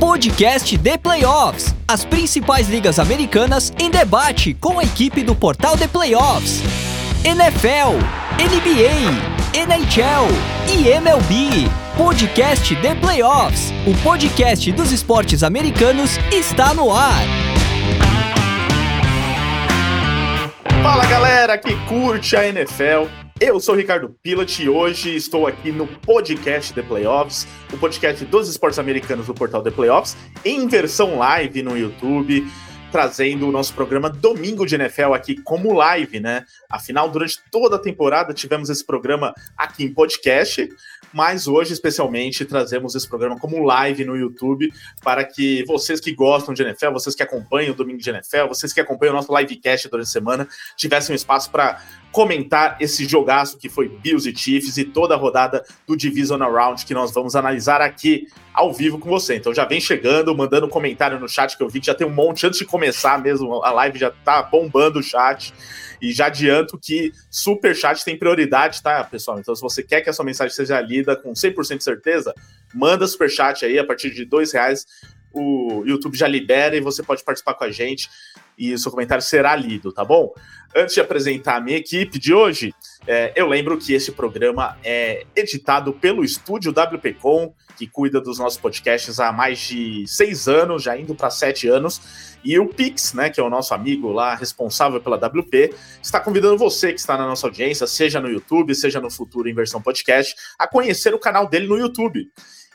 Podcast The Playoffs. As principais ligas americanas em debate com a equipe do portal The Playoffs. NFL, NBA, NHL e MLB. Podcast The Playoffs. O podcast dos esportes americanos está no ar. Fala galera que curte a NFL. Eu sou o Ricardo Pilat e hoje estou aqui no podcast The Playoffs, o podcast dos esportes americanos do portal The Playoffs, em versão live no YouTube, trazendo o nosso programa Domingo de NFL aqui como live, né? Afinal, durante toda a temporada tivemos esse programa aqui em podcast, mas hoje, especialmente, trazemos esse programa como live no YouTube para que vocês que gostam de NFL, vocês que acompanham o Domingo de NFL, vocês que acompanham o nosso livecast durante a semana, tivessem um espaço para comentar esse jogaço que foi Bills e Chiefs e toda a rodada do Divisional Round que nós vamos analisar aqui ao vivo com você. Então já vem chegando, mandando comentário no chat que eu vi que já tem um monte antes de começar mesmo, a live já tá bombando o chat. E já adianto que super chat tem prioridade, tá, pessoal? Então se você quer que a sua mensagem seja lida com 100% de certeza, manda super chat aí a partir de dois reais o YouTube já libera e você pode participar com a gente e o seu comentário será lido, tá bom? Antes de apresentar a minha equipe de hoje, é, eu lembro que esse programa é editado pelo estúdio WPcom, que cuida dos nossos podcasts há mais de seis anos, já indo para sete anos. E o Pix, né, que é o nosso amigo lá responsável pela WP, está convidando você que está na nossa audiência, seja no YouTube, seja no futuro em versão podcast, a conhecer o canal dele no YouTube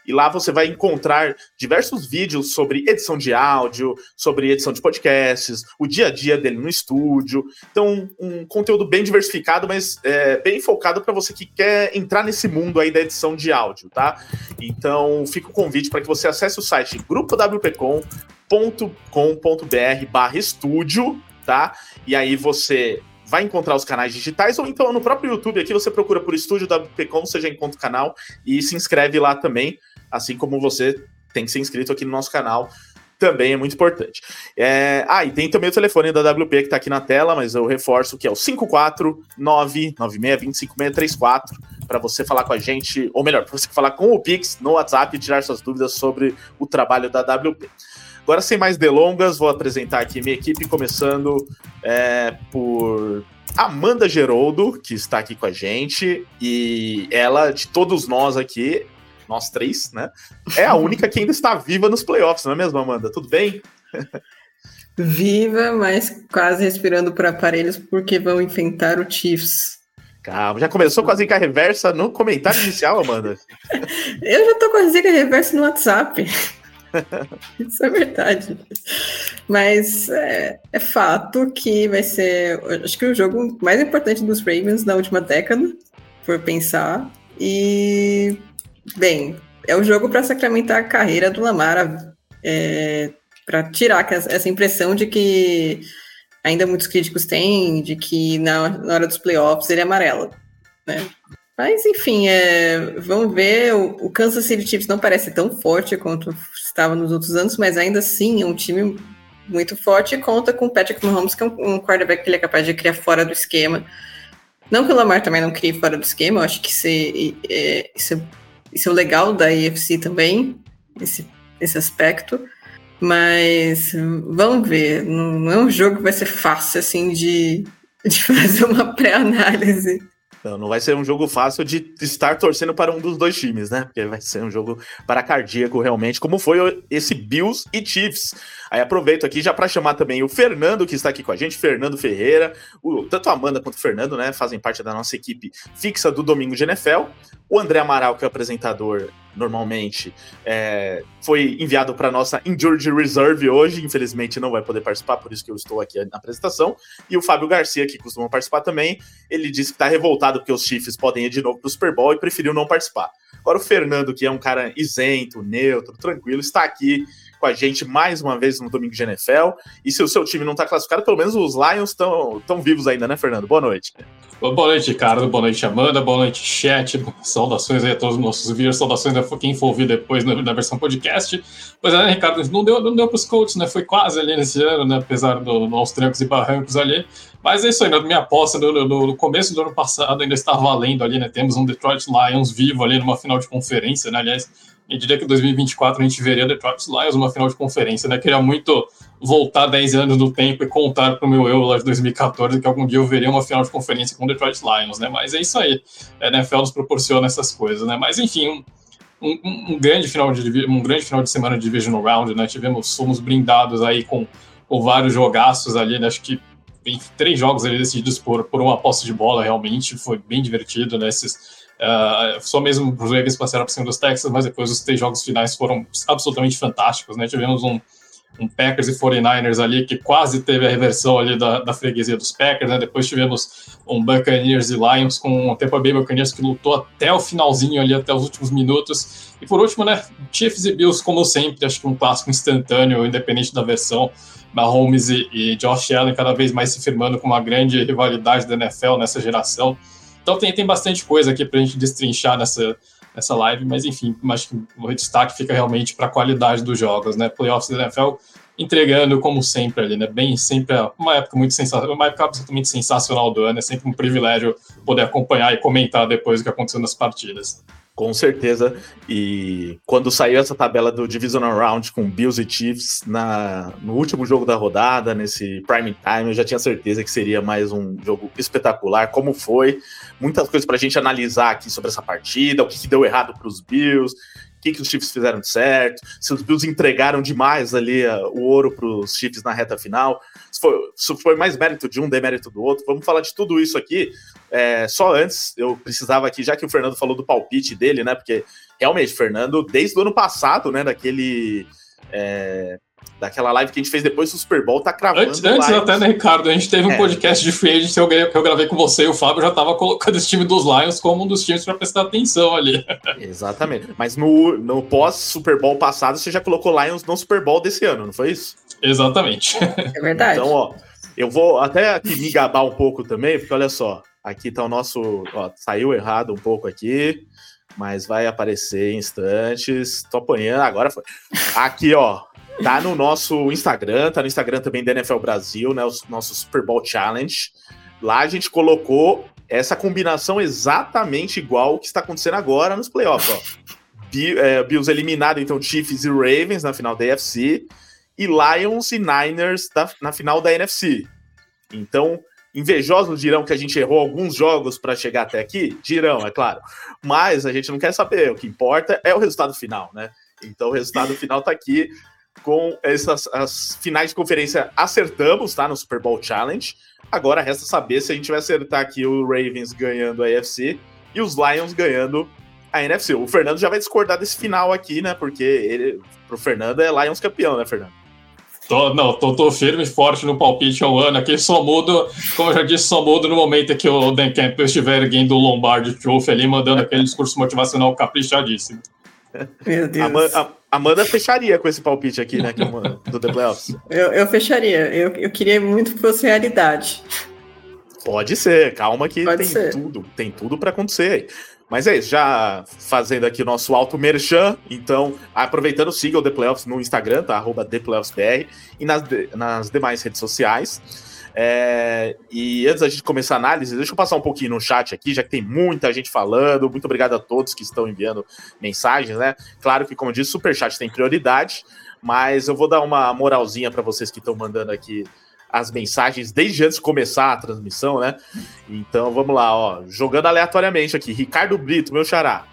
e lá você vai encontrar diversos vídeos sobre edição de áudio, sobre edição de podcasts, o dia a dia dele no estúdio. Então, um conteúdo bem diversificado, mas é, bem focado para você que quer entrar nesse mundo aí da edição de áudio, tá? Então, fica o convite para que você acesse o site grupowpcom.com.br barra estúdio, tá? E aí você vai encontrar os canais digitais, ou então no próprio YouTube aqui você procura por Estúdio WPcom, você já encontra o canal e se inscreve lá também assim como você tem que ser inscrito aqui no nosso canal. Também é muito importante. É... Ah, e tem também o telefone da WP que está aqui na tela, mas eu reforço que é o 54996256634 para você falar com a gente, ou melhor, para você falar com o Pix no WhatsApp e tirar suas dúvidas sobre o trabalho da WP. Agora, sem mais delongas, vou apresentar aqui minha equipe, começando é, por Amanda Geroldo, que está aqui com a gente, e ela, de todos nós aqui, nós três, né? É a única que ainda está viva nos playoffs, não é mesmo, Amanda? Tudo bem? Viva, mas quase respirando por aparelhos porque vão enfrentar o Chiefs. Calma, já começou com a zica reversa no comentário inicial, Amanda? Eu já tô com a zica reversa no WhatsApp. Isso é verdade. Mas é, é, fato que vai ser, acho que o jogo mais importante dos Ravens na última década, por pensar. E Bem, é o jogo para sacramentar a carreira do Lamar, é, para tirar essa impressão de que ainda muitos críticos têm, de que na, na hora dos playoffs ele é amarelo. Né? Mas, enfim, é, vamos ver. O, o, Kansas City Chiefs não parece tão forte quanto estava nos outros anos, mas ainda assim é um time muito forte e conta com o Patrick Mahomes, que é um, um quarterback que ele é capaz de criar fora do esquema. Não que o Lamar também não crie fora do esquema, eu acho que é, isso é isso é o legal da EFC também, esse, esse aspecto. Mas vamos ver, não é um jogo que vai ser fácil assim de, de fazer uma pré-análise. Não, não vai ser um jogo fácil de estar torcendo para um dos dois times, né? Porque vai ser um jogo para cardíaco realmente, como foi esse Bills e Chiefs. Aí aproveito aqui já para chamar também o Fernando, que está aqui com a gente, Fernando Ferreira. O, tanto a Amanda quanto o Fernando, né, fazem parte da nossa equipe fixa do Domingo de NFL. O André Amaral, que é apresentador normalmente, é, foi enviado para nossa Injured Reserve hoje. Infelizmente não vai poder participar, por isso que eu estou aqui na apresentação. E o Fábio Garcia, que costuma participar também, ele disse que está revoltado porque os Chiefs podem ir de novo para o Super Bowl e preferiu não participar. Agora o Fernando, que é um cara isento, neutro, tranquilo, está aqui com a gente mais uma vez no Domingo de NFL. E se o seu time não está classificado, pelo menos os Lions estão vivos ainda, né, Fernando? Boa noite. Boa noite, Ricardo. Boa noite, Amanda. Boa noite, chat. Saudações aí a todos os nossos vídeos. Saudações a quem for ouvir depois na, na, versão podcast. Pois é, né, Ricardo? Não deu, não deu para os Colts, né? Foi quase ali nesse ano, né? Apesar dos do, trancos e barrancos ali. Mas é isso aí, né? Minha aposta no, no, no, começo do ano passado ainda está valendo ali, né? Temos um Detroit Lions vivo ali numa final de conferência, né? Aliás, e diria que 2024 a gente veria Detroit Lions uma final de conferência, né? Queria muito voltar 10 anos no tempo e contar para o meu eu lá de 2014 que algum dia eu veria uma final de conferência com Detroit Lions, né? Mas é isso aí. A NFL nos proporciona essas coisas, né? Mas enfim, um, um, um grande final de um grande final de semana de divisional round, né? Tivemos fomos brindados aí com, com vários jogaços ali, né? Acho que três jogos ali decididos por, por uma posse de bola, realmente foi bem divertido, né? Esses, Uh, só mesmo os Ravens passaram por cima dos Texas, mas depois os três jogos finais foram absolutamente fantásticos, né? Tivemos um, um Packers e 49ers ali que quase teve a reversão ali da, da freguesia dos Packers, né? Depois tivemos um Buccaneers e Lions com um Tampa Bay Buccaneers que lutou até o finalzinho ali, até os últimos minutos. E por último, né? Chiefs e Bills, como sempre, acho que um clássico instantâneo, independente da versão. Mahomes e, e Josh Allen cada vez mais se firmando com uma grande rivalidade da NFL nessa geração. Então tem, tem bastante coisa aqui para a gente destrinchar nessa, nessa live, mas enfim, acho que o destaque fica realmente para a qualidade dos jogos, né? Playoffs da NFL entregando como sempre ali, né? Bem, sempre é uma época muito sensacional, uma época absolutamente sensacional do ano, é sempre um privilégio poder acompanhar e comentar depois o que aconteceu nas partidas. Com certeza. E quando saiu essa tabela do Divisional Round com Bills e Chiefs na, no último jogo da rodada, nesse prime time, eu já tinha certeza que seria mais um jogo espetacular, como foi. Muitas coisas para a gente analisar aqui sobre essa partida, o que, que deu errado para os Bills, que, que os Chiefs fizeram de certo, se os Bills entregaram demais ali uh, o ouro para os Chiefs na reta final, se foi, se foi mais mérito de um, demérito do outro. Vamos falar de tudo isso aqui. É, só antes, eu precisava aqui, já que o Fernando falou do palpite dele, né? Porque realmente, Fernando, desde o ano passado, né? Daquele. É, daquela live que a gente fez depois do Super Bowl, tá cravando. Antes, antes até, né, Ricardo? A gente teve um é. podcast de free agent que eu, que eu gravei com você e o Fábio já tava colocando esse time dos Lions como um dos times para prestar atenção ali. Exatamente. Mas no, no pós-Super Bowl passado, você já colocou Lions no Super Bowl desse ano, não foi isso? Exatamente. É verdade. Então, ó, eu vou até aqui me gabar um pouco também, porque olha só, Aqui tá o nosso. Ó, saiu errado um pouco aqui, mas vai aparecer em instantes. Tô apanhando, agora foi. Aqui, ó. Tá no nosso Instagram, tá no Instagram também da NFL Brasil, né? O nosso Super Bowl Challenge. Lá a gente colocou essa combinação exatamente igual que está acontecendo agora nos playoffs, ó. É, Bills eliminado, então, Chiefs e Ravens na final da AFC. E Lions e Niners na final da NFC. Então, Invejosos dirão que a gente errou alguns jogos para chegar até aqui? Dirão, é claro. Mas a gente não quer saber. O que importa é o resultado final, né? Então o resultado final está aqui com essas as finais de conferência acertamos, tá? No Super Bowl Challenge. Agora resta saber se a gente vai acertar aqui o Ravens ganhando a AFC e os Lions ganhando a NFC. O Fernando já vai discordar desse final aqui, né? Porque ele, pro Fernando é Lions campeão, né, Fernando? Tô, não, tô, tô, firme e forte no palpite ao ano. Aqui só mudo, como eu já disse, só mudo no momento que o Dan Campbell estiver erguendo o Lombardi Trophy ali, mandando aquele discurso motivacional caprichadíssimo. Meu Deus. Amanda, Amanda fecharia com esse palpite aqui, né, é do The Playoffs. Eu, eu fecharia. Eu, eu queria muito que fosse realidade. Pode ser, calma que Pode tem ser. tudo, tem tudo para acontecer aí. Mas é isso, já fazendo aqui o nosso alto merchan, então, aproveitando, siga o The Playoffs no Instagram, tá? Arroba ThePlayoffsBR, e nas, nas demais redes sociais. É, e antes da gente começar a análise, deixa eu passar um pouquinho no chat aqui, já que tem muita gente falando. Muito obrigado a todos que estão enviando mensagens, né? Claro que, como eu disse, Superchat tem prioridade, mas eu vou dar uma moralzinha para vocês que estão mandando aqui as mensagens desde antes de começar a transmissão, né? Então vamos lá, ó. Jogando aleatoriamente aqui. Ricardo Brito, meu xará.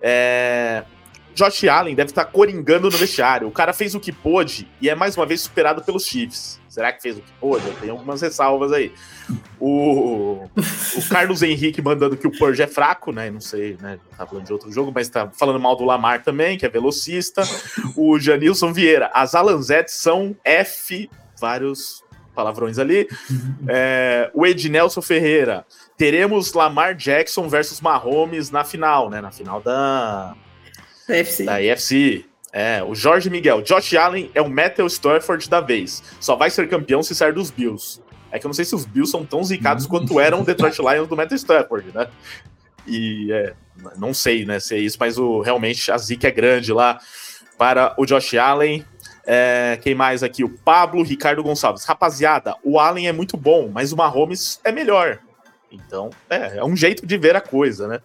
É... Josh Allen deve estar coringando no vestiário. O cara fez o que pôde e é mais uma vez superado pelos Chiefs. Será que fez o que pôde? Eu tenho algumas ressalvas aí. O, o Carlos Henrique mandando que o Purge é fraco, né? Não sei, né? Tá falando de outro jogo, mas tá falando mal do Lamar também, que é velocista. O Janilson Vieira, as Alanzettes são F, vários palavrões ali. É, o Ednelson Ferreira. Teremos Lamar Jackson versus Mahomes na final, né? Na final da. AFC. Da AFC. É, o Jorge Miguel. Josh Allen é o Metal Stafford da vez. Só vai ser campeão se sair dos Bills. É que eu não sei se os Bills são tão zicados quanto eram o Detroit Lions do Metal Stafford, né? E é, não sei, né, se é isso, mas o, realmente a zica é grande lá para o Josh Allen. É, quem mais aqui? O Pablo Ricardo Gonçalves. Rapaziada, o Allen é muito bom, mas o Mahomes é melhor. Então, é, é um jeito de ver a coisa, né?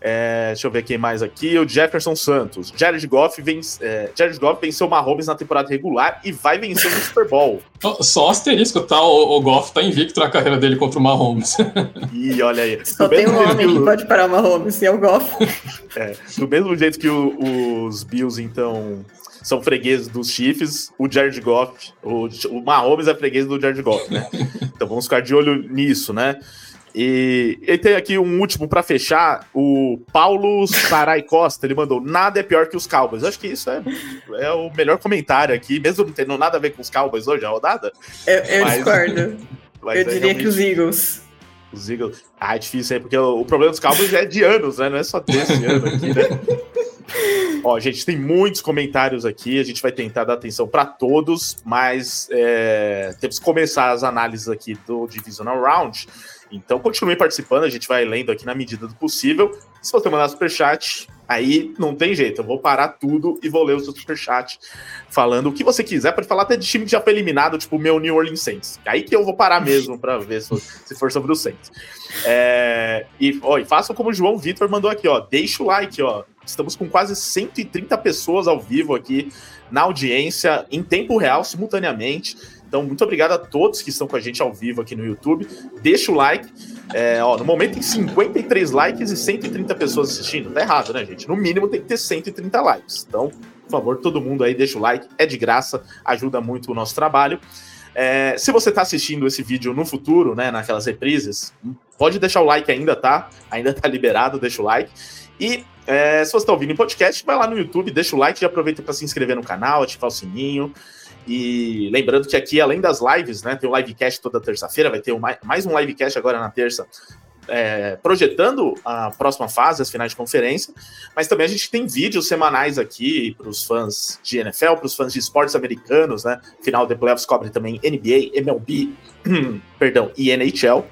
É, deixa eu ver quem mais aqui. O Jefferson Santos. Jared Goff, vence, é, Jared Goff venceu Mahomes na temporada regular e vai vencer no Super Bowl. Só asterisco, tá? O, o Goff tá invicto na carreira dele contra o Mahomes. E olha aí. Só tem um homem que, que pode parar o Mahomes, e é o Goff. É, do mesmo jeito que o, os Bills, então, são fregueses dos Chiefs, o Jared Goff, o, o Mahomes é freguês do Jared Goff, né? Então vamos ficar de olho nisso, né? E ele tem aqui um último para fechar, o Paulo Sarai Costa, ele mandou, nada é pior que os Cowboys. Acho que isso é, é o melhor comentário aqui, mesmo não tendo nada a ver com os Cowboys hoje, a rodada. Eu, eu mas, discordo. Mas eu é diria que os Eagles. Os Eagles. Ah, é difícil aí, porque o, o problema dos Cowboys é de anos, né? Não é só desse ano aqui, né? Ó, gente, tem muitos comentários aqui, a gente vai tentar dar atenção para todos, mas é, temos que começar as análises aqui do Divisional Round. Então continue participando, a gente vai lendo aqui na medida do possível. Se você mandar superchat, aí não tem jeito, eu vou parar tudo e vou ler o seu superchat falando o que você quiser. Pode falar até de time que já foi eliminado, tipo o meu New Orleans Saints. Aí que eu vou parar mesmo para ver se, se, for sobre o Saints. É, e, ó, e façam como o João Vitor mandou aqui, ó. Deixa o like, ó. Estamos com quase 130 pessoas ao vivo aqui na audiência, em tempo real, simultaneamente. Então, muito obrigado a todos que estão com a gente ao vivo aqui no YouTube. Deixa o like. É, ó, no momento tem 53 likes e 130 pessoas assistindo. Tá errado, né, gente? No mínimo tem que ter 130 likes. Então, por favor, todo mundo aí deixa o like. É de graça, ajuda muito o nosso trabalho. É, se você está assistindo esse vídeo no futuro, né, naquelas reprises, pode deixar o like ainda, tá? Ainda tá liberado, deixa o like. E é, se você está ouvindo em podcast, vai lá no YouTube, deixa o like e aproveita para se inscrever no canal, ativar o sininho. E lembrando que aqui, além das lives, né, tem o livecast toda terça-feira, vai ter mais um livecast agora na terça, é, projetando a próxima fase, as finais de conferência, mas também a gente tem vídeos semanais aqui para os fãs de NFL, para os fãs de esportes americanos, né? Final de playoffs cobre também NBA, MLB, perdão, e NHL.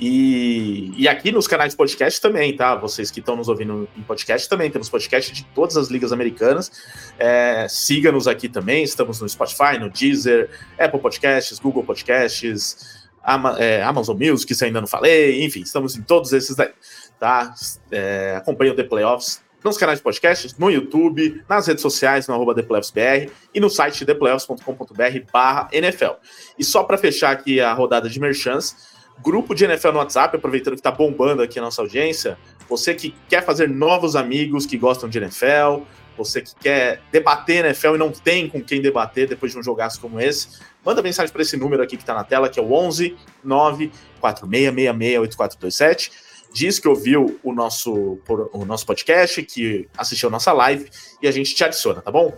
E, e aqui nos canais podcast também, tá? Vocês que estão nos ouvindo em podcast também, temos podcast de todas as ligas americanas. É, Siga-nos aqui também, estamos no Spotify, no Deezer, Apple Podcasts, Google Podcasts, Ama, é, Amazon Music, que ainda não falei, enfim, estamos em todos esses daí, tá? É, acompanhe o The Playoffs nos canais de podcast, no YouTube, nas redes sociais, no arroba ThePlayoffsBR e no site theplayoffs.com.br barra NFL. E só para fechar aqui a rodada de merchants, grupo de NFL no WhatsApp, aproveitando que está bombando aqui a nossa audiência. Você que quer fazer novos amigos que gostam de NFL, você que quer debater NFL e não tem com quem debater depois de um jogaço como esse, manda mensagem para esse número aqui que está na tela, que é o 11 9 8427. Diz que ouviu o nosso, o nosso podcast, que assistiu a nossa live e a gente te adiciona, tá bom?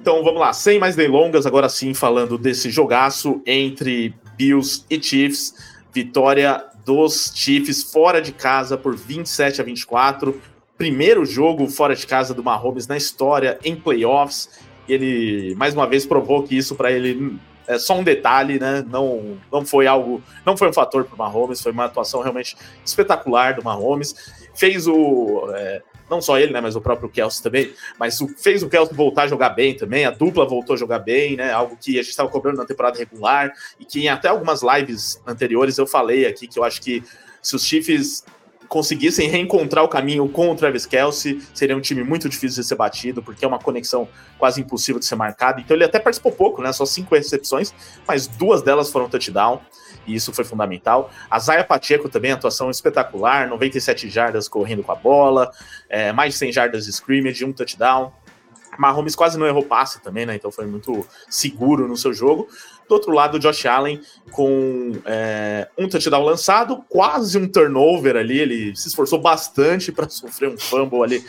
Então vamos lá, sem mais delongas, agora sim falando desse jogaço entre Bills e Chiefs Vitória dos Chiefs fora de casa por 27 a 24. Primeiro jogo fora de casa do Mahomes na história em playoffs. Ele mais uma vez provou que isso para ele é só um detalhe, né? Não, não foi algo, não foi um fator para o Mahomes, foi uma atuação realmente espetacular do Mahomes. Fez o é, não só ele, né, mas o próprio Kelsey também, mas o, fez o Kelsey voltar a jogar bem também, a dupla voltou a jogar bem, né, algo que a gente estava cobrando na temporada regular, e que em até algumas lives anteriores eu falei aqui que eu acho que se os Chiefs conseguissem reencontrar o caminho com o Travis Kelsey, seria um time muito difícil de ser batido, porque é uma conexão quase impossível de ser marcada. Então ele até participou pouco, né? Só cinco recepções, mas duas delas foram touchdown e isso foi fundamental. A Zaya Pacheco também, atuação espetacular, 97 jardas correndo com a bola, é, mais de 100 jardas de scrimmage, um touchdown. Mahomes quase não errou passe também, né? Então foi muito seguro no seu jogo. Do outro lado, o Josh Allen com é, um touchdown lançado, quase um turnover ali. Ele se esforçou bastante para sofrer um fumble ali,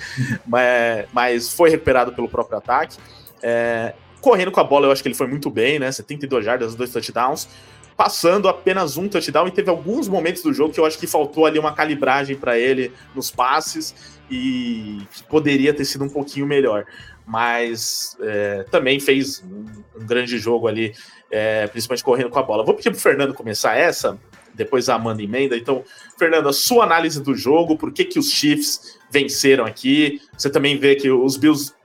mas, mas, foi recuperado pelo próprio ataque. É, correndo com a bola, eu acho que ele foi muito bem, né? 72 jardas, dois touchdowns passando apenas um touchdown e teve alguns momentos do jogo que eu acho que faltou ali uma calibragem para ele nos passes e poderia ter sido um pouquinho melhor. Mas é, também fez um, um, grande jogo ali, é, principalmente correndo com a bola. Vou pedir para o Fernando começar essa, depois a Amanda emenda. Então, Fernando, a sua análise do jogo, por que, que os Chiefs venceram aqui? Você também vê que os Bills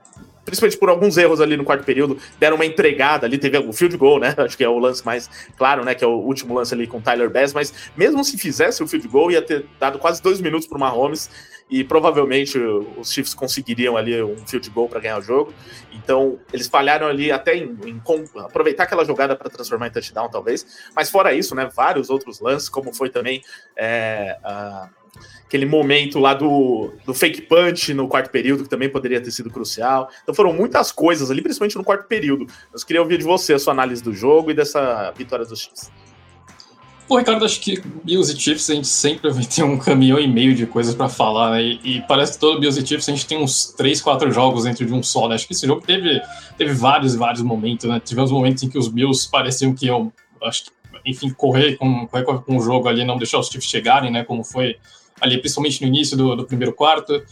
principalmente por alguns erros ali no quarto período, deram uma entregada ali, teve o field goal, né? Acho que é o lance mais claro, né? Que é o último lance ali com o Tyler Bass, mas mesmo se fizesse o field goal, ia ter dado quase dois minutos para o Mahomes e provavelmente os Chiefs conseguiriam ali um field goal para ganhar o jogo. Então, eles falharam ali até em, em aproveitar aquela jogada para transformar em touchdown, talvez. Mas fora isso, né, vários outros lances, como foi também é, aquele momento lá do, do fake punch no quarto período, que também poderia ter sido crucial. Então foram muitas coisas ali, principalmente no quarto período. Eu queria ouvir de você a sua análise do jogo e dessa vitória dos Chiefs. Pô, Ricardo, acho que Bills e Chiefs a gente sempre vai ter um caminhão e meio de coisas para falar, né? E, e, parece que todo Bills e Chiefs a gente tem uns 3, 4 jogos dentro de um só, né? Acho que esse jogo teve, teve vários vários momentos, né? Tivemos momentos em que os Bills pareciam que iam, acho que, enfim, correr com, correr com o jogo ali, não deixar os Chiefs chegarem, né? Como foi ali, principalmente no início do, do primeiro quarto.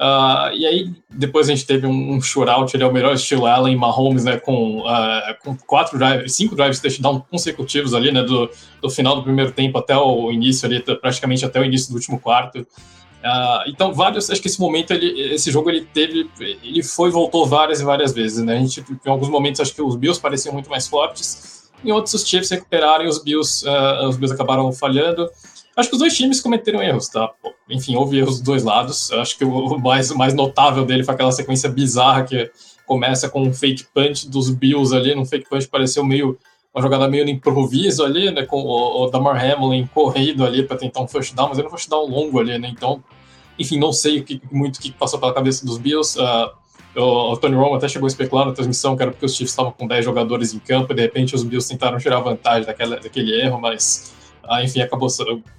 Uh, e aí, depois a gente teve um, um shootout, ele é o melhor estilo Allen Mahomes, né, com, uh, com quatro drives, cinco drives touchdown consecutivos ali, né, do, do final do primeiro tempo até o início ali, praticamente até o início do último quarto. Uh, então, vários, acho que esse momento, ele, esse jogo, ele teve, ele foi voltou várias e várias vezes, né, a gente, em alguns momentos, acho que os Bills pareciam muito mais fortes, em outros os Chiefs recuperaram e os Bills, os Bills acabaram falhando, Acho que os dois times cometeram erros, tá? Enfim, houve erros dos dois lados. Acho que o mais, mais notável dele foi aquela sequência bizarra que começa com um fake punch dos Bills ali. No fake punch pareceu meio uma jogada meio no improviso ali, né? Com o, o Damar Hamlin correndo ali para tentar um first down, mas era um first down longo ali, né? Então, enfim, não sei o que, muito o que passou pela cabeça dos Bills. Uh, o, o, Tony Romo até chegou a especular na transmissão que era porque os Chiefs estavam com 10 jogadores em campo e de repente os Bills tentaram tirar vantagem daquela, daquele erro, mas ah, enfim, acabou,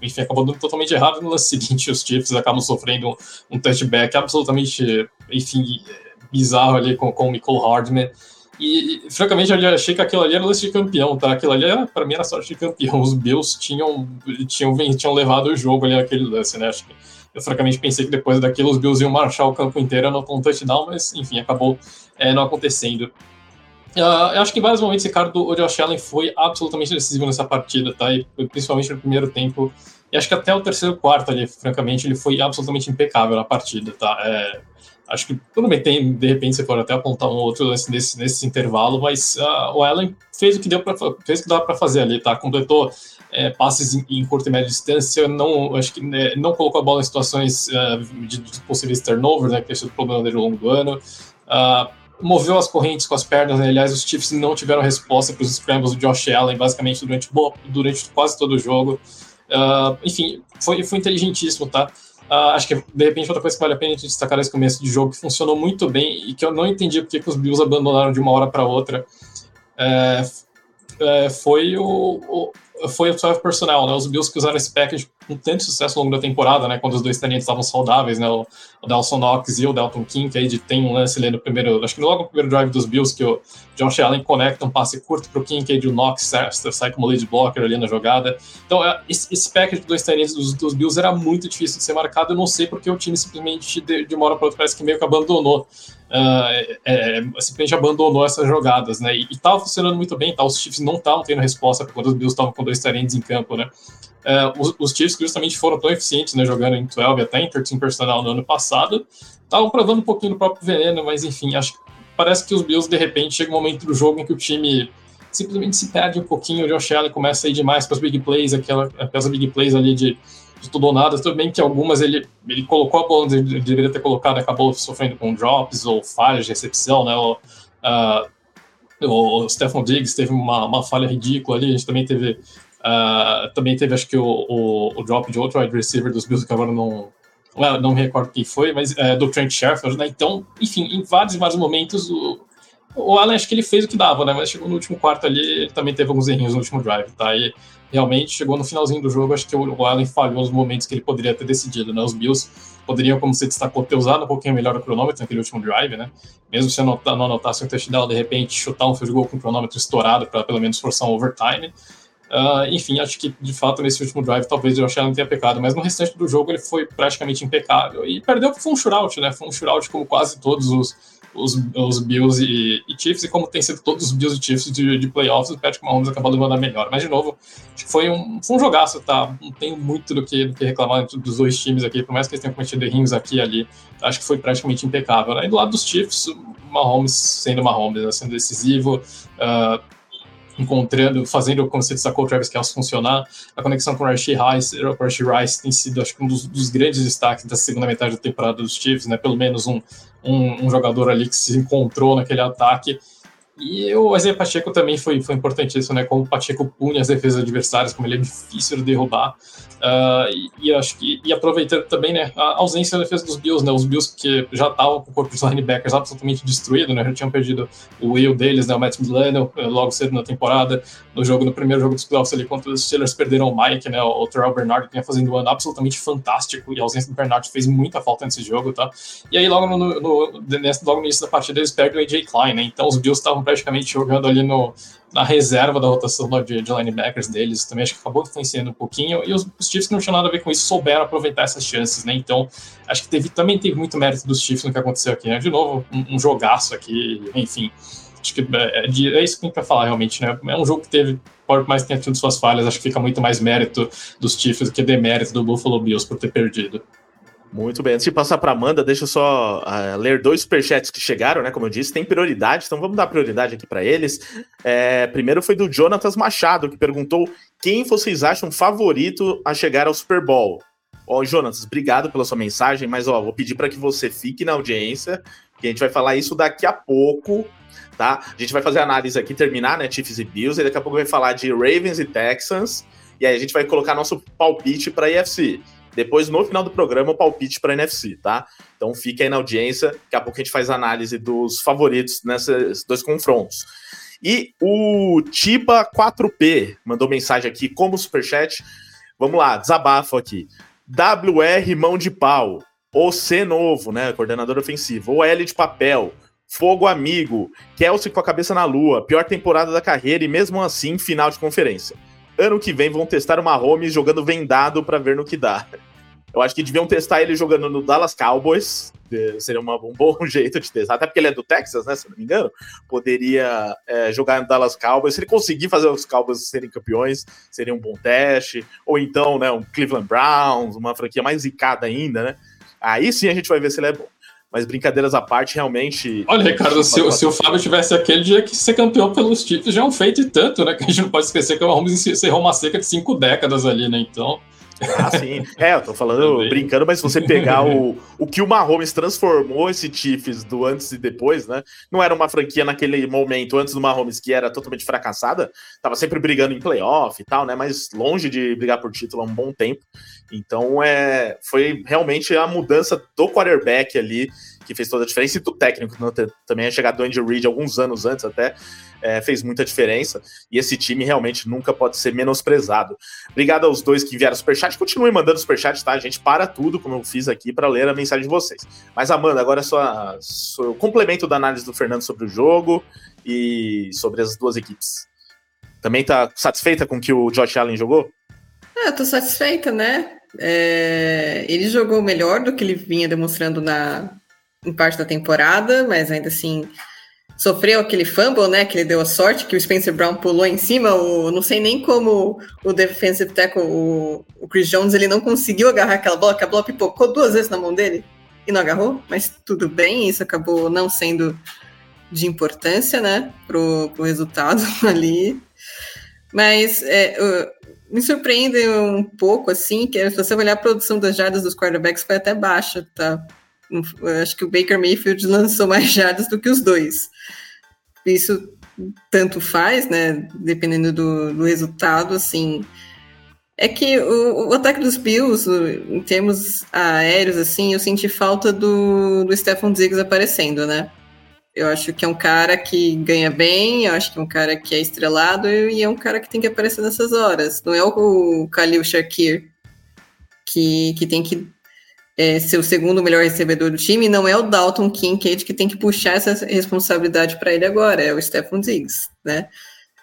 enfim, acabou dando totalmente errado. No lance seguinte, os Chiefs acabam sofrendo um touchback absolutamente, enfim, bizarro ali com, com o Michael Hardman. E, e, francamente, eu achei que aquilo ali era lance de campeão, tá? Aquilo ali, para mim, era sorte de campeão. Os Bills tinham, tinham, tinham levado o jogo ali naquele lance, né? Acho que eu francamente pensei que depois daquilo os Bills iam marchar o campo inteiro no um touchdown, mas enfim, acabou é, não acontecendo. Uh, eu acho que em vários momentos, Ricardo, o Josh Allen foi absolutamente decisivo nessa partida, tá? E principalmente no primeiro tempo. E acho que até o terceiro quarto ali, francamente, ele foi absolutamente impecável na partida, tá? É, acho que tudo bem, tem, de repente você pode até apontar um outro nesse, nesse, nesse intervalo, mas uh, o Allen fez o que deu para fez o que dá para fazer ali, tá? Completou é, passes em, em curta e média distância, não acho que né, não colocou a bola em situações uh, de, de possíveis turnovers, né? Que é o problema dele ao longo do ano. Uh, moveu as correntes com as pernas, né? aliás, os Chiefs não tiveram resposta para os scrambles do Josh Allen, basicamente, durante, durante quase todo o jogo. Uh, enfim, foi, foi inteligentíssimo, tá? Uh, acho que, de repente, outra coisa que vale a pena a gente destacar nesse começo de jogo, que funcionou muito bem e que eu não entendi porque que os Bills abandonaram de uma hora para outra, é, é, foi o, o foi o 12 personnel, né? Os Bills que usaram esse package com tanto sucesso ao longo da temporada, né? Quando os dois talentos estavam saudáveis, né? O, Delson Knox e o Dalton King, que aí de, tem um lance ali no primeiro, acho que logo no primeiro drive dos Bills, que o Josh Allen conecta um passe curto para o King, que aí o Knox sai, como lead blocker ali na jogada. Então, é, esse, package de dois talentos dos, dos, Bills era muito difícil de ser marcado. Eu não sei porque o time simplesmente, de, de uma hora para outra, parece que meio que abandonou. Uh, é, simplesmente abandonou essas jogadas, né? E, estava funcionando muito bem, tá? Os Chiefs não estavam tendo resposta quando os Bills estavam com dois talentos em campo, né? É, os, os Chiefs justamente foram tão eficientes, né, jogando em 12 até em 13 personal no ano passado, estavam provando um pouquinho do próprio veneno, mas enfim, acho que parece que os Bills, de repente, chega um momento do jogo em que o time simplesmente se perde um pouquinho, o Josh Allen começa a ir demais para as big plays, aquela, aquelas big plays ali de, tudo bem que algumas ele, ele colocou a bola onde ele deveria ter colocado, acabou sofrendo com drops ou falhas de recepção, né, o, uh, o Stephon Diggs teve uma, uma falha ridícula ali, a gente também teve Uh, também teve, acho que, o, o, o, drop de outro wide receiver dos Bills, que agora não, well, não me recordo quem foi, mas é, do Trent Sherfield, né? Então, enfim, em vários vários momentos, o, o Allen acho que ele fez o que dava, né? Mas chegou no último quarto ali, ele também teve alguns errinhos no último drive, tá? E realmente chegou no finalzinho do jogo, acho que o, o Allen falhou nos momentos que ele poderia ter decidido, né? Os Bills poderiam, como você destacou, ter usado um pouquinho melhor o cronômetro naquele último drive, né? Mesmo se não anotasse um touchdown, de repente chutar um field goal com o cronômetro estourado para pelo menos forçar um overtime. Uh, enfim, acho que de fato nesse último drive talvez o Allen tenha pecado, mas no restante do jogo ele foi praticamente impecável. E perdeu porque foi um shootout, né? Foi um shootout como quase todos os, os, os Bills e, e, Chiefs, e como tem sido todos os Bills e Chiefs de, de playoffs, o Patrick Mahomes acabou levando a melhor. Mas, de novo, acho que foi um, foi um jogaço, tá? Não tenho muito do que, do que reclamar dos dois times aqui, por mais que eles tenham cometido errinhos aqui e ali, acho que foi praticamente impecável. Né? E do lado dos Chiefs, Mahomes sendo Mahomes, né? sendo decisivo. Uh, encontrando, fazendo, como você destacou, o Travis Kelce funcionar. A conexão com o Rashi Rice, Rice tem sido, acho que, um dos, dos, grandes destaques da segunda metade da temporada dos Chiefs, né? Pelo menos um, um, um jogador ali que se encontrou naquele ataque. E o Isaiah Pacheco também foi, foi importantíssimo, né? Como o Pacheco punha as defesas adversárias, como ele é difícil de derrubar. Uh, e, e, acho que e aproveitando também né, a ausência da defesa dos Bills, né, os Bills que já estavam com o corpo de linebackers absolutamente destruído, né, já tinham perdido o Will deles, né, o Matt Milano, eh, logo cedo na temporada, no jogo no primeiro jogo dos playoffs ali contra os Steelers perderam o Mike, né, o Terrell Bernard que vinha fazendo um ano absolutamente fantástico e a ausência do Bernard fez muita falta nesse jogo, tá? E aí logo no, no, nesse, logo no início da partida eles perdem o AJ Klein, né? Então os Bills estavam praticamente jogando ali no na reserva da rotação de, de, linebackers deles, também acho que acabou influenciando um pouquinho, e os, os Chiefs que não tinham nada a ver com isso souberam aproveitar essas chances, né? Então, acho que teve, também teve muito mérito dos Chiefs no que aconteceu aqui, né? De novo, um, um jogaço aqui, enfim. Acho que é, é, é isso que tem para falar realmente, né? É um jogo que teve, por mais que tenha tido suas falhas, acho que fica muito mais mérito dos Chiefs do que demérito do Buffalo Bills por ter perdido. Muito bem. Antes de passar para Amanda, deixa eu só uh, ler dois superchats que chegaram, né? Como eu disse, tem prioridade, então vamos dar prioridade aqui para eles. É, primeiro foi do Jonatas Machado, que perguntou quem vocês acham favorito a chegar ao Super Bowl. Ó, oh, obrigado pela sua mensagem, mas ó, vou pedir para que você fique na audiência, que a gente vai falar isso daqui a pouco, tá? A gente vai fazer análise aqui, terminar, né? Chiefs e Bills, e daqui a pouco vai falar de Ravens e Texans, e aí a gente vai colocar nosso palpite para IFC. Depois, no final do programa, o palpite para NFC, tá? Então fique aí na audiência, daqui a pouco a gente faz análise dos favoritos nesses dois confrontos. E o Tiba 4P mandou mensagem aqui como superchat. Vamos lá, desabafo aqui. WR mão de pau. O C novo, né? Coordenador ofensivo. O L de papel. Fogo amigo. Kelsey com a cabeça na lua. Pior temporada da carreira e mesmo assim, final de conferência ano que vem vão testar o Mahomes jogando vendado para ver no que dá. Eu acho que deviam testar ele jogando no Dallas Cowboys. Seria uma, um bom jeito de testar, até porque ele é do Texas, né? Se não me engano. Poderia é, jogar no Dallas Cowboys. Se ele conseguir fazer os Cowboys serem campeões, seria um bom teste. Ou então, né, um Cleveland Browns, uma franquia mais zicada ainda, né? Aí sim a gente vai ver se ele é bom. Mas brincadeiras à parte, realmente. Olha, Ricardo, se, se o Fábio tivesse aquele dia que ser campeão pelos títulos já é um feito e tanto, né? Que a gente não pode esquecer que o Mahomes encerrou uma seca de cinco décadas ali, né? Então. Ah, sim. É, eu tô falando, brincando, mas se você pegar o, o que o Mahomes transformou esse Chiefs do antes e depois, né? Não era uma franquia naquele momento, antes do Mahomes, que era totalmente fracassada, tava sempre brigando em playoff e tal, né? Mas longe de brigar por título há um bom tempo. Então, é, foi realmente a mudança do quarterback ali que fez toda a diferença, e do técnico né? também é chegado do Andy Reid alguns anos antes até, é, fez muita diferença, e esse time realmente nunca pode ser menosprezado. Obrigado aos dois que enviaram superchat, continue mandando superchat, tá? A gente para tudo, como eu fiz aqui, para ler a mensagem de vocês. Mas, Amanda, agora é só, o complemento da análise do Fernando sobre o jogo e sobre as duas equipes. Também tá satisfeita com o que o Josh Allen jogou? É, eu tô satisfeita, né? É, ele jogou melhor do que ele vinha demonstrando na, em parte da temporada, mas ainda assim sofreu aquele fumble, né? Que ele deu a sorte que o Spencer Brown pulou em cima. O, não sei nem como o defensive tackle, o, o Chris Jones, ele não conseguiu agarrar aquela bola, que a bola pipocou duas vezes na mão dele e não agarrou, mas tudo bem, isso acabou não sendo de importância, né, pro, pro resultado ali. Mas é, me surpreende um pouco, assim, que se você olhar a produção das jardas dos quarterbacks foi até baixa, tá? acho que o Baker Mayfield lançou mais jardas do que os dois. Isso tanto faz, né? Dependendo do, do resultado, assim. É que o, o, ataque dos Bills, em termos aéreos, assim, eu senti falta do, do Stephon Diggs aparecendo, né? Eu acho que é um cara que ganha bem, eu acho que é um cara que é estrelado e é um cara que tem que aparecer nessas horas. Não é o Khalil Shakir que, que tem que é, ser o segundo melhor recebedor do time, não é o Dalton Kincaid que tem que puxar essa responsabilidade para ele agora, é o Stephon Diggs, né?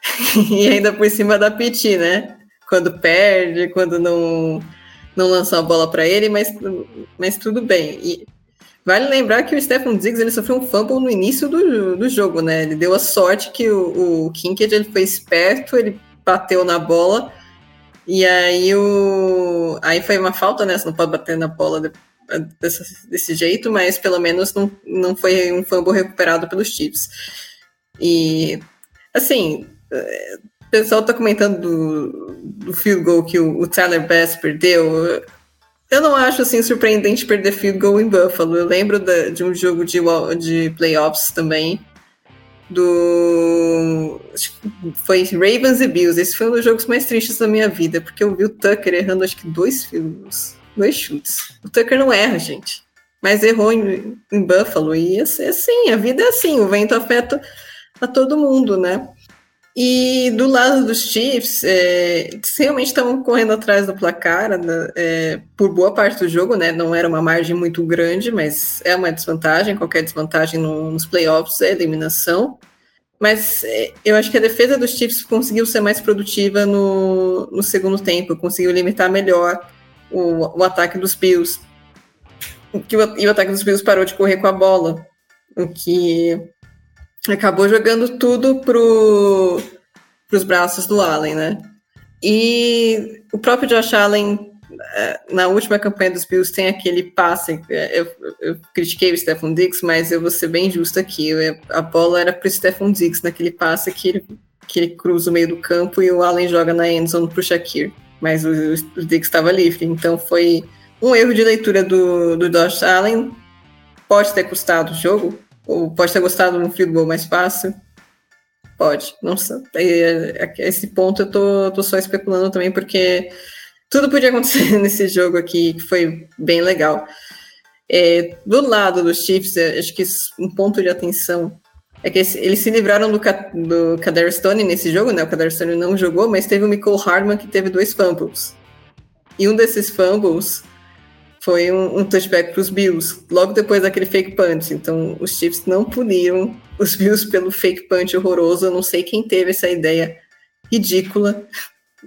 e ainda por cima da Piti, né? Quando perde, quando não, não lança a bola para ele, mas, mas tudo bem. E vale lembrar que o Stephon Diggs ele sofreu um fumble no início do, do jogo, né? Ele deu a sorte que o, o Kincaid ele foi esperto, ele bateu na bola. E aí o aí foi uma falta, né? Você não pode bater na bola desse, desse jeito, mas pelo menos não, não foi um fumble recuperado pelos Chiefs. E, assim, é, o pessoal tá comentando do, do field goal que o, o Tyler Bass perdeu. Eu não acho assim surpreendente perder field goal em Buffalo. Eu lembro da, de um jogo de, de playoffs também. Do. Foi Ravens e Bills. Esse foi um dos jogos mais tristes da minha vida, porque eu vi o Tucker errando acho que dois field dois chutes. O Tucker não erra, gente. Mas errou em, em Buffalo. E assim, a vida é assim, o vento afeta a todo mundo, né? E do lado dos Chiefs, é, realmente estavam correndo atrás do placar né, é, por boa parte do jogo, né? Não era uma margem muito grande, mas é uma desvantagem. Qualquer desvantagem no, nos playoffs é eliminação. Mas é, eu acho que a defesa dos Chiefs conseguiu ser mais produtiva no, no segundo tempo, conseguiu limitar melhor o, o ataque dos Bills. E o ataque dos Bills parou de correr com a bola, o que acabou jogando tudo pro, pros braços do Allen, né? E o próprio Josh Allen, é, na última campanha dos Bills, tem aquele passe. É, eu, eu critiquei o Stephon Diggs, mas eu vou ser bem justo aqui. A bola era pro Stephon Diggs naquele passe que ele, que ele cruza o meio do campo e o Allen joga na endzone pro Shakir. Mas o, o Diggs estava livre. Então foi um erro de leitura do, do Josh Allen. Pode ter custado o jogo, ou pode ter gostado de um field goal mais fácil. Pode, não sei. É, é, esse ponto eu tô, tô só especulando também, porque tudo podia acontecer nesse jogo aqui, que foi bem legal. É, do lado dos Chiefs, é, acho que um ponto de atenção é que eles se livraram do, do Kader Stone nesse jogo, né? O Kader Stone não jogou, mas teve o Michael Hardman que teve dois fumbles. E um desses fumbles foi um, um touchback para os Bills, logo depois daquele fake punch. Então, os Chiefs não puniram os Bills pelo fake punch horroroso. Eu não sei quem teve essa ideia ridícula.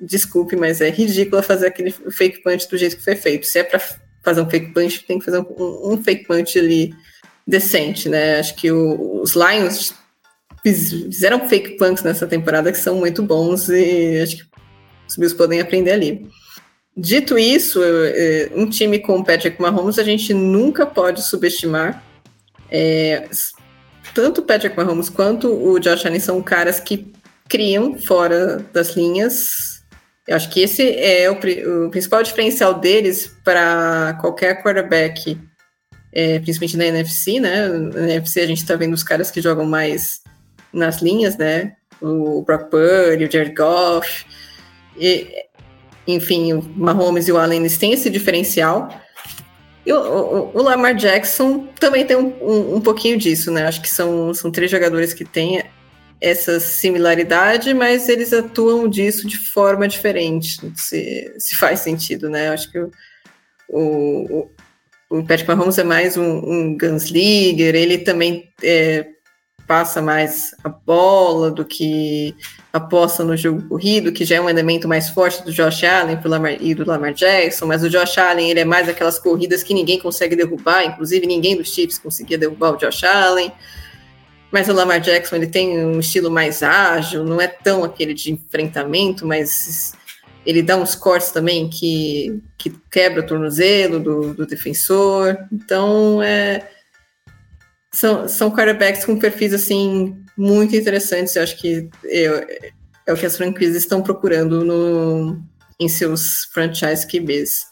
Desculpe, mas é ridícula fazer aquele fake punch do jeito que foi feito. Se é para fazer um fake punch, tem que fazer um, um fake punch ali decente, né? Acho que o, os Lions fizeram fake punts nessa temporada que são muito bons e acho que os Bills podem aprender ali. Dito isso, é, um time com o Patrick Mahomes a gente nunca pode subestimar. É, tanto o Patrick Mahomes quanto o Josh Allen são caras que criam fora das linhas. Eu acho que esse é o, o principal diferencial deles para qualquer quarterback, é, principalmente na NFC, né? Na NFC a gente está vendo os caras que jogam mais nas linhas, né? O Brock Purdy, o Jared Goff. E enfim, o Mahomes e o Allen eles têm esse diferencial. E o, o, o Lamar Jackson também tem um, um, um, pouquinho disso, né? Acho que são, são três jogadores que têm essa similaridade, mas eles atuam disso de forma diferente, se, se faz sentido, né? Acho que o, o, o Patrick Mahomes é mais um, um gunslinger, ele também é, passa mais a bola do que aposta no jogo corrido, que já é um elemento mais forte do Josh Allen e do Lamar Jackson, mas o Josh Allen ele é mais aquelas corridas que ninguém consegue derrubar, inclusive ninguém dos Chiefs conseguia derrubar o Josh Allen. Mas o Lamar Jackson ele tem um estilo mais ágil, não é tão aquele de enfrentamento, mas ele dá uns cortes também que, que quebra o tornozelo do, do defensor. Então, é, são, são quarterbacks com perfis assim muito interessantes. Eu acho que eu, é o que as franquias estão procurando no, em seus franchise QBs.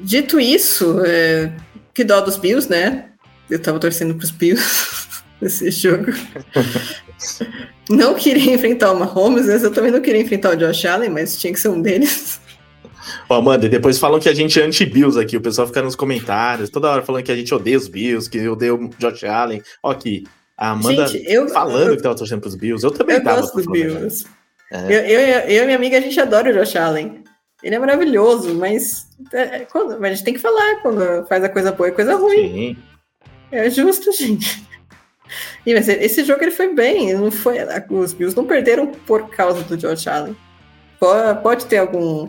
Dito isso, é, que dó dos Bills, né? Eu tava torcendo pros Bills nesse jogo. não queria enfrentar o Mahomes, eu também não queria enfrentar o Josh Allen, mas tinha que ser um deles. Ó, Amanda, depois falam que a gente é anti-Bills aqui. O pessoal fica nos comentários, toda hora falando que a gente odeia os Bills, que odeia o Josh Allen. Ó, aqui, a Amanda gente, eu, falando eu, que tava torcendo pros Bills. Eu também eu tava. Gosto dos Bills. É. Eu, eu, eu, e minha amiga, a gente adora o Josh Allen. Ele é maravilhoso, mas, é, quando, mas a gente tem que falar quando faz a coisa boa e coisa ruim. Sim. É justo, gente. E, mas esse jogo ele foi bem, não foi, os Bills não perderam por causa do Josh Allen. Pode, pode ter algum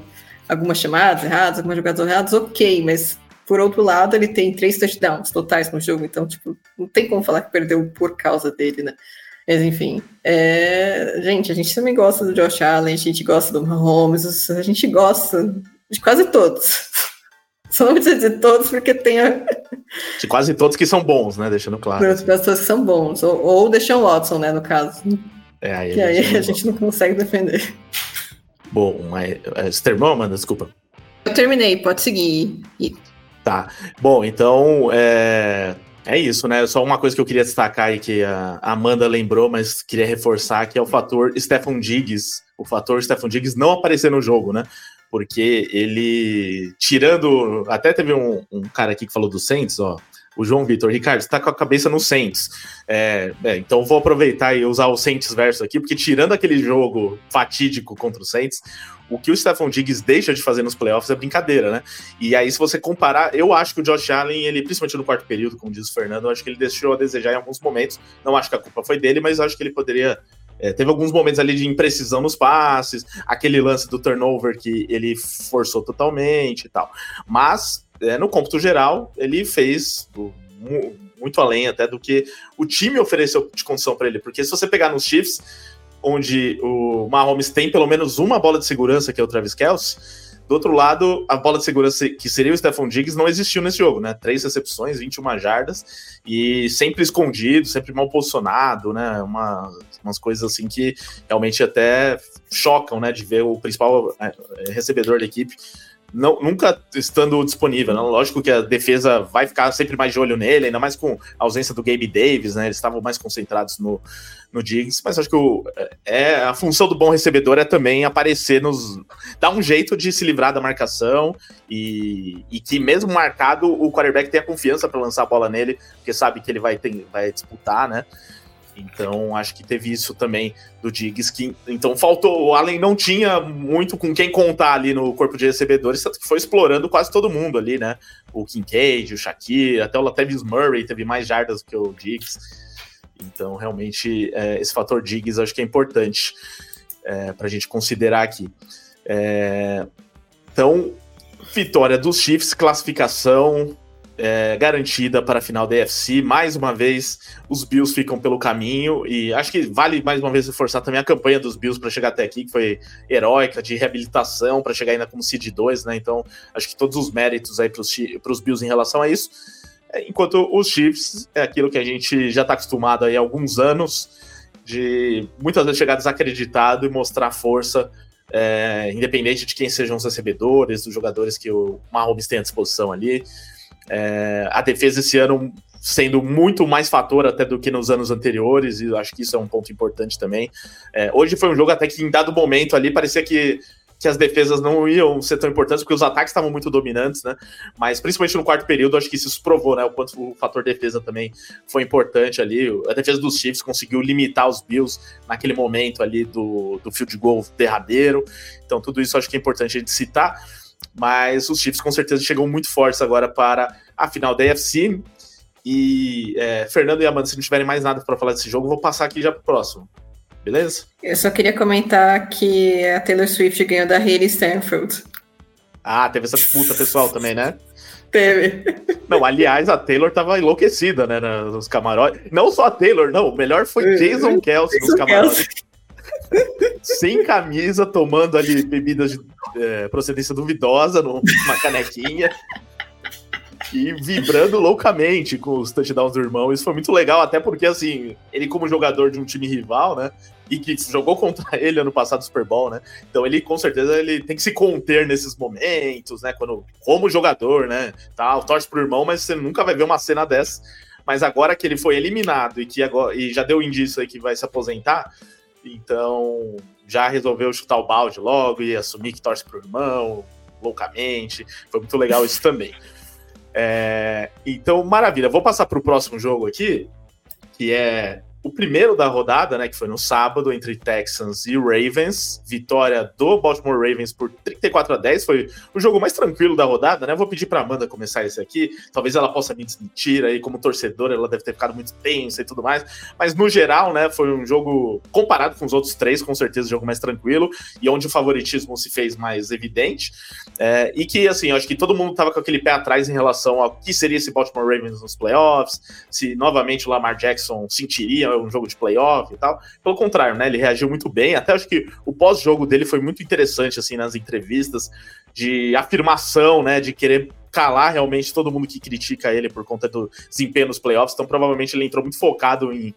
algumas chamadas erradas, algumas jogadas erradas, ok, mas por outro lado, ele tem três touchdowns totais no jogo, então, tipo, não tem como falar que perdeu por causa dele, né? Mas enfim, é... gente, a gente também gosta do Josh Allen, a gente gosta do Mahomes, a gente gosta de quase todos. Só não precisa dizer todos, porque tem a... De quase todos que são bons, né? Deixando claro. As pessoas que são bons. Ou, ou o Deshaun Watson, né, no caso. É, aí que aí a gente não consegue defender. Bom, mas. É, você terminou, Amanda? Desculpa. Eu terminei, pode seguir. Tá. Bom, então. É... É isso, né? Só uma coisa que eu queria destacar aí que a Amanda lembrou, mas queria reforçar, que é o fator Stefan Diggs. O fator Stefan Diggs não aparecer no jogo, né? Porque ele, tirando. Até teve um, um cara aqui que falou do Saints, ó o João Vitor. Ricardo, você tá com a cabeça no Saints. É, é, então vou aproveitar e usar o Saints verso aqui, porque tirando aquele jogo fatídico contra o Saints, o que o Stephon Diggs deixa de fazer nos playoffs é brincadeira, né? E aí, se você comparar, eu acho que o Josh Allen, ele, principalmente no quarto período, como diz o Fernando, eu acho que ele deixou a desejar em alguns momentos. Não acho que a culpa foi dele, mas acho que ele poderia é, teve alguns momentos ali de imprecisão nos passes, aquele lance do turnover que ele forçou totalmente e tal. Mas é, no cômputo geral, ele fez muito além até do que o time ofereceu de condição para ele. Porque se você pegar nos Chiefs, onde o Mahomes tem pelo menos uma bola de segurança, que é o Travis Kelce, do outro lado, a bola de segurança que seria o Stephon Diggs não existiu nesse jogo, né? Três recepções, 21 jardas e sempre escondido, sempre mal posicionado, né? Uma, umas coisas assim que realmente até chocam, né? De ver o principal é, recebedor da equipe não, nunca estando disponível. Né? Lógico que a defesa vai ficar sempre mais de olho nele, ainda mais com a ausência do Gabe Davis, né? Eles estavam mais concentrados no, no Diggs, mas acho que o, é, a função do bom recebedor é também aparecer nos. dar um jeito de se livrar da marcação e, e que, mesmo marcado, o quarterback tenha confiança para lançar a bola nele, porque sabe que ele vai, ter, vai disputar, né? Então, acho que teve isso também do Diggs. Que, então, faltou. O Allen não tinha muito com quem contar ali no corpo de recebedores, tanto que foi explorando quase todo mundo ali, né? O Kincaid, o Shakir, até o Latavius Murray teve mais jardas que o Diggs. Então, realmente, é, esse fator Diggs acho que é importante é, para a gente considerar aqui. É, então, vitória dos Chiefs, classificação é, garantida para a final da UFC. Mais uma vez, os Bills ficam pelo caminho e acho que vale mais uma vez reforçar também a campanha dos Bills para chegar até aqui, que foi heróica, de reabilitação, para chegar ainda como seed 2, né? Então, acho que todos os méritos aí para os Bills em relação a isso. É, enquanto os Chiefs é aquilo que a gente já está acostumado aí há alguns anos, de muitas vezes chegar desacreditado e mostrar força é, independente de quem sejam os recebedores, os jogadores que o Mahomes tem à disposição ali. É, a defesa esse ano sendo muito mais fator até do que nos anos anteriores, e acho que isso é um ponto importante também. É, hoje foi um jogo até que em dado momento ali parecia que, que as defesas não iam ser tão importantes, porque os ataques estavam muito dominantes, né? Mas principalmente no quarto período, acho que isso provou, né? O quanto o fator defesa também foi importante ali. A defesa dos Chiefs conseguiu limitar os Bills naquele momento ali do, do field goal derradeiro. Então, tudo isso acho que é importante a gente citar mas os Chiefs com certeza chegam muito fortes agora para a final da AFC. E é, Fernando e Amanda, se não tiverem mais nada para falar desse jogo, vou passar aqui já para o próximo. Beleza? Eu só queria comentar que a Taylor Swift ganhou da Hayley Stanfield. Ah, teve essa disputa pessoal também, né? Teve. Não, aliás, a Taylor tava enlouquecida, né, nos camarotes. Não só a Taylor, não, o melhor foi Jason Kelsey nos camarotes. Sem camisa, tomando ali bebidas de é, procedência duvidosa numa canequinha. e vibrando loucamente com os touchdowns do irmão. Isso foi muito legal, até porque, assim, ele, como jogador de um time rival, né? E que jogou contra ele ano passado no Super Bowl, né? Então ele, com certeza, ele tem que se conter nesses momentos, né? Quando, como jogador, né? Tá, torce pro irmão, mas você nunca vai ver uma cena dessa. Mas agora que ele foi eliminado e que agora e já deu indício aí que vai se aposentar, então já resolveu chutar o balde logo e assumir que torce pro irmão, loucamente. Foi muito legal isso também. É, então, maravilha. Vou passar para o próximo jogo aqui, que é o primeiro da rodada, né, que foi no sábado, entre Texans e Ravens, vitória do Baltimore Ravens por 34 a 10, foi o jogo mais tranquilo da rodada, né? Vou pedir para Amanda começar esse aqui, talvez ela possa me desmentir aí como torcedora, ela deve ter ficado muito tensa e tudo mais, mas no geral, né, foi um jogo comparado com os outros três, com certeza, jogo mais tranquilo e onde o favoritismo se fez mais evidente. É, e que, assim, acho que todo mundo tava com aquele pé atrás em relação ao que seria esse Baltimore Ravens nos playoffs, se novamente o Lamar Jackson sentiria um jogo de playoff e tal. Pelo contrário, né? Ele reagiu muito bem. Até acho que o pós-jogo dele foi muito interessante, assim, nas entrevistas, de afirmação, né? De querer calar realmente todo mundo que critica ele por conta do desempenho nos playoffs. Então, provavelmente, ele entrou muito focado em,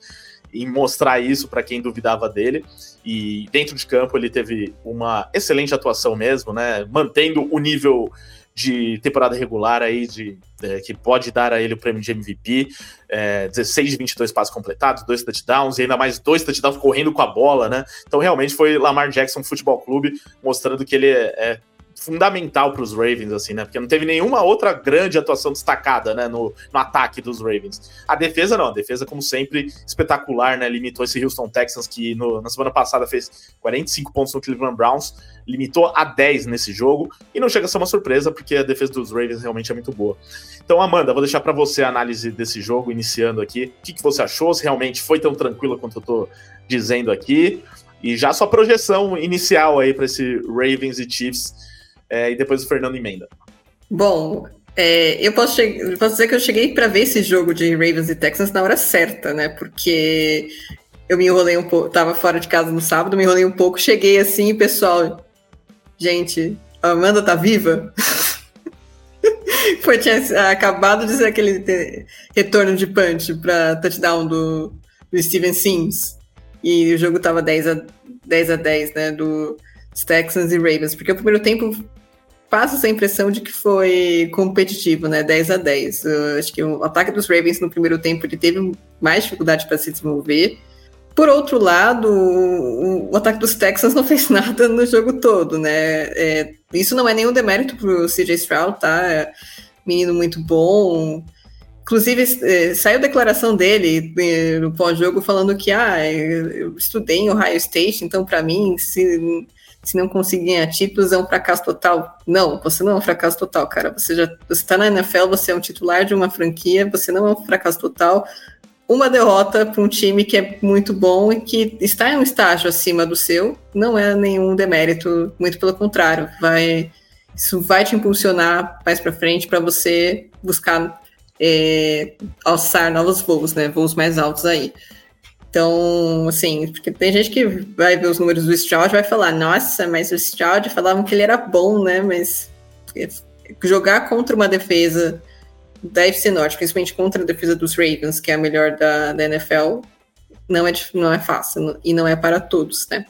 em mostrar isso para quem duvidava dele. E dentro de campo ele teve uma excelente atuação mesmo, né? Mantendo o nível de temporada regular aí, de, é, que pode dar a ele o prêmio de MVP. É, 16 de 22 passos completados, dois touchdowns, e ainda mais dois touchdowns correndo com a bola, né? Então realmente foi Lamar Jackson Futebol Clube mostrando que ele é, é fundamental para os Ravens, assim, né? Porque não teve nenhuma outra grande atuação destacada, né? No, no, ataque dos Ravens. A defesa, não. A defesa, como sempre, espetacular, né? Limitou esse Houston Texans, que no, na semana passada fez 45 pontos no Cleveland Browns, limitou a 10 nesse jogo. E não chega a ser uma surpresa, porque a defesa dos Ravens realmente é muito boa. Então, Amanda, vou deixar para você a análise desse jogo, iniciando aqui. O que, que você achou? Se realmente foi tão tranquila quanto eu tô dizendo aqui? E já sua projeção inicial aí para esse Ravens e Chiefs é, e depois o Fernando emenda. Bom, é, eu posso, posso, dizer que eu cheguei para ver esse jogo de Ravens e Texans na hora certa, né? Porque eu me enrolei um pouco, tava fora de casa no sábado, me enrolei um pouco, cheguei assim, pessoal, gente, a Amanda tá viva? Foi, tinha acabado de ser aquele retorno de punch para touchdown do, do Steven Sims. E o jogo tava 10 a 10, a 10 né? Do Texans e Ravens. Porque o primeiro tempo passa essa impressão de que foi competitivo, né? 10 a 10. Eu acho que o ataque dos Ravens no primeiro tempo ele teve mais dificuldade para se desenvolver. Por outro lado, o, o, ataque dos Texans não fez nada no jogo todo, né? É, isso não é nenhum demérito pro CJ Stroud, tá? É menino muito bom. Inclusive, é, saiu declaração dele é, no pós-jogo falando que ah, eu estudei em Ohio State, então para mim, se se não conseguir ganhar títulos, é um fracasso total. Não, você não é um fracasso total, cara. Você já você tá na NFL, você é um titular de uma franquia, você não é um fracasso total. Uma derrota para um time que é muito bom e que está em um estágio acima do seu não é nenhum demérito, muito pelo contrário, vai isso vai te impulsionar mais para frente para você buscar é, alçar novos voos, né? Voos mais altos aí. Então, assim, porque tem gente que vai ver os números do Stroud e vai falar, nossa, mas o Stroud falavam que ele era bom, né? Mas jogar contra uma defesa da FC Norte, principalmente contra a defesa dos Ravens, que é a melhor da, da NFL, não é, não é fácil e não é para todos, né?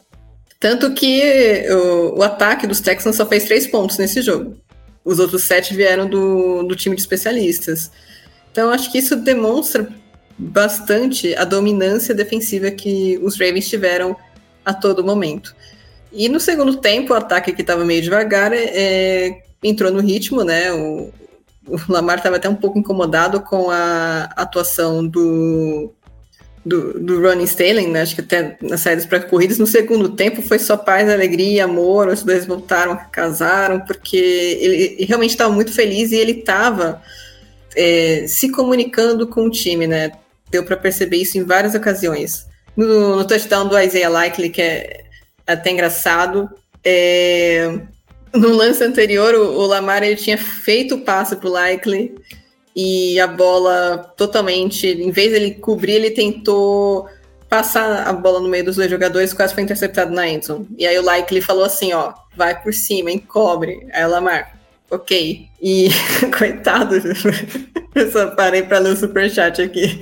Tanto que o, o ataque dos Texans só fez três pontos nesse jogo. Os outros sete vieram do, do time de especialistas. Então, acho que isso demonstra bastante a dominância defensiva que os Ravens tiveram a todo momento. E no segundo tempo, o ataque que estava meio devagar é, entrou no ritmo, né? O, o Lamar estava até um pouco incomodado com a atuação do, do, do Ronnie Staley, né? Acho que até nas saídas para corridas. No segundo tempo foi só paz, alegria amor. Os dois voltaram, casaram, porque ele, ele realmente estava muito feliz e ele estava é, se comunicando com o time, né? Deu para perceber isso em várias ocasiões. No, no touchdown do Isaiah Likely, que é até engraçado, é, no lance anterior, o, o, Lamar ele tinha feito o passe para o Likely e a bola totalmente, em vez dele cobrir, ele tentou passar a bola no meio dos dois jogadores, quase foi interceptado na endzone. E aí o Likely falou assim, ó, vai por cima, encobre. Aí o Lamar, ok. E, coitado, eu só parei para ler o superchat aqui.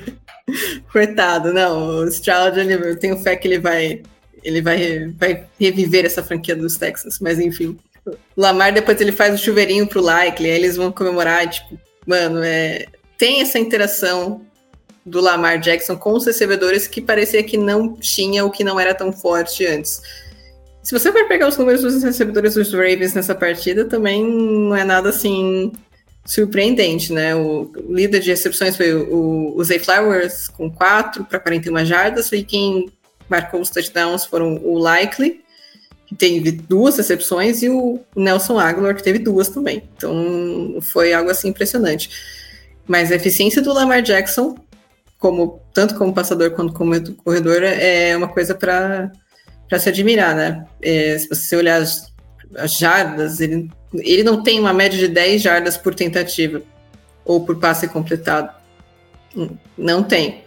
Coitado, não. O Stroud, ele, eu tenho fé que ele vai, ele vai, vai reviver essa franquia dos Texans, mas enfim. O Lamar, depois ele faz o chuveirinho pro Likely, aí eles vão comemorar, tipo, mano, é, tem essa interação do Lamar Jackson com os recebedores que parecia que não tinha ou que não era tão forte antes. Se você for pegar os números dos recebedores dos Ravens nessa partida, também não é nada assim surpreendente, né? O líder de recepções foi o, o Zay Flowers com 4 para 41 jardas, e quem marcou os touchdowns foram o Likely, que teve duas recepções, e o Nelson Aguilar, que teve duas também. Então foi algo assim impressionante. Mas a eficiência do Lamar Jackson, como tanto como passador quanto como corredor, é uma coisa para se admirar, né? É, se você olhar as, jardas, ele ele não tem uma média de 10 jardas por tentativa ou por passe completado. Não tem.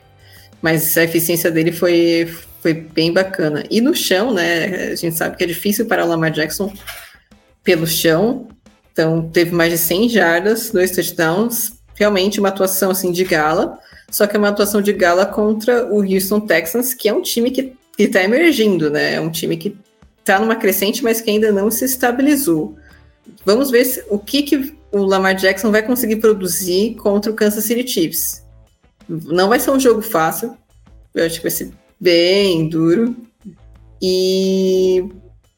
Mas a eficiência dele foi, foi bem bacana. E no chão, né? A gente sabe que é difícil para o Lamar Jackson pelo chão. Então, teve mais de 100 jardas, dois touchdowns. Realmente uma atuação assim de gala. só que é uma atuação de gala contra o Houston Texans, que é um time que está emergindo, né? É um time que está numa crescente, mas que ainda não se estabilizou. Vamos ver se, o que, que o Lamar Jackson vai conseguir produzir contra o Kansas City Chiefs. Não vai ser um jogo fácil, eu acho que vai ser bem duro. E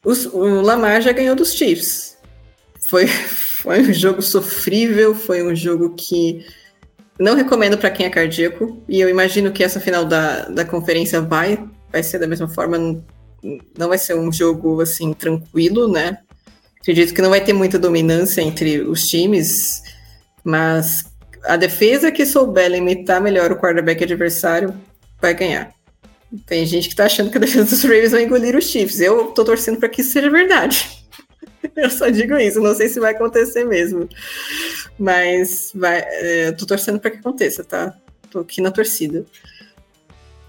os, o Lamar já ganhou dos Chiefs. Foi, foi um jogo sofrível, foi um jogo que não recomendo para quem é cardíaco. E eu imagino que essa final da, da conferência vai, vai ser da mesma forma. Não vai ser um jogo assim tranquilo, né? Acredito que não vai ter muita dominância entre os times, mas a defesa que souber limitar melhor o quarterback adversário vai ganhar. Tem gente que tá achando que a defesa dos Ravens vai engolir os Chiefs. Eu tô torcendo para que isso seja verdade. Eu só digo isso, não sei se vai acontecer mesmo. Mas vai, é, tô torcendo para que aconteça, tá? Tô aqui na torcida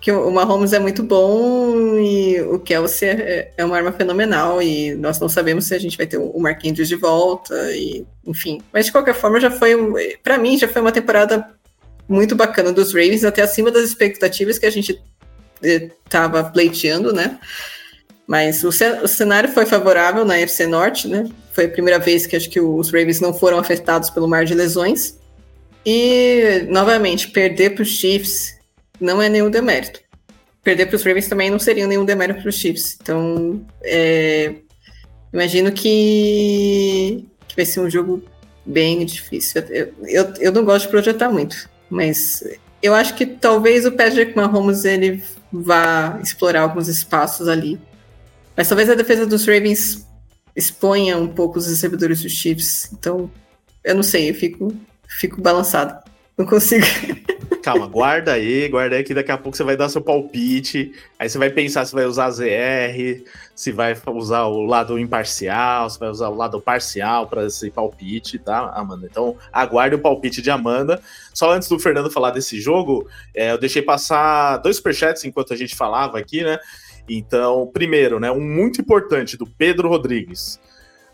que o Mahomes é muito bom e o Kelsey é, é uma arma fenomenal e nós não sabemos se a gente vai ter o Mark Andrews de volta e enfim. Mas de qualquer forma já foi, para mim já foi uma temporada muito bacana dos Ravens, até acima das expectativas que a gente estava pleiteando, né? Mas o, o, cenário foi favorável na FC Norte, né? Foi a primeira vez que acho que os Ravens não foram afetados pelo mar de lesões. E, novamente, perder para os Chiefs não é nenhum demérito. Perder para os Ravens também não seria nenhum demérito para os Chiefs. Então, é, imagino que, que vai ser um jogo bem difícil. Eu, eu, eu não gosto de projetar muito, mas eu acho que talvez o Patrick Mahomes ele vá explorar alguns espaços ali. Mas talvez a defesa dos Ravens exponha um pouco os recebedores dos Chiefs. Então, eu não sei, eu fico, fico balançado. Não consigo. Calma, guarda aí, guarda aí que daqui a pouco você vai dar seu palpite. Aí você vai pensar se vai usar ZR, se vai usar o lado imparcial, se vai usar o lado parcial para esse palpite, tá, Amanda? Então, aguarde o palpite de Amanda. Só antes do Fernando falar desse jogo, é, eu deixei passar dois superchats enquanto a gente falava aqui, né? Então, primeiro, né, um muito importante do Pedro Rodrigues.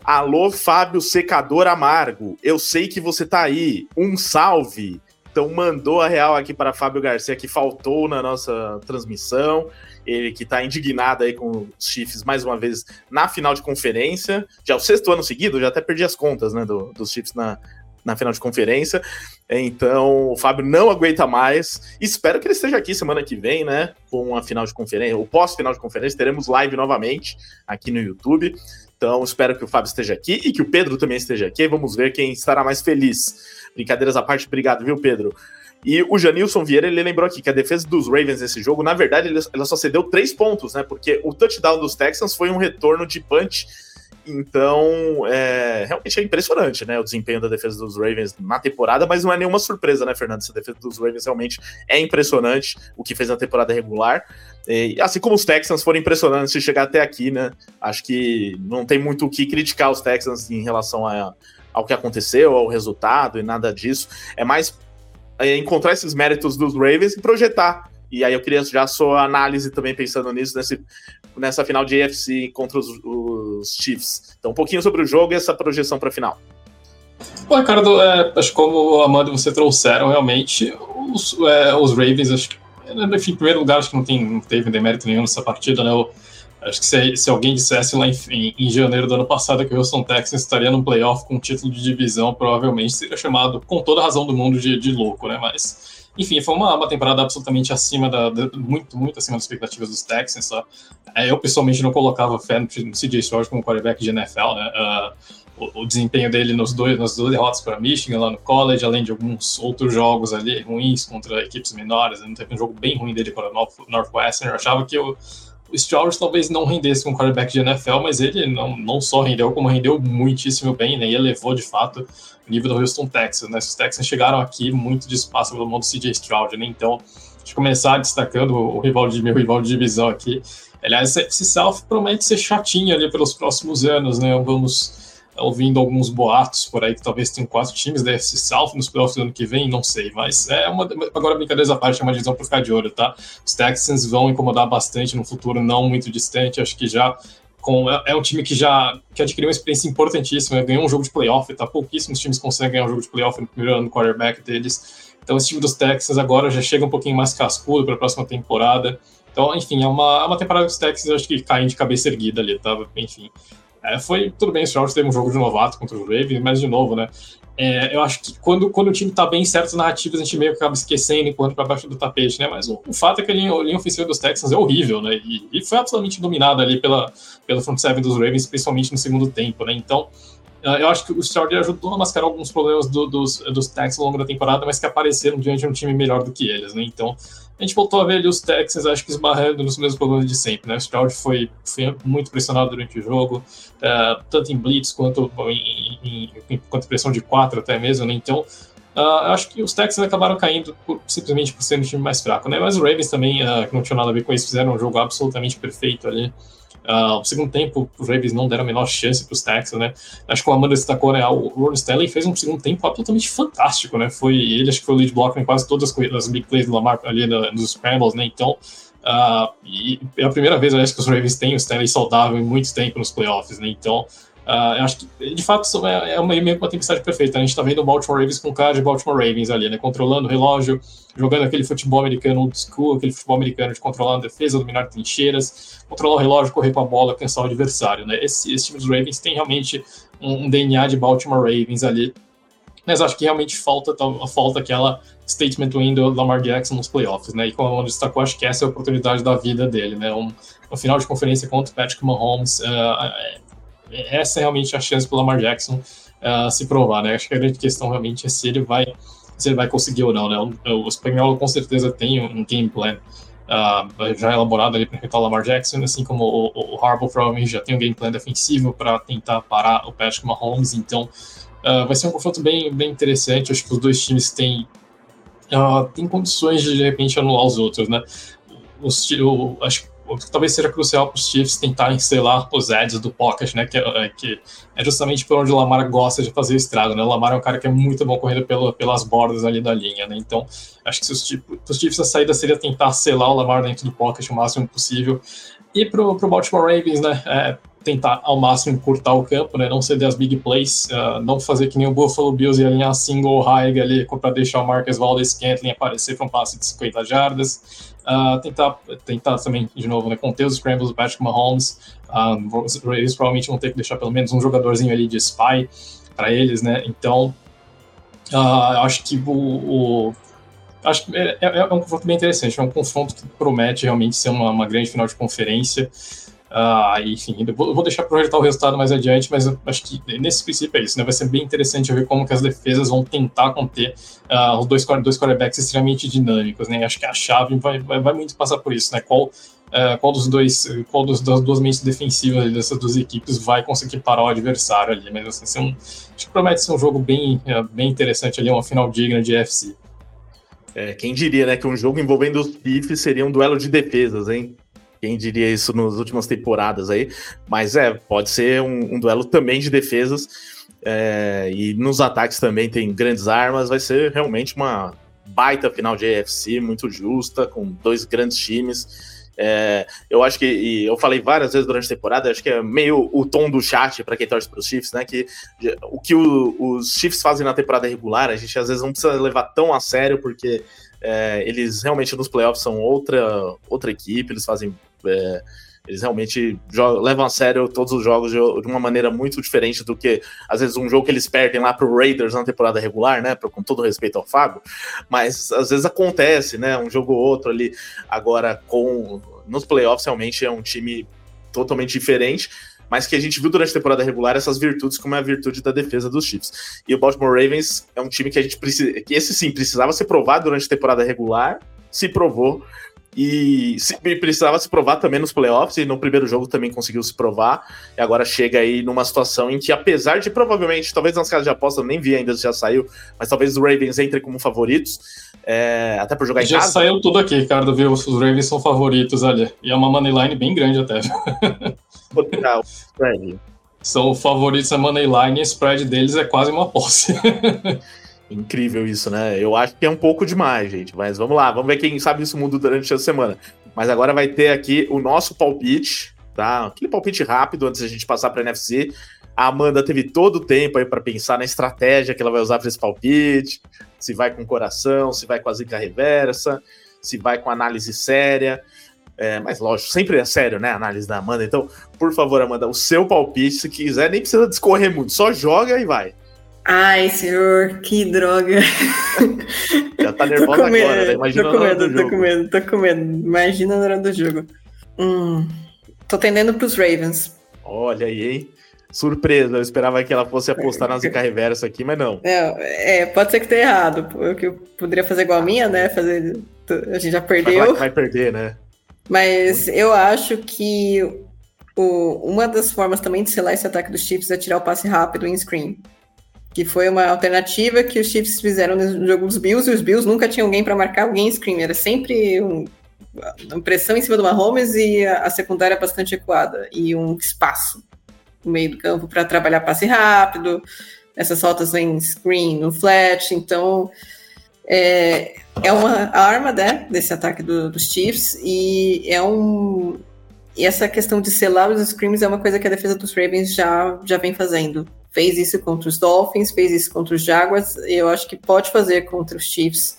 Alô, Fábio Secador Amargo. Eu sei que você tá aí. Um salve. Então mandou a real aqui para Fábio Garcia, que faltou na nossa transmissão. Ele que está indignado aí com os Chiefs mais uma vez na final de conferência. Já é o sexto ano seguido, já até perdi as contas, né, do, dos Chiefs na, na final de conferência. Então, o Fábio não aguenta mais. Espero que ele esteja aqui semana que vem, né? Com a final de conferência, o pós-final de conferência. Teremos live novamente aqui no YouTube. Então, espero que o Fábio esteja aqui e que o Pedro também esteja aqui. Vamos ver quem estará mais feliz. Brincadeiras à parte, obrigado, viu, Pedro? E o Janilson Vieira, ele lembrou aqui que a defesa dos Ravens nesse jogo, na verdade, ela só cedeu três pontos, né? Porque o touchdown dos Texans foi um retorno de punch. Então, é, realmente é impressionante, né? O desempenho da defesa dos Ravens na temporada, mas não é nenhuma surpresa, né, Fernando? Essa defesa dos Ravens realmente é impressionante o que fez na temporada regular. E, assim como os Texans foram impressionantes de chegar até aqui, né? Acho que não tem muito o que criticar os Texans em relação a, ao que aconteceu, ao resultado e nada disso. É mais é, encontrar esses méritos dos Ravens e projetar. E aí eu queria já a sua análise também pensando nisso, nesse, nessa final de AFC contra os, os Chiefs. Então, um pouquinho sobre o jogo e essa projeção para a final. Bom, Ricardo, é, acho que como Amanda e você trouxeram, realmente, os, é, os Ravens, acho que, enfim, em primeiro lugar, acho que não, tem, não teve demérito nenhum nessa partida, né? O, Acho que se, se alguém dissesse lá em, em, janeiro do ano passado que o Houston Texans estaria no playoff com título de divisão, provavelmente seria chamado, com toda a razão do mundo, de, de louco, né? Mas, enfim, foi uma, uma temporada absolutamente acima da, da, muito, muito acima das expectativas dos Texans. Só. É, eu, pessoalmente, não colocava fé no, CJ Stroud como quarterback de NFL, né? Uh, o, o, desempenho dele nos dois, nas duas derrotas para Michigan lá no college, além de alguns outros jogos ali ruins contra equipes menores, não teve um jogo bem ruim dele para North, Northwestern. Eu achava que o o Stroud talvez não rendesse com quarterback de NFL, mas ele não, não só rendeu, como rendeu muitíssimo bem, né? E elevou de fato o nível do Houston Texas, né? Os Texans chegaram aqui muito de espaço pelo mundo CJ Stroud, né? Então, de começar destacando o rival de meu rival de divisão aqui. Aliás, esse South promete ser chatinho ali pelos próximos anos, né? Vamos ouvindo alguns boatos por aí que talvez tenham quatro times da FC South nos playoffs do ano que vem, não sei, mas é uma agora brincadeira à parte, é uma divisão para ficar de olho, tá? Os Texans vão incomodar bastante no futuro não muito distante, acho que já com, é, é, um time que já que adquiriu uma experiência importantíssima, ganhou um jogo de playoff, tá? Pouquíssimos times conseguem ganhar um jogo de playoff no primeiro ano do quarterback deles. Então esse time dos Texans agora já chega um pouquinho mais cascudo para a próxima temporada. Então, enfim, é uma, é uma temporada dos Texans, acho que caem de cabeça erguida ali, tá? Enfim. É, foi tudo bem, o Stroud teve um jogo de novato contra os Ravens, mas de novo, né? É, eu acho que quando, quando o time tá bem, certas narrativas a gente meio que acaba esquecendo e empurrando para baixo do tapete, né? Mas o, o, fato é que a linha, a linha ofensiva dos Texans é horrível, né? E, e, foi absolutamente dominada ali pela, pela front seven dos Ravens, principalmente no segundo tempo, né? Então, uh, eu acho que o Stroud ajudou a mascarar alguns problemas do, dos, dos Texans ao longo da temporada, mas que apareceram diante de um time melhor do que eles, né? Então, a gente voltou a ver ali os Texans, acho que esbarrando nos mesmos problemas de sempre, né? O Stroud foi, foi muito pressionado durante o jogo, uh, tanto em blitz quanto em, em, em, quanto pressão de quatro até mesmo, né? Então, uh, acho que os Texans acabaram caindo por, simplesmente por ser um time mais fraco, né? Mas os Ravens também, uh, que não tinham nada a ver com isso, fizeram um jogo absolutamente perfeito ali. Uh, segundo tempo, os Ravens não deram a menor chance para os Texans, né? Acho que o Amanda destacou, né? O Ron Stanley fez um segundo tempo absolutamente fantástico, né? Foi ele, acho que foi o lead blocker em quase todas as, big plays do Lamar ali nos scrambles, né? Então, uh, é a primeira vez, acho que os Ravens têm o Stanley saudável em muito tempo nos playoffs, né? Então, Uh, eu acho que, de fato, é, é uma, meio uma tempestade perfeita. A gente está vendo o Baltimore Ravens com cara de Baltimore Ravens ali, né? Controlando o relógio, jogando aquele futebol americano old school, aquele futebol americano de controlar a defesa, dominar trincheiras, controlar o relógio, correr com a bola, cansar o adversário, né? Esse, esse time dos Ravens tem realmente um, um DNA de Baltimore Ravens ali. Mas acho que realmente falta, falta aquela statement win do Lamar Jackson nos playoffs, né? E como o destacou, acho que essa é a oportunidade da vida dele, né? Um, um final de conferência contra o Patrick Mahomes. Uh, essa é realmente a chance para Lamar Jackson uh, se provar, né? Acho que a grande questão realmente é se ele vai, se ele vai conseguir ou não, né? O, o Spagnuolo com certeza tem um game plan uh, já elaborado ali para enfrentar o Lamar Jackson, assim como o, o Harbaugh provavelmente já tem um game plan defensivo para tentar parar o Patrick Mahomes, então uh, vai ser um confronto bem, bem interessante. Acho que os dois times têm, uh, têm condições de de repente anular os outros, né? Os, o, acho que talvez seja crucial para os Chiefs tentarem selar os edges do pocket, né? Que, é, que é justamente por onde o Lamar gosta de fazer o estrado, né? O Lamar é um cara que é muito bom correndo pelo, pelas bordas ali da linha, né? Então, acho que se os, os Chiefs a saída seria tentar selar o Lamar dentro do pocket o máximo possível. E para o Baltimore Ravens, né? É, tentar ao máximo encurtar o campo, né? Não ceder as big plays, uh, não fazer que nem o Buffalo Bills e alinhar single high ali para deixar o Marcus Valdez Scantling aparecer para um passe de 50 jardas. Uh, tentar, tentar também, de novo, né, conter os scrambles do Patrick Mahomes. Uh, eles provavelmente vão ter que deixar pelo menos um jogadorzinho ali de spy para eles, né? Então, uh, acho que o, o acho que é, é, é, um confronto bem interessante, é um confronto que promete realmente ser uma, uma grande final de conferência. Uh, enfim, vou, vou deixar projetar o resultado mais adiante, mas acho que nesse princípio é isso, né? Vai ser bem interessante ver como que as defesas vão tentar conter uh, os dois, dois quarterbacks extremamente dinâmicos, né? Acho que a chave vai, vai, vai muito passar por isso, né? Qual, uh, qual dos dois, qual dos, das duas mentes defensivas dessas duas equipes vai conseguir parar o adversário ali, mas assim, um, acho que promete ser um jogo bem, bem interessante ali, uma final digna de FC. É, quem diria, né, que um jogo envolvendo os Chiefs seria um duelo de defesas, hein? Quem diria isso nas últimas temporadas aí? Mas é, pode ser um, um duelo também de defesas. É, e nos ataques também tem grandes armas. Vai ser realmente uma baita final de AFC, muito justa, com dois grandes times. É, eu acho que, eu falei várias vezes durante a temporada, acho que é meio o tom do chat para quem torce para os Chiefs, né? Que o que o, os Chiefs fazem na temporada regular, a gente às vezes não precisa levar tão a sério, porque é, eles realmente nos playoffs são outra, outra equipe, eles fazem é, eles realmente levam a sério todos os jogos de, de, uma maneira muito diferente do que, às vezes, um jogo que eles perdem lá pro Raiders na temporada regular, né? Com todo respeito ao Fábio. Mas às vezes acontece, né? Um jogo ou outro ali. Agora, com nos playoffs, realmente é um time totalmente diferente mas que a gente viu durante a temporada regular essas virtudes, como é a virtude da defesa dos Chiefs. E o Baltimore Ravens é um time que a gente precisa, que esse sim precisava ser provado durante a temporada regular, se provou, e, se, precisava se provar também nos playoffs, e no primeiro jogo também conseguiu se provar. E agora chega aí numa situação em que, apesar de provavelmente, talvez nas casas de aposta, nem vi ainda se já saiu, mas talvez os Ravens entrem como favoritos, é, até por jogar já em casa. Já saiu tudo aqui, Ricardo, viu? Os Ravens são favoritos ali. E é uma moneyline bem grande até. São favoritos a moneyline e o spread deles é quase uma posse. Incrível isso, né? Eu acho que é um pouco demais, gente. Mas vamos lá, vamos ver quem sabe isso muda durante a semana. Mas agora vai ter aqui o nosso palpite tá? Aquele palpite rápido antes da gente passar para NFC. A Amanda teve todo o tempo aí para pensar na estratégia que ela vai usar para esse palpite, se vai com coração, se vai com a zica reversa, se vai com análise séria. É, mas lógico, sempre é sério, né? A análise da Amanda. Então, por favor, Amanda, o seu palpite, se quiser, nem precisa discorrer muito, só joga e vai. Ai, senhor, que droga. Já tá nervosa agora, né? Imagina tô com medo, tô com medo, tô com medo. Imagina na hora do jogo. Hum, tô tendendo pros Ravens. Olha aí, hein? Surpresa, eu esperava que ela fosse apostar na zica reversa aqui, mas não. É, é pode ser que tenha errado. porque eu poderia fazer igual a minha, né? Fazer. A gente já perdeu. Vai, vai perder, né? Mas eu acho que o, uma das formas também de selar esse ataque dos Chiefs é tirar o passe rápido em screen que foi uma alternativa que os Chiefs fizeram no jogo dos Bills, e os Bills nunca tinham alguém para marcar alguém em screen, era sempre um, uma pressão em cima do Mahomes e a, a secundária bastante equada, e um espaço no meio do campo para trabalhar passe rápido, essas soltas em screen, no flat, então é, é uma arma né, desse ataque do, dos Chiefs, e é um... E essa questão de selar os screens é uma coisa que a defesa dos Ravens já, já vem fazendo fez isso contra os Dolphins, fez isso contra os Jaguars, eu acho que pode fazer contra os Chiefs.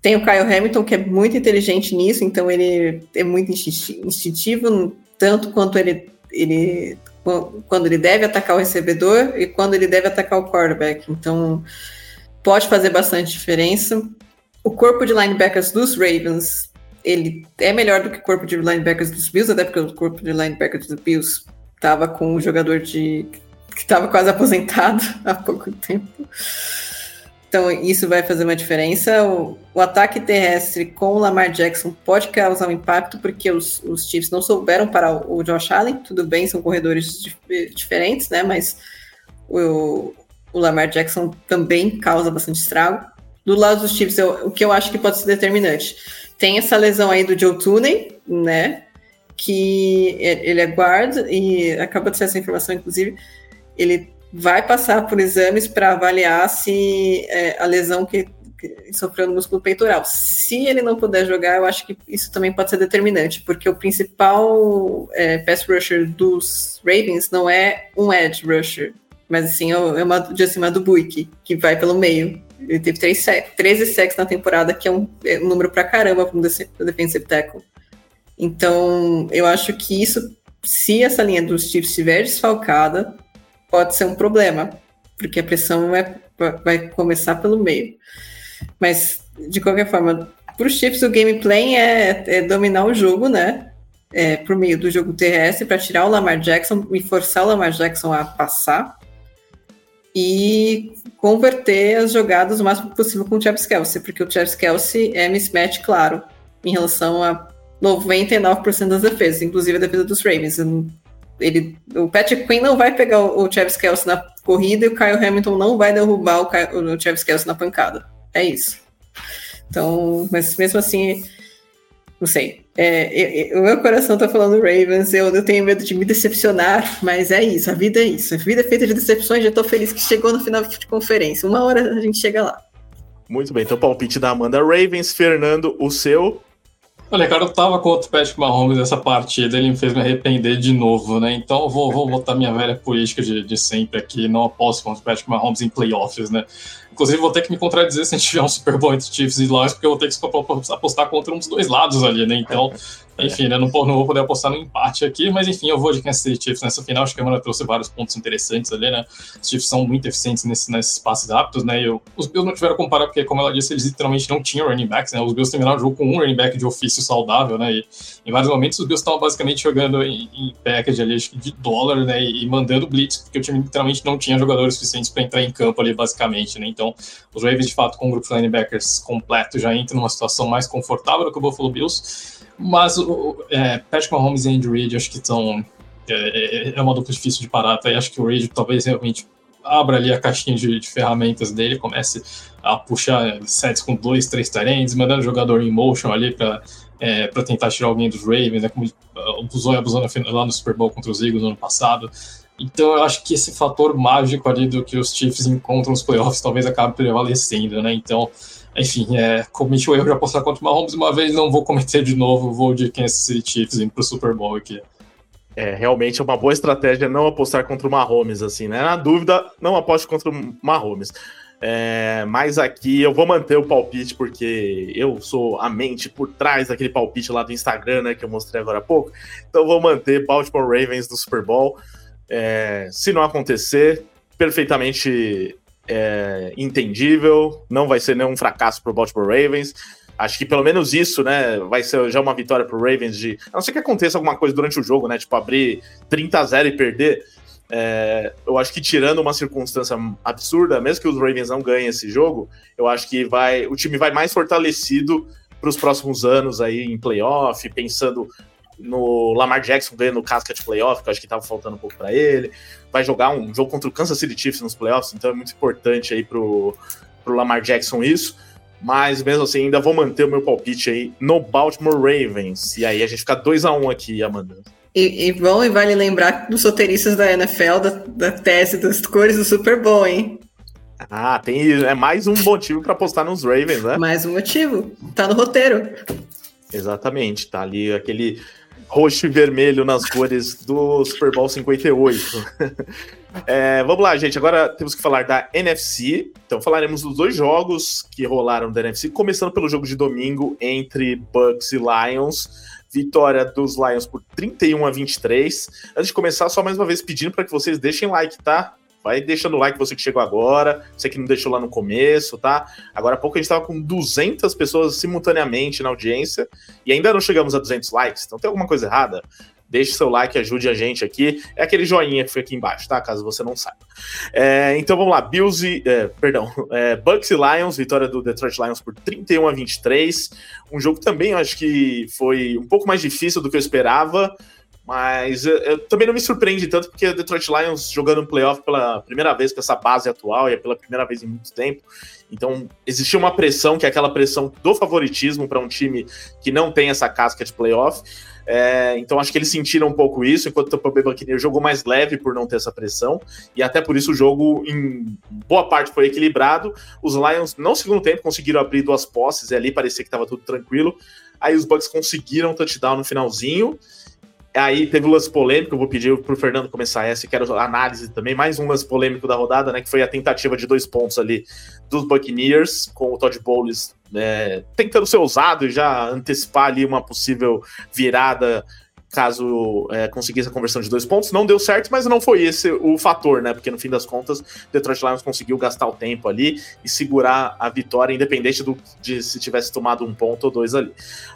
Tem o Kyle Hamilton, que é muito inteligente nisso, então ele é muito instintivo, tanto quanto ele, ele quando ele deve atacar o recebedor e quando ele deve atacar o quarterback. Então, pode fazer bastante diferença. O corpo de linebackers dos Ravens, ele é melhor do que o corpo de linebackers dos Bills, até porque o corpo de linebackers dos Bills estava com um jogador de que estava quase aposentado há pouco tempo. Então, isso vai fazer uma diferença. O, o, ataque terrestre com o Lamar Jackson pode causar um impacto, porque os, os Chiefs não souberam parar o, Josh Allen. Tudo bem, são corredores dif diferentes, né? Mas o, o, Lamar Jackson também causa bastante estrago. Do lado dos Chiefs, eu, o que eu acho que pode ser determinante. Tem essa lesão aí do Joe Tooney, né? Que ele é guard, e acaba de ser essa informação, inclusive ele vai passar por exames para avaliar se é, a lesão que, que, sofreu no músculo peitoral. Se ele não puder jogar, eu acho que isso também pode ser determinante, porque o principal é, pass rusher dos Ravens não é um edge rusher, mas sim é uma de acima do Buick, que vai pelo meio. Ele teve 3, 13 sacks na temporada, que é um, é um número para caramba para um defensive tackle. Então, eu acho que isso, se essa linha dos Chiefs estiver desfalcada, pode ser um problema, porque a pressão é, vai começar pelo meio. Mas, de qualquer forma, para os Chiefs, o gameplay é, é, dominar o jogo, né? É, por meio do jogo terrestre, para tirar o Lamar Jackson e forçar o Lamar Jackson a passar e converter as jogadas o máximo possível com o Travis Kelsey, porque o Travis Kelsey é mismatch, claro, em relação a 99% das defesas, inclusive a defesa dos Ravens ele, o Patrick Quinn não vai pegar o, Travis Kelce na corrida e o Kyle Hamilton não vai derrubar o, o Travis Kelce na pancada. É isso. Então, mas mesmo assim, não sei. É, o meu coração tá falando Ravens, eu, eu tenho medo de me decepcionar, mas é isso, a vida é isso. A vida é feita de decepções, já tô feliz que chegou no final de conferência. Uma hora a gente chega lá. Muito bem, então palpite da Amanda Ravens, Fernando, o seu. Olha, cara, eu tava contra o Patrick Mahomes nessa partida, ele me fez me arrepender de novo, né? Então eu vou, vou botar minha velha política de, de sempre aqui, não aposto contra o Patrick Mahomes em playoffs, né? Inclusive, vou ter que me contradizer se a gente tiver um Super Bowl entre Chiefs e Lions, porque eu vou ter que apostar contra um dos dois lados ali, né? Então, enfim, né? Não, não vou poder apostar no empate aqui, mas enfim, eu vou de Kansas City Chiefs nessa final. Acho que a Amanda trouxe vários pontos interessantes ali, né? Os Chiefs são muito eficientes nesse, nesses passes rápidos, né? E eu, os Bills não tiveram comparar, porque, como ela disse, eles literalmente não tinham running backs, né? Os Bills terminaram o jogo com um running back de ofício saudável, né? E em vários momentos os Bills estavam basicamente jogando em, em package ali, que de dólar, né? E, e mandando blitz, porque o time literalmente não tinha jogadores suficientes para entrar em campo ali, basicamente, né? Então, os Ravens de fato, com o grupo de linebackers completo, já entra numa situação mais confortável do que o Buffalo Bills. Mas o é, Patrick Mahomes e Andy Reid, acho que estão. É, é, é, uma dupla difícil de parar. Até acho que o Reid talvez realmente abra ali a caixinha de, de, ferramentas dele, comece a puxar sets com dois, três tarentes, mandando o jogador em motion ali para é, tentar tirar alguém dos Ravens, né, como usou e abusou lá no Super Bowl contra os Eagles no ano passado. Então eu acho que esse fator mágico ali do que os Chiefs encontram nos playoffs talvez acabe prevalecendo, né? Então, enfim, é, cometi o erro de apostar contra o Mahomes uma vez, não vou cometer de novo, vou de Kansas City Chiefs indo pro Super Bowl aqui. É, realmente é uma boa estratégia não apostar contra o Mahomes, assim, né? Na dúvida, não aposte contra o Mahomes. É, mas aqui eu vou manter o palpite, porque eu sou a mente por trás daquele palpite lá do Instagram, né? Que eu mostrei agora há pouco. Então vou manter Baltimore Ravens no Super Bowl. É, se não acontecer, perfeitamente é, entendível. Não vai ser nenhum fracasso para o Baltimore Ravens. Acho que pelo menos isso, né, vai ser já uma vitória pro Ravens de. A não ser que aconteça alguma coisa durante o jogo, né? Tipo, abrir 30 a 0 e perder. É, eu acho que tirando uma circunstância absurda, mesmo que os Ravens não ganhem esse jogo, eu acho que vai, o time vai mais fortalecido para os próximos anos aí em playoff, pensando no Lamar Jackson ganhando casca de playoff, que eu acho que estava faltando um pouco para ele. Vai jogar um jogo contra o Kansas City Chiefs nos playoffs, então é muito importante aí pro, pro Lamar Jackson isso mas mesmo assim ainda vou manter o meu palpite aí no Baltimore Ravens. E aí a gente fica 2 a 1 um aqui, Amanda. E, e bom, e vale lembrar dos roteiristas da NFL, da, da tese das cores do Super Bowl, hein? Ah, tem é mais um motivo para apostar nos Ravens, né? Mais um motivo. Tá no roteiro. Exatamente, tá ali aquele roxo e vermelho nas cores do Super Bowl 58. é, vamos lá, gente. Agora temos que falar da NFC. Então falaremos dos dois jogos que rolaram da NFC, começando pelo jogo de domingo entre Bucks e Lions. Vitória dos Lions por 31 a 23. Antes de começar, só mais uma vez pedindo para que vocês deixem like, tá? Vai deixando o like você que chegou agora, você que não deixou lá no começo, tá? Agora há pouco a gente estava com 200 pessoas simultaneamente na audiência e ainda não chegamos a 200 likes, então tem alguma coisa errada? Deixe seu like, ajude a gente aqui. É aquele joinha que foi aqui embaixo, tá? Caso você não saiba. É, então vamos lá, Bills e. É, perdão, é, Bucks e Lions, vitória do Detroit Lions por 31 a 23. Um jogo também, eu acho que foi um pouco mais difícil do que eu esperava. Mas eu, eu, também não me surpreende tanto, porque o Detroit Lions jogando um playoff pela primeira vez com essa base atual e é pela primeira vez em muito tempo. Então, existia uma pressão, que é aquela pressão do favoritismo para um time que não tem essa casca de playoff. É, então, acho que eles sentiram um pouco isso, enquanto o Tampa Bay jogou mais leve por não ter essa pressão. E até por isso o jogo, em boa parte, foi equilibrado. Os Lions, no segundo tempo, conseguiram abrir duas posses e ali parecia que estava tudo tranquilo. Aí os Bucks conseguiram touchdown no finalzinho. Aí teve o lance polêmico, eu vou pedir pro Fernando começar essa, quero análise também, mais um lance polêmico da rodada, né, que foi a tentativa de dois pontos ali dos Buccaneers, com o Todd Bowles é, tentando ser ousado e já antecipar ali uma possível virada caso é, conseguisse a conversão de dois pontos. Não deu certo, mas não foi esse o fator, né? Porque no fim das contas, Detroit Lions conseguiu gastar o tempo ali e segurar a vitória, independente do, de se tivesse tomado um ponto ou dois ali.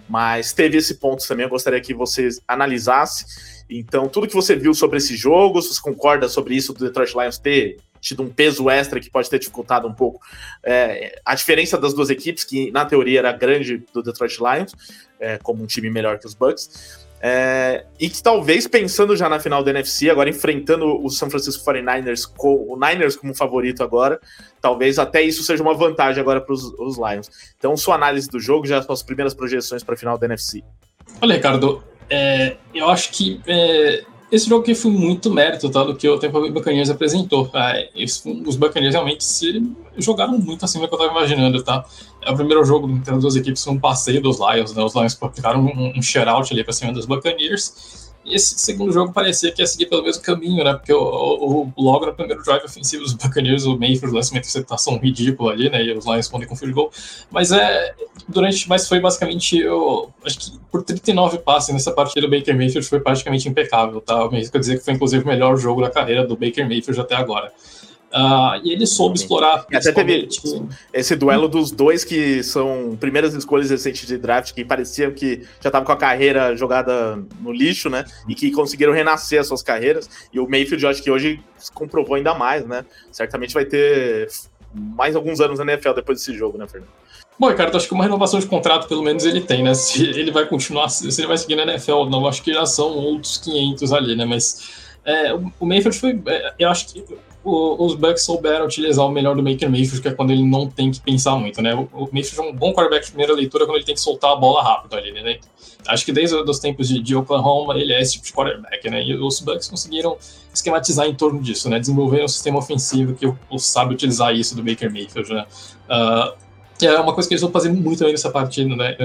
Mas teve esse ponto também, eu gostaria que você analisasse. Então, tudo que você viu sobre esse jogo, se você concorda sobre isso do Detroit Lions ter tido um peso extra que pode ter dificultado um pouco é, a diferença das duas equipes, que na teoria era grande do Detroit Lions, é, como um time melhor que os Bucks. É, e que talvez pensando já na final da NFC, agora enfrentando o San Francisco 49ers, com, o Niners como favorito agora, talvez até isso seja uma vantagem agora para os Lions. Então, sua análise do jogo, já suas primeiras projeções para a final da NFC. Olha, Ricardo, é, eu acho que é, esse jogo aqui foi muito mérito tá, do que o Tampa Bay Buccaneers apresentou. É, os Buccaneers realmente se jogaram muito acima do que eu estava imaginando, tá? É o primeiro jogo entre as duas equipes foi um passeio dos Lions, né? Os Lions aplicaram um, um shutout ali para cima dos Buccaneers. E esse segundo jogo parecia que ia seguir pelo mesmo caminho, né? Porque o, o, logo no primeiro drive ofensivo dos Buccaneers, o Mayfield lança uma interceptação ridícula ali, né? E os Lions respondem com field goal. Mas é. Durante. Mas foi basicamente. Eu, acho que por 39 passes nessa partida, o Baker Mayfield foi praticamente impecável, tá? Eu quer dizer que foi inclusive o melhor jogo da carreira do Baker Mayfield até agora. Uh, e ele soube explorar. Até teve esse duelo dos dois que são primeiras escolhas recentes de draft, que pareciam que já estavam com a carreira jogada no lixo, né? E que conseguiram renascer as suas carreiras. E o Mayfield, eu acho que hoje comprovou ainda mais, né? Certamente vai ter mais alguns anos na NFL depois desse jogo, né, Fernando? Bom, Ricardo, acho que uma renovação de contrato pelo menos ele tem, né? Se ele vai continuar, se ele vai seguir na NFL ou não, acho que já são outros 500 ali, né? Mas é, o Mayfield foi. É, eu acho que o, os Bucks souberam utilizar o melhor do Baker Mayfield, que é quando ele não tem que pensar muito, né? O, o Mayfield é um bom quarterback de primeira leitura quando ele tem que soltar a bola rápido ali, né? Acho que desde os tempos de, de Oklahoma ele é esse tipo de quarterback, né? E os Bucks conseguiram esquematizar em torno disso, né? Desenvolver um sistema ofensivo que sabe utilizar isso do Baker Mayfield, né? Uh, é uma coisa que eles vão fazer muito também nessa partida, né?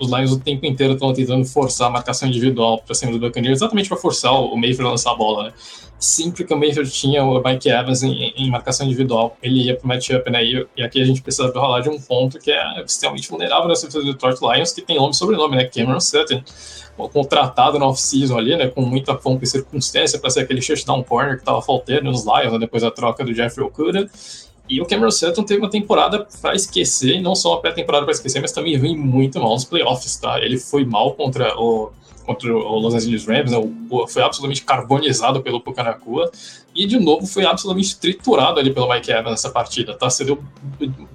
Os Lions o tempo inteiro estão tentando forçar a marcação individual para cima do Buccaneers, exatamente para forçar o Mayfield a lançar a bola, né? Sempre que o Mayfield tinha o Mike Evans em, em marcação individual, ele ia para o matchup, né? E, e, aqui a gente precisa rolar de um ponto que é extremamente vulnerável na defesa do Detroit Lions, que tem nome e sobrenome, né? Cameron Sutton, contratado na off-season ali, né? Com muita pompa e circunstância para ser aquele shutdown corner que estava faltando nos Lions, né, depois da troca do Jeffrey Okuda. E o Cameron Sutton teve uma temporada para esquecer, não só uma pré-temporada para esquecer, mas também vem muito mal nos playoffs, tá? Ele foi mal contra o, contra o Los Angeles Rams, né? Foi absolutamente carbonizado pelo Pucanacua, e de novo foi absolutamente triturado ali pelo Mike Evans nessa partida, tá? Você deu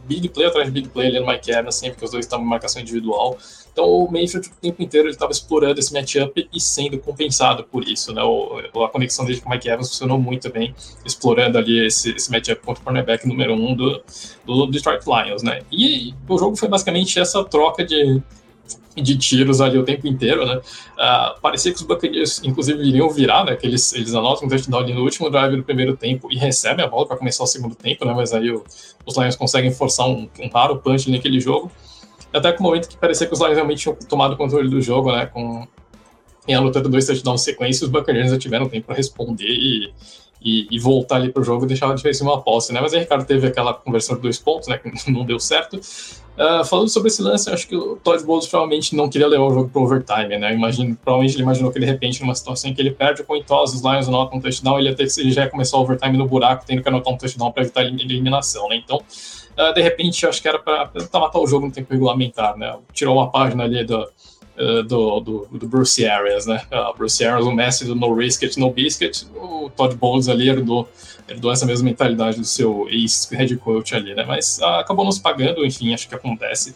big play atrás de big play ali no Mike Evans, sempre que os dois estavam em marcação individual. Então o Mayfield o tempo inteiro ele estava explorando esse matchup e sendo compensado por isso, né? O, a conexão dele com o Mike Evans funcionou muito bem, explorando ali esse, esse matchup contra o cornerback número um do, do Detroit Lions, né? E o jogo foi basicamente essa troca de de tiros ali o tempo inteiro, né? Uh, parecia que os Buccaneers, inclusive, iriam virar, né? Que eles, eles anotam um touchdown ali no último drive do primeiro tempo e recebem a bola para começar o segundo tempo, né? Mas aí o, os Lions conseguem forçar um, um raro punch naquele jogo. Até com o momento que parecia que os Lions realmente tinham tomado o controle do jogo, né? Com, em anotando dois touchdowns sequência, os Buccaneers já tiveram tempo para responder e, e, e, voltar ali para o jogo e deixar a diferença em uma posse, né? Mas aí Ricardo teve aquela conversão de dois pontos, né? Que não deu certo. Uh, falando sobre esse lance, eu acho que o Todd Bowles provavelmente não queria levar o jogo para overtime, né? Imagino, provavelmente ele imaginou que de repente, numa situação em que ele perde com toss, os Lions anotam um touchdown, ele, até, ele já ia começar o overtime no buraco, tendo que anotar um touchdown para evitar a eliminação, né? Então, uh, de repente, eu acho que era para matar o jogo no tempo regulamentar, né? Tirou uma página ali do, uh, do, do, do, Bruce Arias, né? Uh, Bruce Arias, o mestre do No Risk It, No Biscuit, o Todd Bowles ali herdou, herdou essa mesma mentalidade do seu ex-head coach ali, né? Mas acabou nos pagando, enfim, acho que acontece.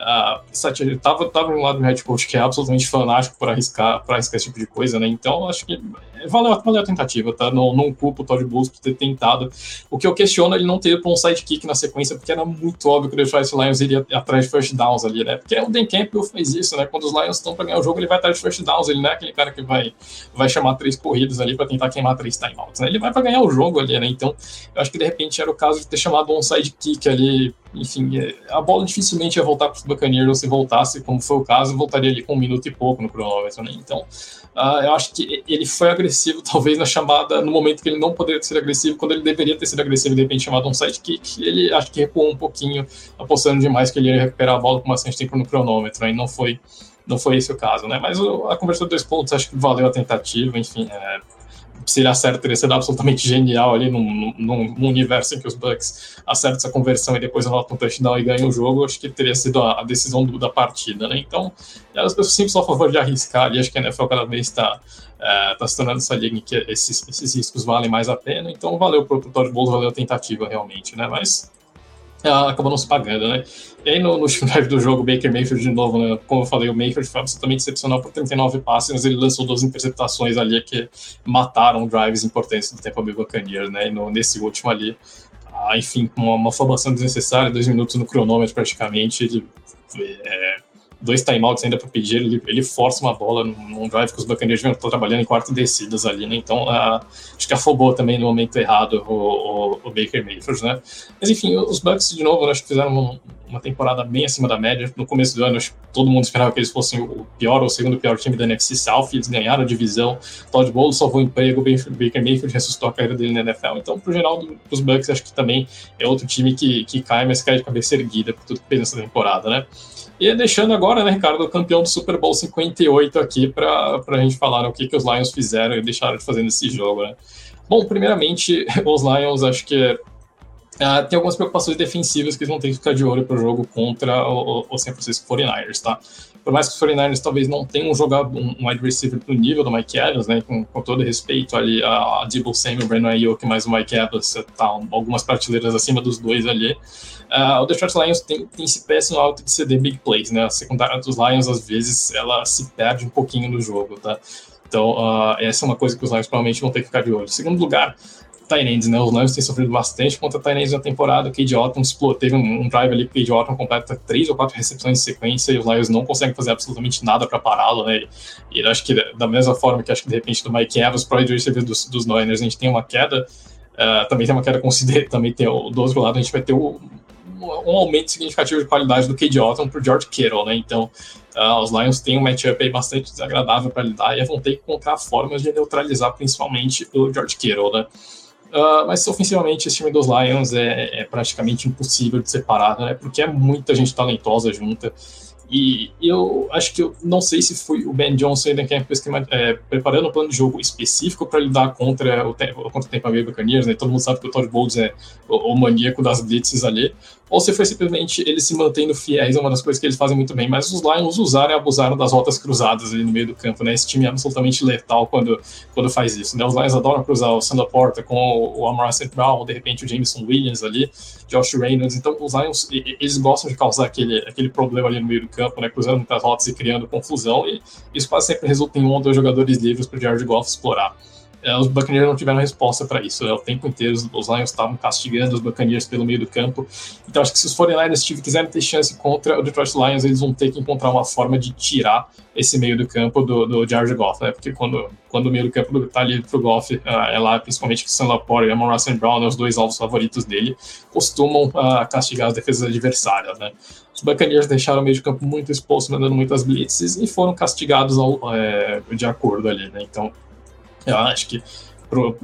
Uh, Satya tava, tava no lado do head coach que é absolutamente fanático por arriscar, para arriscar esse tipo de coisa, né? Então acho que valeu, valeu a tentativa, tá? Não, não culpo o Todd Bowles por ter tentado. O que eu questiono é ele não ter um sidekick na sequência, porque era muito óbvio que o Detroit Lions iria atrás de first downs ali, né? Porque o Dan Campbell faz isso, né? Quando os Lions estão para ganhar o jogo, ele vai atrás de first downs, ele não é aquele cara que vai, vai chamar três corridas ali para tentar queimar três timeouts, né? Ele vai para ganhar o jogo ali, né? Então, eu acho que de repente era o caso de ter chamado um sidekick ali enfim, é, a bola dificilmente ia voltar para os Buccaneers, se voltasse, como foi o caso, voltaria ali com um minuto e pouco no cronômetro, né? Então, uh, eu acho que ele foi agressivo, talvez, na chamada, no momento que ele não poderia ser agressivo, quando ele deveria ter sido agressivo, de repente chamado um sidekick, ele acho que recuou um pouquinho, apostando demais que ele ia recuperar a bola com bastante tempo no cronômetro? E não foi, não foi esse o caso, né? Mas a conversão de dois pontos, acho que valeu a tentativa, enfim, é, se ele acerta, teria sido absolutamente genial ali num, num, num, universo em que os Bucks acertam essa conversão e depois anotam um touchdown e ganham o jogo, acho que teria sido a, a decisão do, da partida, né? Então, eu sempre sou a favor de arriscar e acho que a NFL cada vez está é, tá se tornando essa liga em que esses, esses riscos valem mais a pena, então valeu pro, pro Todd Bowles, valeu a tentativa realmente, né? Mas ela acabou não se pagando, né? E aí no, no drive do jogo, Baker Mayfield de novo, né? Como eu falei, o Mayfield foi absolutamente excepcional por 39 passes, mas ele lançou duas interceptações ali que mataram drives importantes do Tampa Bay Buccaneers, né? E no, nesse último ali, ah, enfim, uma, uma formação desnecessária, dois minutos no cronômetro praticamente, ele, é, dois timeouts ainda para pedir, ele, ele força uma bola num, drive que os Buccaneers estão trabalhando em quarto descidas ali, né? Então, uh, acho que afobou também no momento errado o, o, o, Baker Mayfield, né? Mas enfim, os Bucks, de novo, acho que fizeram um, uma temporada bem acima da média. No começo do ano, acho que todo mundo esperava que eles fossem o pior ou o segundo pior time da NFC South, eles ganharam a divisão. Todd Bowles salvou o emprego, Baker Mayfield ressuscitou a carreira dele na NFL. Então, pro geral dos Bucks, acho que também é outro time que, que cai, mas cai de cabeça erguida por tudo que fez nessa temporada, né? E deixando agora, né, Ricardo, o campeão do Super Bowl 58 aqui para a gente falar o que, que os Lions fizeram e deixaram de fazer nesse jogo, né? Bom, primeiramente, os Lions, acho que uh, tem algumas preocupações defensivas que eles vão ter que ficar de olho para o jogo contra o, o San Francisco 49ers, tá? Por mais que os 49ers talvez não tenham jogador, um wide receiver do nível do Mike Evans, né, com, com todo respeito ali a, a Debo Samuel, Brandon Ayuk, mais o Mike Evans, tá algumas prateleiras acima dos dois ali, Uh, o Detroit Lions tem, tem esse péssimo alto de ceder big plays, né? A secundária dos Lions, às vezes, ela se perde um pouquinho no jogo, tá? Então, uh, essa é uma coisa que os Lions provavelmente vão ter que ficar de olho. Segundo lugar, Tyrants, né? Os Lions têm sofrido bastante contra Tyrants na temporada. O Cade Otton teve um, um, drive ali que o Cade Otton completa três ou quatro recepções em sequência e os Lions não conseguem fazer absolutamente nada para pará-lo, né? E, e acho que da mesma forma que acho que de repente do Mike Evans para o receiver dos, dos Niners a gente tem uma queda, uh, também tem uma queda considerável, também tem do outro lado a gente vai ter o um aumento significativo de qualidade do Cade Otton para o George Kittle, né? Então, uh, os Lions têm um matchup aí bastante desagradável para lidar e vão ter que encontrar formas de neutralizar principalmente o George Kittle, né? Uh, mas ofensivamente esse time dos Lions é, é, praticamente impossível de separar, né? Porque é muita gente talentosa junta. E eu acho que eu não sei se foi o Ben Johnson ainda que é, é, preparando um plano de jogo específico para lidar contra o, contra o Tampa Bay Buccaneers, né? Todo mundo sabe que o Todd Bowles é o, o maníaco das blitzes ali ou se foi simplesmente eles se mantendo fiéis a uma das coisas que eles fazem muito bem. Mas os Lions usaram e abusaram das rotas cruzadas ali no meio do campo, né? Esse time é absolutamente letal quando, quando faz isso, né? Os Lions adoram cruzar o Sandra Porta com o Amar St. Brown, de repente o Jameson Williams ali, Josh Reynolds. Então, os Lions, eles gostam de causar aquele, aquele problema ali no meio do campo, né? Cruzando muitas rotas e criando confusão. E isso quase sempre resulta em um ou dois jogadores livres para o Jared Goff explorar. É, os Buccaneers não tiveram resposta para isso. Né? O tempo inteiro os, Lions estavam castigando os Buccaneers pelo meio do campo. Então acho que se os 49ers quiserem ter chance contra o Detroit Lions, eles vão ter que encontrar uma forma de tirar esse meio do campo do, do Jared Goff, né? Porque quando, quando o meio do campo está ali pro Goff, uh, é lá principalmente que o Sam Laporte e a Russell Brown, né, os dois alvos favoritos dele, costumam uh, castigar as defesas adversárias, né? Os Buccaneers deixaram o meio de campo muito exposto, mandando muitas blitzes e foram castigados ao, é, de acordo ali, né? Então eu acho que pro,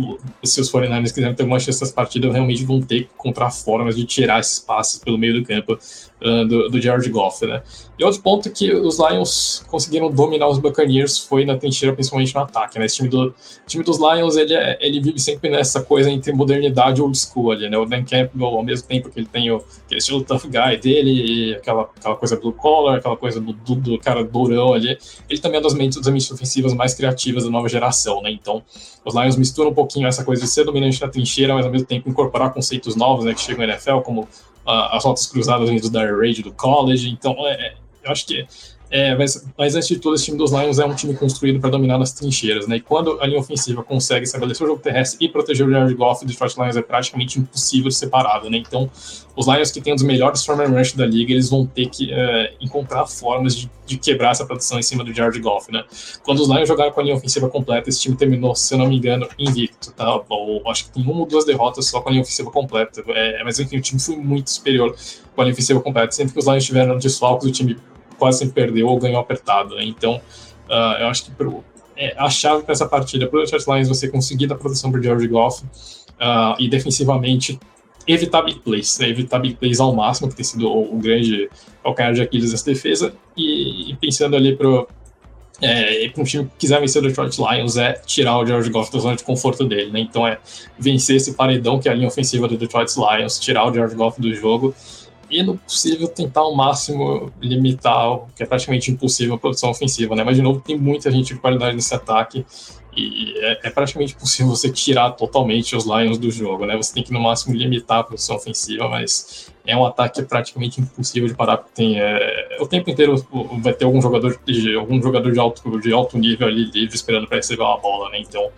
se os 49ers quiserem ter uma chance nessa partida, realmente vão ter que encontrar formas de tirar esses passes pelo meio do campo uh, do, do Jared Goff, né? E outro ponto que os Lions conseguiram dominar os Buccaneers foi na trincheira, principalmente no ataque, né? Esse time, do, time dos Lions, ele, é, ele vive sempre nessa coisa entre modernidade e old school ali, né? O Dan Campbell, ao mesmo tempo que ele tem o aquele estilo tough guy dele, aquela, aquela coisa blue collar, aquela coisa do, do, do cara durão ali, ele também é das mentes, das mentes ofensivas mais criativas da nova geração, né? Então, os Lions misturam um pouquinho essa coisa de ser dominante na trincheira, mas ao mesmo tempo incorporar conceitos novos, né, que chegam na NFL, como as rotas cruzadas do Dire Raid do college. Então, é, é eu acho que é, mas, mas antes de tudo, esse time dos Lions é um time construído para dominar nas trincheiras, né? E quando a linha ofensiva consegue estabelecer o jogo terrestre e proteger o Jared Goff, o Detroit Lions é praticamente impossível de separado, né? Então, os Lions que têm um dos melhores former rush da liga, eles vão ter que é, encontrar formas de, de, quebrar essa produção em cima do Jared Goff, né? Quando os Lions jogaram com a linha ofensiva completa, esse time terminou, se eu não me engano, invicto, tá? Ou, acho que tem uma ou duas derrotas só com a linha ofensiva completa. É, mas enfim, o time foi muito superior com a linha ofensiva completa. Sempre que os Lions tiveram desfalques, o time quase sempre perdeu ou ganhou apertado. Né? Então, uh, eu acho que pro, é, a chave para essa partida, para o Detroit Lions, você conseguir dar proteção para George Goff uh, e defensivamente evitar big plays, né? evitar big plays ao máximo, que tem sido o, o grande calcanhar de Aquiles dessa defesa, e, e pensando ali para é, um time que quiser vencer o Detroit Lions é tirar o George Goff da zona de conforto dele, né? Então é vencer esse paredão que é a linha ofensiva do Detroit Lions, tirar o George Goff do jogo e no possível tentar ao máximo limitar o que é praticamente impossível a produção ofensiva, né? Mas de novo tem muita gente de qualidade nesse ataque e é, é, praticamente impossível você tirar totalmente os Lions do jogo, né? Você tem que no máximo limitar a produção ofensiva, mas é um ataque praticamente impossível de parar. Tem é, o tempo inteiro vai ter algum jogador de algum jogador de alto de alto nível ali livre esperando para receber uma bola, né? Então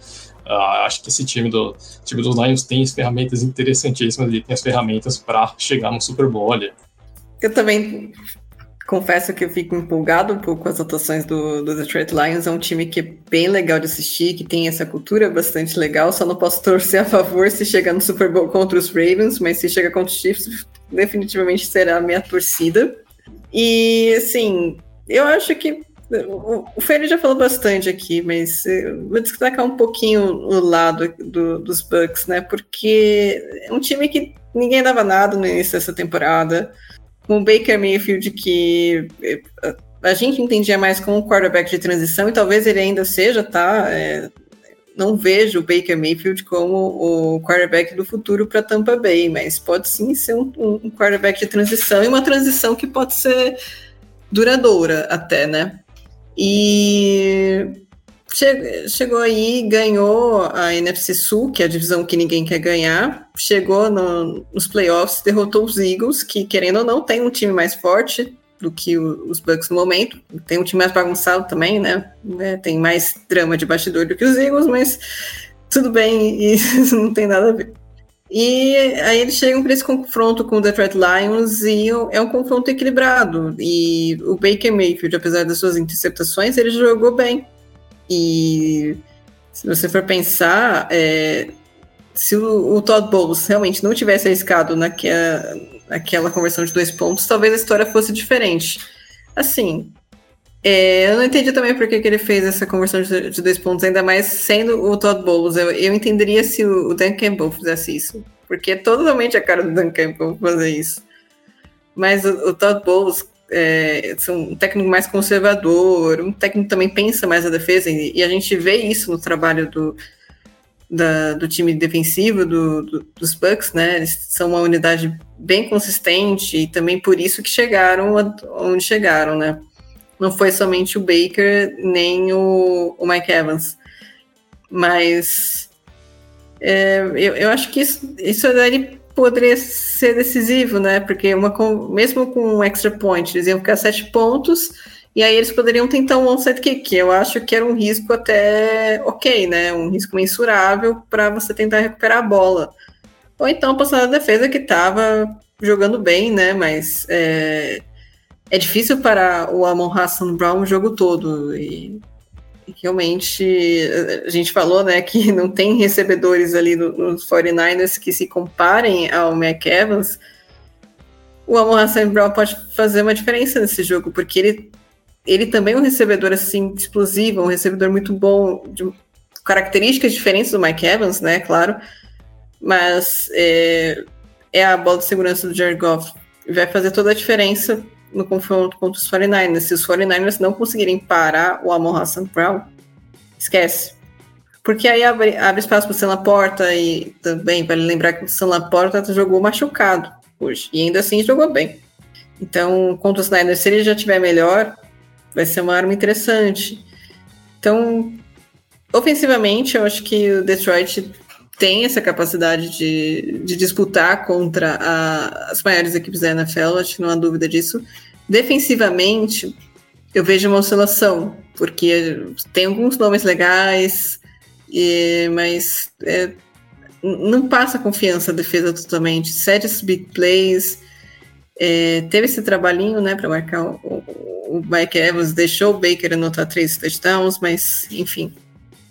Uh, acho que esse time, do, time dos Lions tem as ferramentas interessantíssimas ali, tem as ferramentas para chegar no Super Bowl ali. Eu também confesso que eu fico empolgado um pouco com as atuações do, do Detroit Lions. É um time que é bem legal de assistir, que tem essa cultura bastante legal. Só não posso torcer a favor se chegar no Super Bowl contra os Ravens, mas se chegar contra os Chiefs, definitivamente será a minha torcida. E, assim, eu acho que o, Ferry já falou bastante aqui, mas vou destacar um pouquinho o lado do, dos Bucks, né? Porque é um time que ninguém dava nada no início dessa temporada. Com o Baker Mayfield, que eh, a gente entendia mais como um quarterback de transição, e talvez ele ainda seja, tá? É, não vejo o Baker Mayfield como o quarterback do futuro para Tampa Bay, mas pode sim ser um, um quarterback de transição e uma transição que pode ser duradoura até, né? E chegou aí, ganhou a NFC Sul, que é a divisão que ninguém quer ganhar. Chegou no, nos playoffs, derrotou os Eagles, que querendo ou não tem um time mais forte do que o, os Bucks no momento. Tem um time mais bagunçado também, né? É, tem mais drama de bastidor do que os Eagles, mas tudo bem, isso não tem nada a ver. E aí eles chegam para esse confronto com o Detroit Lions e é um confronto equilibrado. E o Baker Mayfield, apesar das suas interceptações, ele jogou bem. E se você for pensar, é, se o, o, Todd Bowles realmente não tivesse arriscado naquela, aquela conversão de dois pontos, talvez a história fosse diferente. Assim, é, eu não entendi também por que, que ele fez essa conversão de, de, dois pontos, ainda mais sendo o Todd Bowles. Eu, eu entenderia se o, o Dan Campbell fizesse isso, porque é totalmente a cara do Dan Campbell fazer isso. Mas o, o Todd Bowles é, um técnico mais conservador, um técnico que também pensa mais a defesa, e, e a gente vê isso no trabalho do, da, do time defensivo do, do, dos Bucks, né? Eles são uma unidade bem consistente e também por isso que chegaram onde chegaram, né? Não foi somente o Baker nem o, o Mike Evans, mas é, eu, eu acho que isso, isso poderia ser decisivo, né? Porque uma, mesmo com um extra point, eles iam ficar sete pontos e aí eles poderiam tentar um onside kick, que eu acho que era um risco até ok, né? Um risco mensurável para você tentar recuperar a bola. Ou então passar a defesa que estava jogando bem, né? Mas é, é difícil para o Amon Hassan Brown o jogo todo. E, realmente a gente falou, né, que não tem recebedores ali nos 49ers que se comparem ao Mac Evans. O Amon Hassan Brown pode fazer uma diferença nesse jogo, porque ele ele também é um recebedor assim explosivo, um recebedor muito bom, de características diferentes do Mike Evans, né? Claro, mas é, é a bola de segurança do Jared Goff. Vai fazer toda a diferença no confronto contra os 49ers. Se os 49ers não conseguirem parar o Amon Hassan Brown, esquece. Porque aí abre, abre espaço para o Sam Laporta e também, vale lembrar que o Sam Laporta jogou machucado hoje. E ainda assim jogou bem. Então, contra os Niners, se ele já tiver melhor, vai ser uma arma interessante. Então, ofensivamente, eu acho que o Detroit tem essa capacidade de, de disputar contra a, as maiores equipes da NFL, acho que não há dúvida disso. Defensivamente, eu vejo uma oscilação, porque tem alguns nomes legais, e, mas é, não passa confiança a defesa totalmente. Cede big plays, é, teve esse trabalhinho né, para marcar o, o Mike Evans deixou o Baker anotar três touchdowns, mas enfim.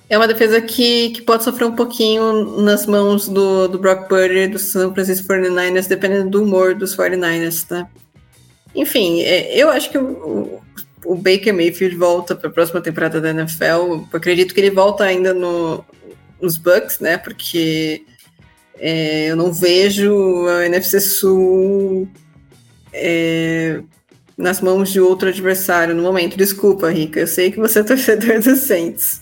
É uma defesa que, que pode sofrer um pouquinho nas mãos do, do Brock Purdy do San Francisco 49ers, dependendo do humor dos 49ers, tá? Enfim, é, eu acho que o, o Baker Mayfield volta para a próxima temporada da NFL. Eu acredito que ele volta ainda no, nos Bucks, né? Porque é, eu não vejo a NFC Sul é, nas mãos de outro adversário no momento. Desculpa, Rica, eu sei que você é torcedor dos Saints.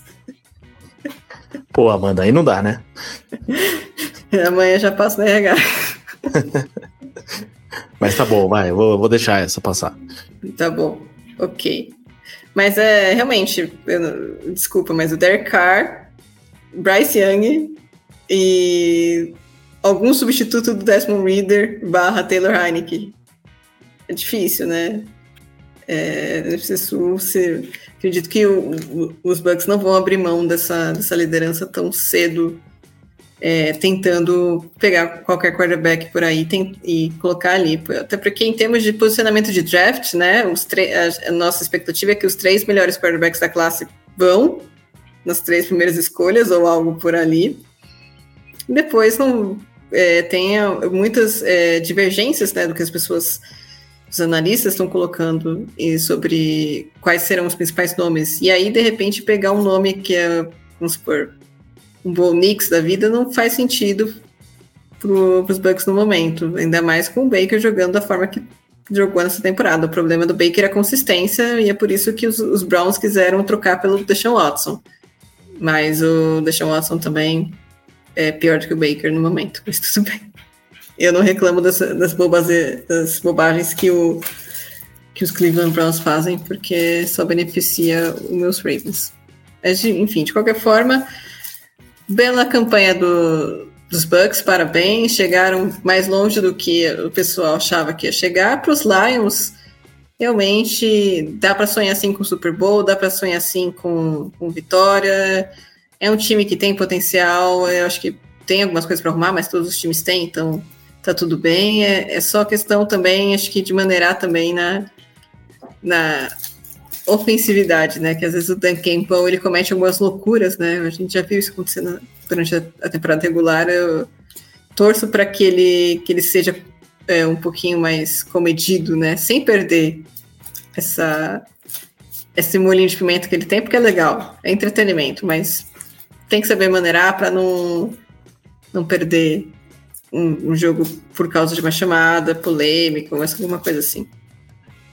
Pô, Amanda, aí não dá, né? Amanhã já passo na RH. Mas tá bom, vai, vou, vou deixar essa passar. Tá bom, ok. Mas é realmente, eu, desculpa, mas o Derek Carr, Bryce Young e algum substituto do Desmond Reader barra Taylor Heineke é difícil, né? É, preciso ser, acredito que o, o, os Bucks não vão abrir mão dessa, dessa liderança tão cedo, é, tentando pegar qualquer quarterback por aí tem, e colocar ali. Até porque, em termos de posicionamento de draft, né, a, a nossa expectativa é que os três melhores quarterbacks da classe vão nas três primeiras escolhas ou algo por ali. Depois não é, tem muitas é, divergências né, do que as pessoas os analistas estão colocando sobre quais serão os principais nomes. E aí, de repente, pegar um nome que é, vamos supor, um Bo Nix da vida não faz sentido para os Bucks no momento. Ainda mais com o Baker jogando da forma que jogou nessa temporada. O problema do Baker é a consistência e é por isso que os, os Browns quiseram trocar pelo Deshaun Watson. Mas o Deshaun Watson também é pior do que o Baker no momento, mas tudo bem. Eu não reclamo das, bobase, das bobagens que, o, que os Cleveland Browns fazem, porque só beneficia os meus Ravens. Enfim, de qualquer forma, bela campanha do, dos Bucks, parabéns. Chegaram mais longe do que o pessoal achava que ia chegar. Para os Lions, realmente dá para sonhar assim com o Super Bowl, dá para sonhar assim com, com vitória. É um time que tem potencial. Eu acho que tem algumas coisas para arrumar, mas todos os times têm, então tá tudo bem. É, é só questão também, acho que de maneirar também na, na ofensividade, né? Que às vezes o Dan Campbell ele comete algumas loucuras, né? A gente já viu isso acontecendo durante a, temporada regular. Eu torço para que ele, que ele seja é, um pouquinho mais comedido, né? Sem perder essa, esse molhinho de pimenta que ele tem, porque é legal, é entretenimento, mas tem que saber maneirar para não, não perder um, um, jogo por causa de uma chamada polêmica ou alguma coisa assim.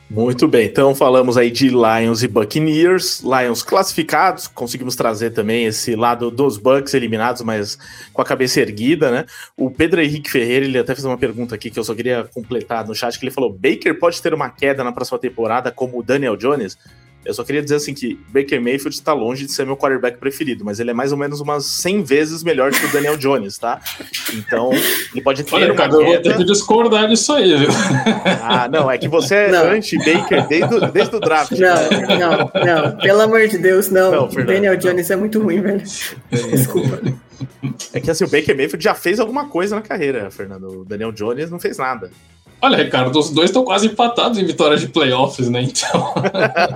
Muito bem, então falamos aí de Lions e Buccaneers, Lions classificados, conseguimos trazer também esse lado dos Bucks eliminados, mas com a cabeça erguida, né? O Pedro Henrique Ferreira, ele até fez uma pergunta aqui que eu só queria completar no chat, que ele falou, Baker pode ter uma queda na próxima temporada como o Daniel Jones? Eu só queria dizer assim que Baker Mayfield está longe de ser meu quarterback preferido, mas ele é mais ou menos umas 100 vezes melhor que o Daniel Jones, tá? Então, ele pode ter Olha, uma cara, eu vou ter que discordar disso aí, viu? Ah, não, é que você é anti-Baker desde, desde o draft. Não, né? não, não, pelo amor de Deus, não. não Fernando, Daniel Jones não. é muito ruim, velho. Desculpa. É que assim, o Baker Mayfield já fez alguma coisa na carreira, Fernando. O Daniel Jones não fez nada. Olha, Ricardo, os dois estão quase empatados em vitórias de playoffs, né? Então.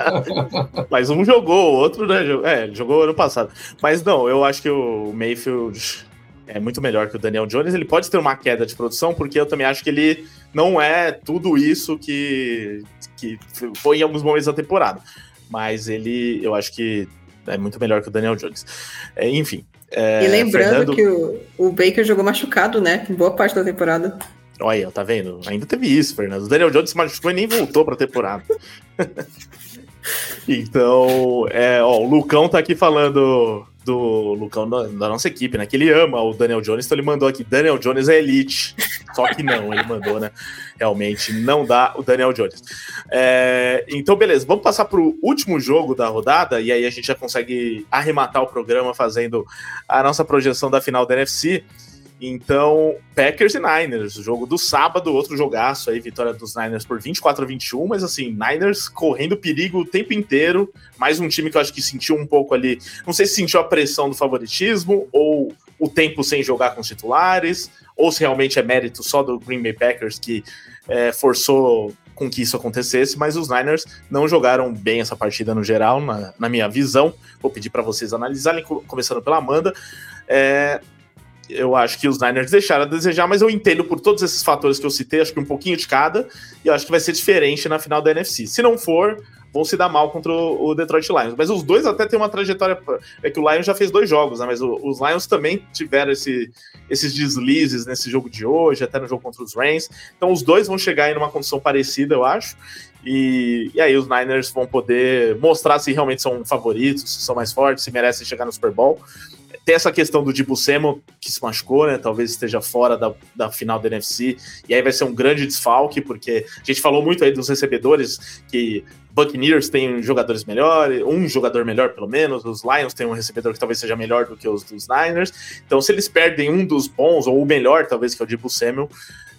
Mas um jogou, o outro, né? É, jogou ano passado. Mas não, eu acho que o Mayfield é muito melhor que o Daniel Jones. Ele pode ter uma queda de produção, porque eu também acho que ele não é tudo isso que, que foi em alguns momentos da temporada. Mas ele, eu acho que é muito melhor que o Daniel Jones. É, enfim. É, e lembrando Fernando... que o, o Baker jogou machucado, né? Boa parte da temporada. Olha, tá vendo? Ainda teve isso, Fernando. O Daniel Jones se machucou e nem voltou pra temporada. então, é, ó, o Lucão tá aqui falando do Lucão da, da, nossa equipe, né? Que ele ama o Daniel Jones, então ele mandou aqui: Daniel Jones é elite. Só que não, ele mandou, né? Realmente não dá o Daniel Jones. É, então, beleza, vamos passar pro último jogo da rodada e aí a gente já consegue arrematar o programa fazendo a nossa projeção da final da NFC. Então, Packers e Niners, o jogo do sábado, outro jogaço aí, vitória dos Niners por 24 a 21, mas assim, Niners correndo perigo o tempo inteiro, mais um time que eu acho que sentiu um pouco ali, não sei se sentiu a pressão do favoritismo, ou o tempo sem jogar com os titulares, ou se realmente é mérito só do Green Bay Packers que é, forçou com que isso acontecesse, mas os Niners não jogaram bem essa partida no geral, na, na minha visão. Vou pedir para vocês analisarem, começando pela Amanda. É, eu acho que os Niners deixaram a desejar, mas eu entendo por todos esses fatores que eu citei, acho que um pouquinho de cada, e eu acho que vai ser diferente na final da NFC. Se não for, vão se dar mal contra o Detroit Lions. Mas os dois até têm uma trajetória. É que o Lions já fez dois jogos, né? Mas os Lions também tiveram esse, esses deslizes nesse jogo de hoje, até no jogo contra os Rams. Então os dois vão chegar aí numa condição parecida, eu acho. E, e aí os Niners vão poder mostrar se realmente são favoritos, se são mais fortes, se merecem chegar no Super Bowl. Tem essa questão do Dibu Samuel, que se machucou, né? Talvez esteja fora da, da final da NFC. E aí vai ser um grande desfalque, porque a gente falou muito aí dos recebedores, que Buccaneers tem jogadores melhores, um jogador melhor pelo menos, os Lions tem um recebedor que talvez seja melhor do que os dos Niners. Então, se eles perdem um dos bons, ou o melhor, talvez, que é o Dibu Samuel,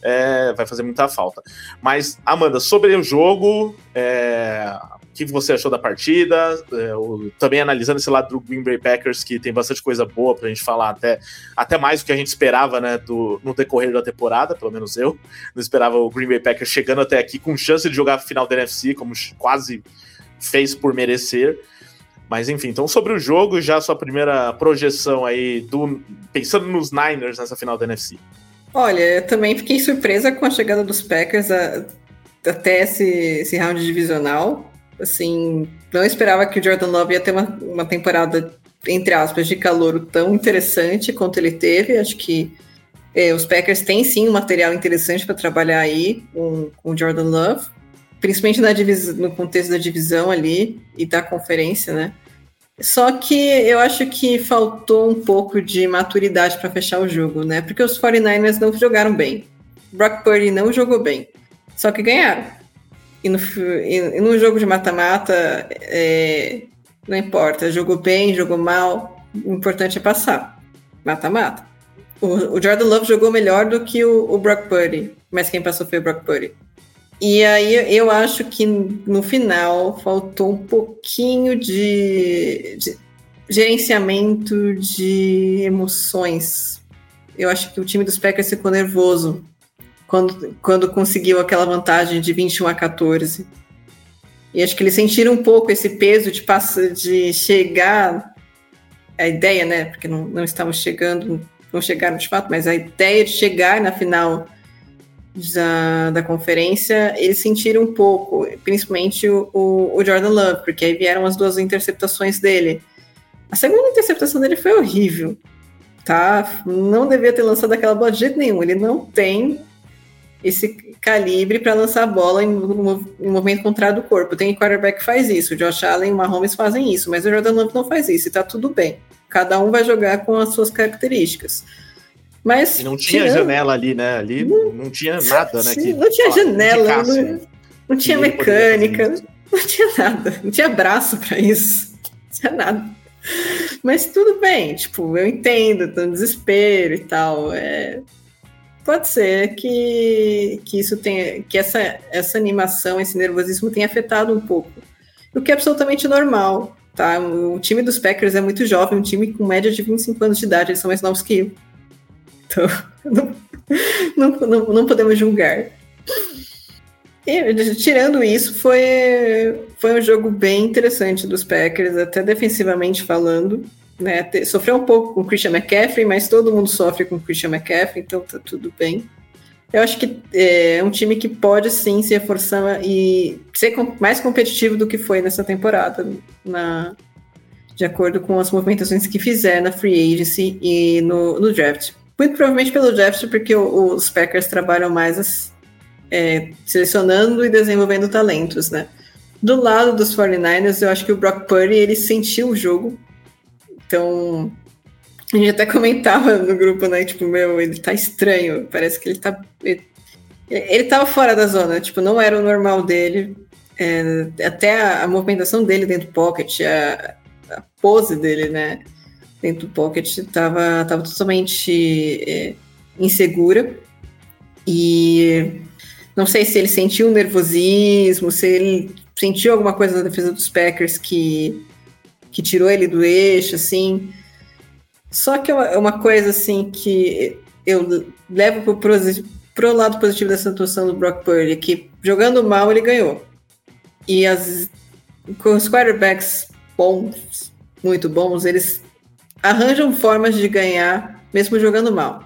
é, vai fazer muita falta. Mas, Amanda, sobre o jogo, é, o que você achou da partida? É, o, também analisando esse lado do Green Bay Packers, que tem bastante coisa boa pra gente falar, até, até mais do que a gente esperava né, do, no decorrer da temporada, pelo menos eu. Não esperava o Green Bay Packers chegando até aqui com chance de jogar a final da NFC, como quase fez por merecer. Mas enfim, então sobre o jogo, já sua primeira projeção aí, do pensando nos Niners nessa final da NFC. Olha, eu também fiquei surpresa com a chegada dos Packers a, até esse, esse round divisional. Assim, não esperava que o Jordan Love ia ter uma, uma temporada, entre aspas, de calor tão interessante quanto ele teve. Acho que é, os Packers têm sim um material interessante para trabalhar aí com, com o Jordan Love, principalmente na no contexto da divisão ali e da conferência, né? Só que eu acho que faltou um pouco de maturidade para fechar o jogo, né? Porque os 49ers não jogaram bem. Brock Purdy não jogou bem. Só que ganharam. E no, e no jogo de mata-mata, é, não importa, jogou bem, jogou mal, o importante é passar. Mata-mata. O, o, Jordan Love jogou melhor do que o, o Brock Purdy, mas quem passou foi o Brock Purdy. E aí eu acho que no final faltou um pouquinho de, de gerenciamento de emoções. Eu acho que o time dos Packers ficou nervoso quando, quando conseguiu aquela vantagem de 21 a 14. E acho que eles sentiram um pouco esse peso de, de chegar. A ideia, né? Porque não, não estamos chegando, não chegaram de fato, mas a ideia de chegar na final da, da conferência, eles sentiram um pouco, principalmente o, o, o, Jordan Love, porque aí vieram as duas interceptações dele. A segunda interceptação dele foi horrível, tá? Não devia ter lançado aquela bola de jeito nenhum. Ele não tem esse calibre para lançar a bola em, em movimento contrário do corpo. Tem quarterback que faz isso, o Josh Allen e o Mahomes fazem isso, mas o Jordan Love não faz isso, e tá tudo bem. Cada um vai jogar com as suas características. Mas, e não tinha tirando... janela ali, né? Ali não, não tinha nada, né? Que, não tinha janela, não, não tinha mecânica, não tinha nada, não tinha braço para isso, não tinha nada. Mas tudo bem, tipo, eu entendo, tô no desespero e tal. É... Pode ser que, que isso tenha, que essa, essa animação, esse nervosismo tenha afetado um pouco. O que é absolutamente normal, tá? O time dos Packers é muito jovem, um time com média de 25 anos de idade, eles são mais novos que eu. Então, não, não, não, podemos julgar. E, tirando isso, foi, foi um jogo bem interessante dos Packers, até defensivamente falando. Né? Sofreu um pouco com o Christian McCaffrey, mas todo mundo sofre com o Christian McCaffrey, então tá tudo bem. Eu acho que é um time que pode sim se reforçar e ser mais competitivo do que foi nessa temporada, na, de acordo com as movimentações que fizer na free agency e no, no draft. Muito provavelmente pelo draft, porque os Packers trabalham mais é, selecionando e desenvolvendo talentos, né? Do lado dos 49ers, eu acho que o Brock Purdy, ele sentiu o jogo. Então, a gente até comentava no grupo, né? Tipo, meu, ele tá estranho. Parece que ele tá... Ele, ele tava fora da zona. Tipo, não era o normal dele. É, até a, a, movimentação dele dentro do pocket, a, a pose dele, né? dentro do Pocket estava tava totalmente é, insegura. E não sei se ele sentiu nervosismo, se ele sentiu alguma coisa na defesa dos Packers que, que tirou ele do eixo, assim. Só que é uma coisa assim que eu levo para o lado positivo dessa atuação do Brock Purdy, que jogando mal ele ganhou. E as, com os quarterbacks bons, muito bons, eles arranjam formas de ganhar mesmo jogando mal.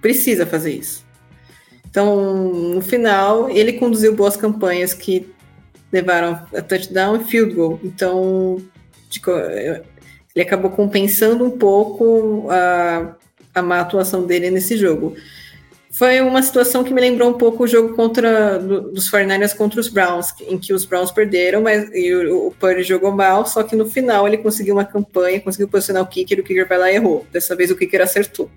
Precisa fazer isso. Então, no final, ele conduziu boas campanhas que levaram a touchdown e field goal. Então, ele acabou compensando um pouco a, a má atuação dele nesse jogo foi uma situação que me lembrou um pouco o jogo contra do, dos 49ers contra os Browns, em que os Browns perderam, mas e o, o Purdy jogou mal, só que no final ele conseguiu uma campanha, conseguiu posicionar o kicker, o kicker vai lá e errou. Dessa vez o kicker acertou.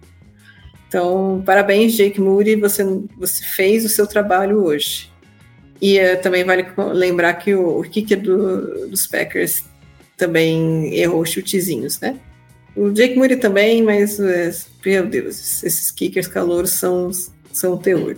Então, parabéns, Jake Moody, você, você fez o seu trabalho hoje. E uh, também vale lembrar que o, o kicker do, dos Packers também errou chutezinhos, né? O Jake Moody também, mas, meu Deus, esses kickers calouros são, são terror.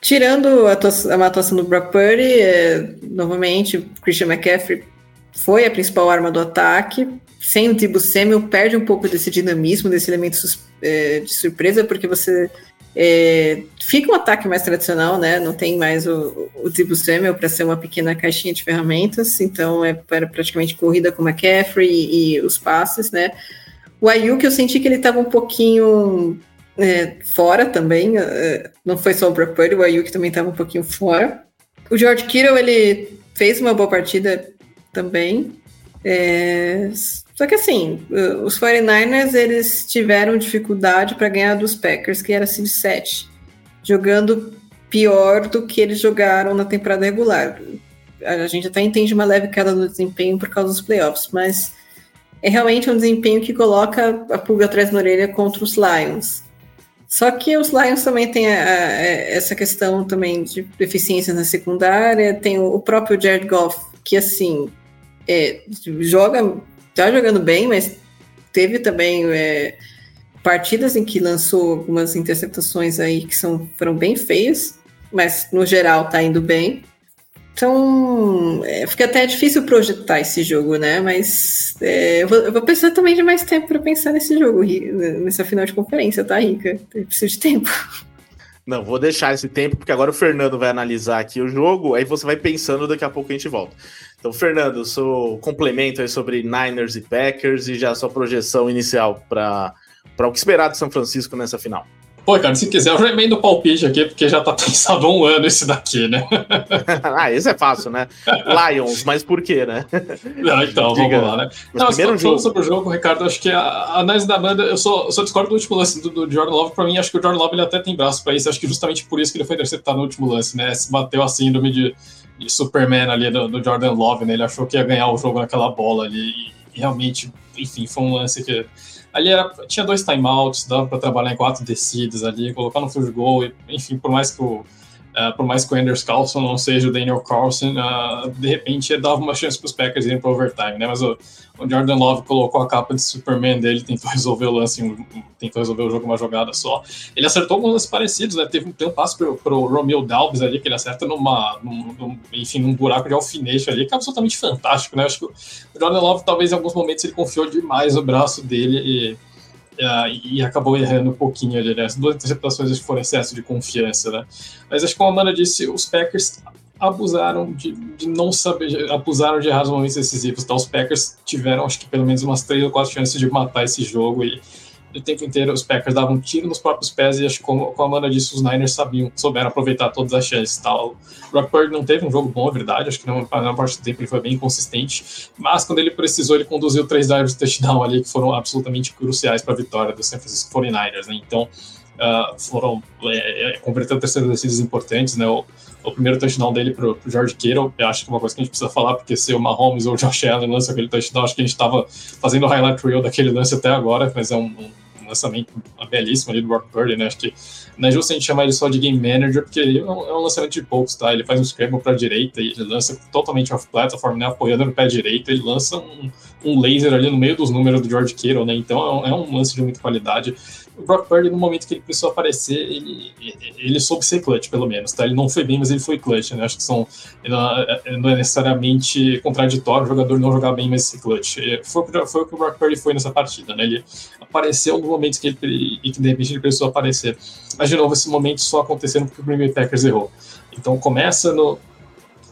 Tirando a atuação, a atuação do Brock Purdy, é, novamente, Christian McCaffrey foi a principal arma do ataque. Sem o Debo Samuel, perde um pouco desse dinamismo, desse elemento é, de surpresa, porque você é, fica um ataque mais tradicional, né? Não tem mais o, o Debo Samuel para ser uma pequena caixinha de ferramentas, então é para praticamente corrida com McCaffrey e, e os passes, né? O Ayuk, eu senti que ele estava um pouquinho é, fora também. É, não foi só o Brock Purdy, o Ayuk também estava um pouquinho fora. O George Kittle, ele fez uma boa partida também. É, só que assim, os 49ers, eles tiveram dificuldade para ganhar dos Packers, que era seed 7. Jogando pior do que eles jogaram na temporada regular. A gente até entende uma leve queda no desempenho por causa dos playoffs, mas é realmente um desempenho que coloca a pulga atrás na orelha contra os Lions. Só que os Lions também têm a, a, essa questão também de deficiências na secundária, tem o, o próprio Jared Goff, que assim, é, joga, tá jogando bem, mas teve também é, partidas em que lançou algumas interceptações aí que são, foram bem feias, mas no geral tá indo bem. Então, é, fica até difícil projetar esse jogo, né? Mas é, eu, vou, eu, vou, precisar também de mais tempo para pensar nesse jogo, nessa final de conferência, tá, Rica? Eu preciso de tempo. Não, vou deixar esse tempo, porque agora o Fernando vai analisar aqui o jogo, aí você vai pensando, daqui a pouco a gente volta. Então, Fernando, seu complemento aí sobre Niners e Packers e já sua projeção inicial para o que esperar de São Francisco nessa final. Pô, cara, se quiser, eu já emendo o palpite aqui, porque já tá pensado há um ano esse daqui, né? ah, esse é fácil, né? Lions, mas por quê, né? Não, então, Diga, vamos lá, né? Não, primeiro jogo... sobre o jogo, Ricardo, acho que a análise da banda, eu só, só discordo do último lance do, do Jordan Love. Pra mim, acho que o Jordan Love ele até tem braço pra isso. Acho que justamente por isso que ele foi interceptado no último lance, né? Se bateu a síndrome de, de Superman ali do, do, Jordan Love, né? Ele achou que ia ganhar o jogo naquela bola ali. E, e realmente, enfim, foi um lance que ali era, tinha dois timeouts, dava para trabalhar em quatro descidas ali, colocar no field goal, enfim, por mais que o Uh, por mais que o Anders Carlson não seja o Daniel Carlson, uh, de repente dava uma chance para os Packers irem para overtime, né? Mas o, o, Jordan Love colocou a capa de Superman dele, tentou resolver o lance, um, tentou resolver o jogo uma jogada só. Ele acertou alguns lances parecidos, né? Teve, tem um passo para o Romeo Dalbs ali, que ele acerta numa, num, num, enfim, num buraco de alfinete ali, que é absolutamente fantástico, né? Acho que o Jordan Love, talvez em alguns momentos, ele confiou demais no braço dele e Uh, e acabou errando um pouquinho ali, né? As duas interceptações foram excesso de confiança, né? Mas acho que como a Amanda disse, os Packers abusaram de, de não saber, abusaram de errar os momentos decisivos, tá? Os Packers tiveram, acho que pelo menos umas três ou quatro chances de matar esse jogo e o tempo inteiro os Packers davam tiro nos próprios pés e acho que como, a Amanda disse, os Niners sabiam, souberam aproveitar todas as chances. Tal. O Brock Purdy não teve um jogo bom, é verdade, acho que na maior parte do tempo ele foi bem consistente, mas quando ele precisou, ele conduziu três drives de touchdown ali que foram absolutamente cruciais para a vitória do San Francisco 49ers, né? Então, uh, foram é, é, convertendo terceiras decisões importantes, né? O, o primeiro touchdown dele pro, pro George Kittle, eu acho que é uma coisa que a gente precisa falar, porque se o Mahomes ou o Josh Allen lançam aquele touchdown, acho que a gente estava fazendo o highlight reel daquele lance até agora, mas é um, um lançamento belíssimo ali do Brock Purdy, né? Acho que não é justo a gente chamar ele só de game manager, porque ele é um, é um lançamento de poucos, tá? Ele faz um scramble para a direita e ele lança totalmente off-platform, né? Apoiando no pé direito, ele lança um, um laser ali no meio dos números do George Kittle, né? Então é um, é um lance de muita qualidade o Brock Purdy, no momento que ele precisou aparecer, ele, ele soube ser clutch, pelo menos, tá? Ele não foi bem, mas ele foi clutch, né? Acho que são, não é necessariamente contraditório o jogador não jogar bem, mas ser clutch. Foi, foi o que o Brock Purdy foi nessa partida, né? Ele apareceu no momento que ele, e que de repente ele precisou aparecer. Mas, de novo, esse momento só acontecendo porque o Green Bay Packers errou. Então, começa no,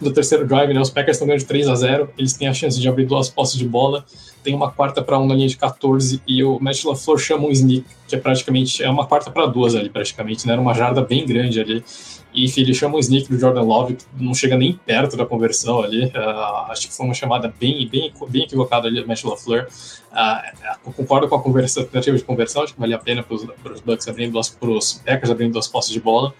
no terceiro drive, né? Os Packers estão ganhando de 3 a 0 eles têm a chance de abrir duas posses de bola tem uma quarta para um na linha de 14 e o Matt LaFleur chama um sneak, que é praticamente é uma quarta para duas ali, praticamente, né? Era uma jarda bem grande ali. E enfim, ele chama um sneak do Jordan Love, que não chega nem perto da conversão ali. Uh, acho que foi uma chamada bem, bem, bem equivocada ali do Matt LaFleur. Uh, concordo com a conversão, tentativa de conversão, acho que vale a pena para os Bucks abrindo para os Packers abrindo duas postes de bola.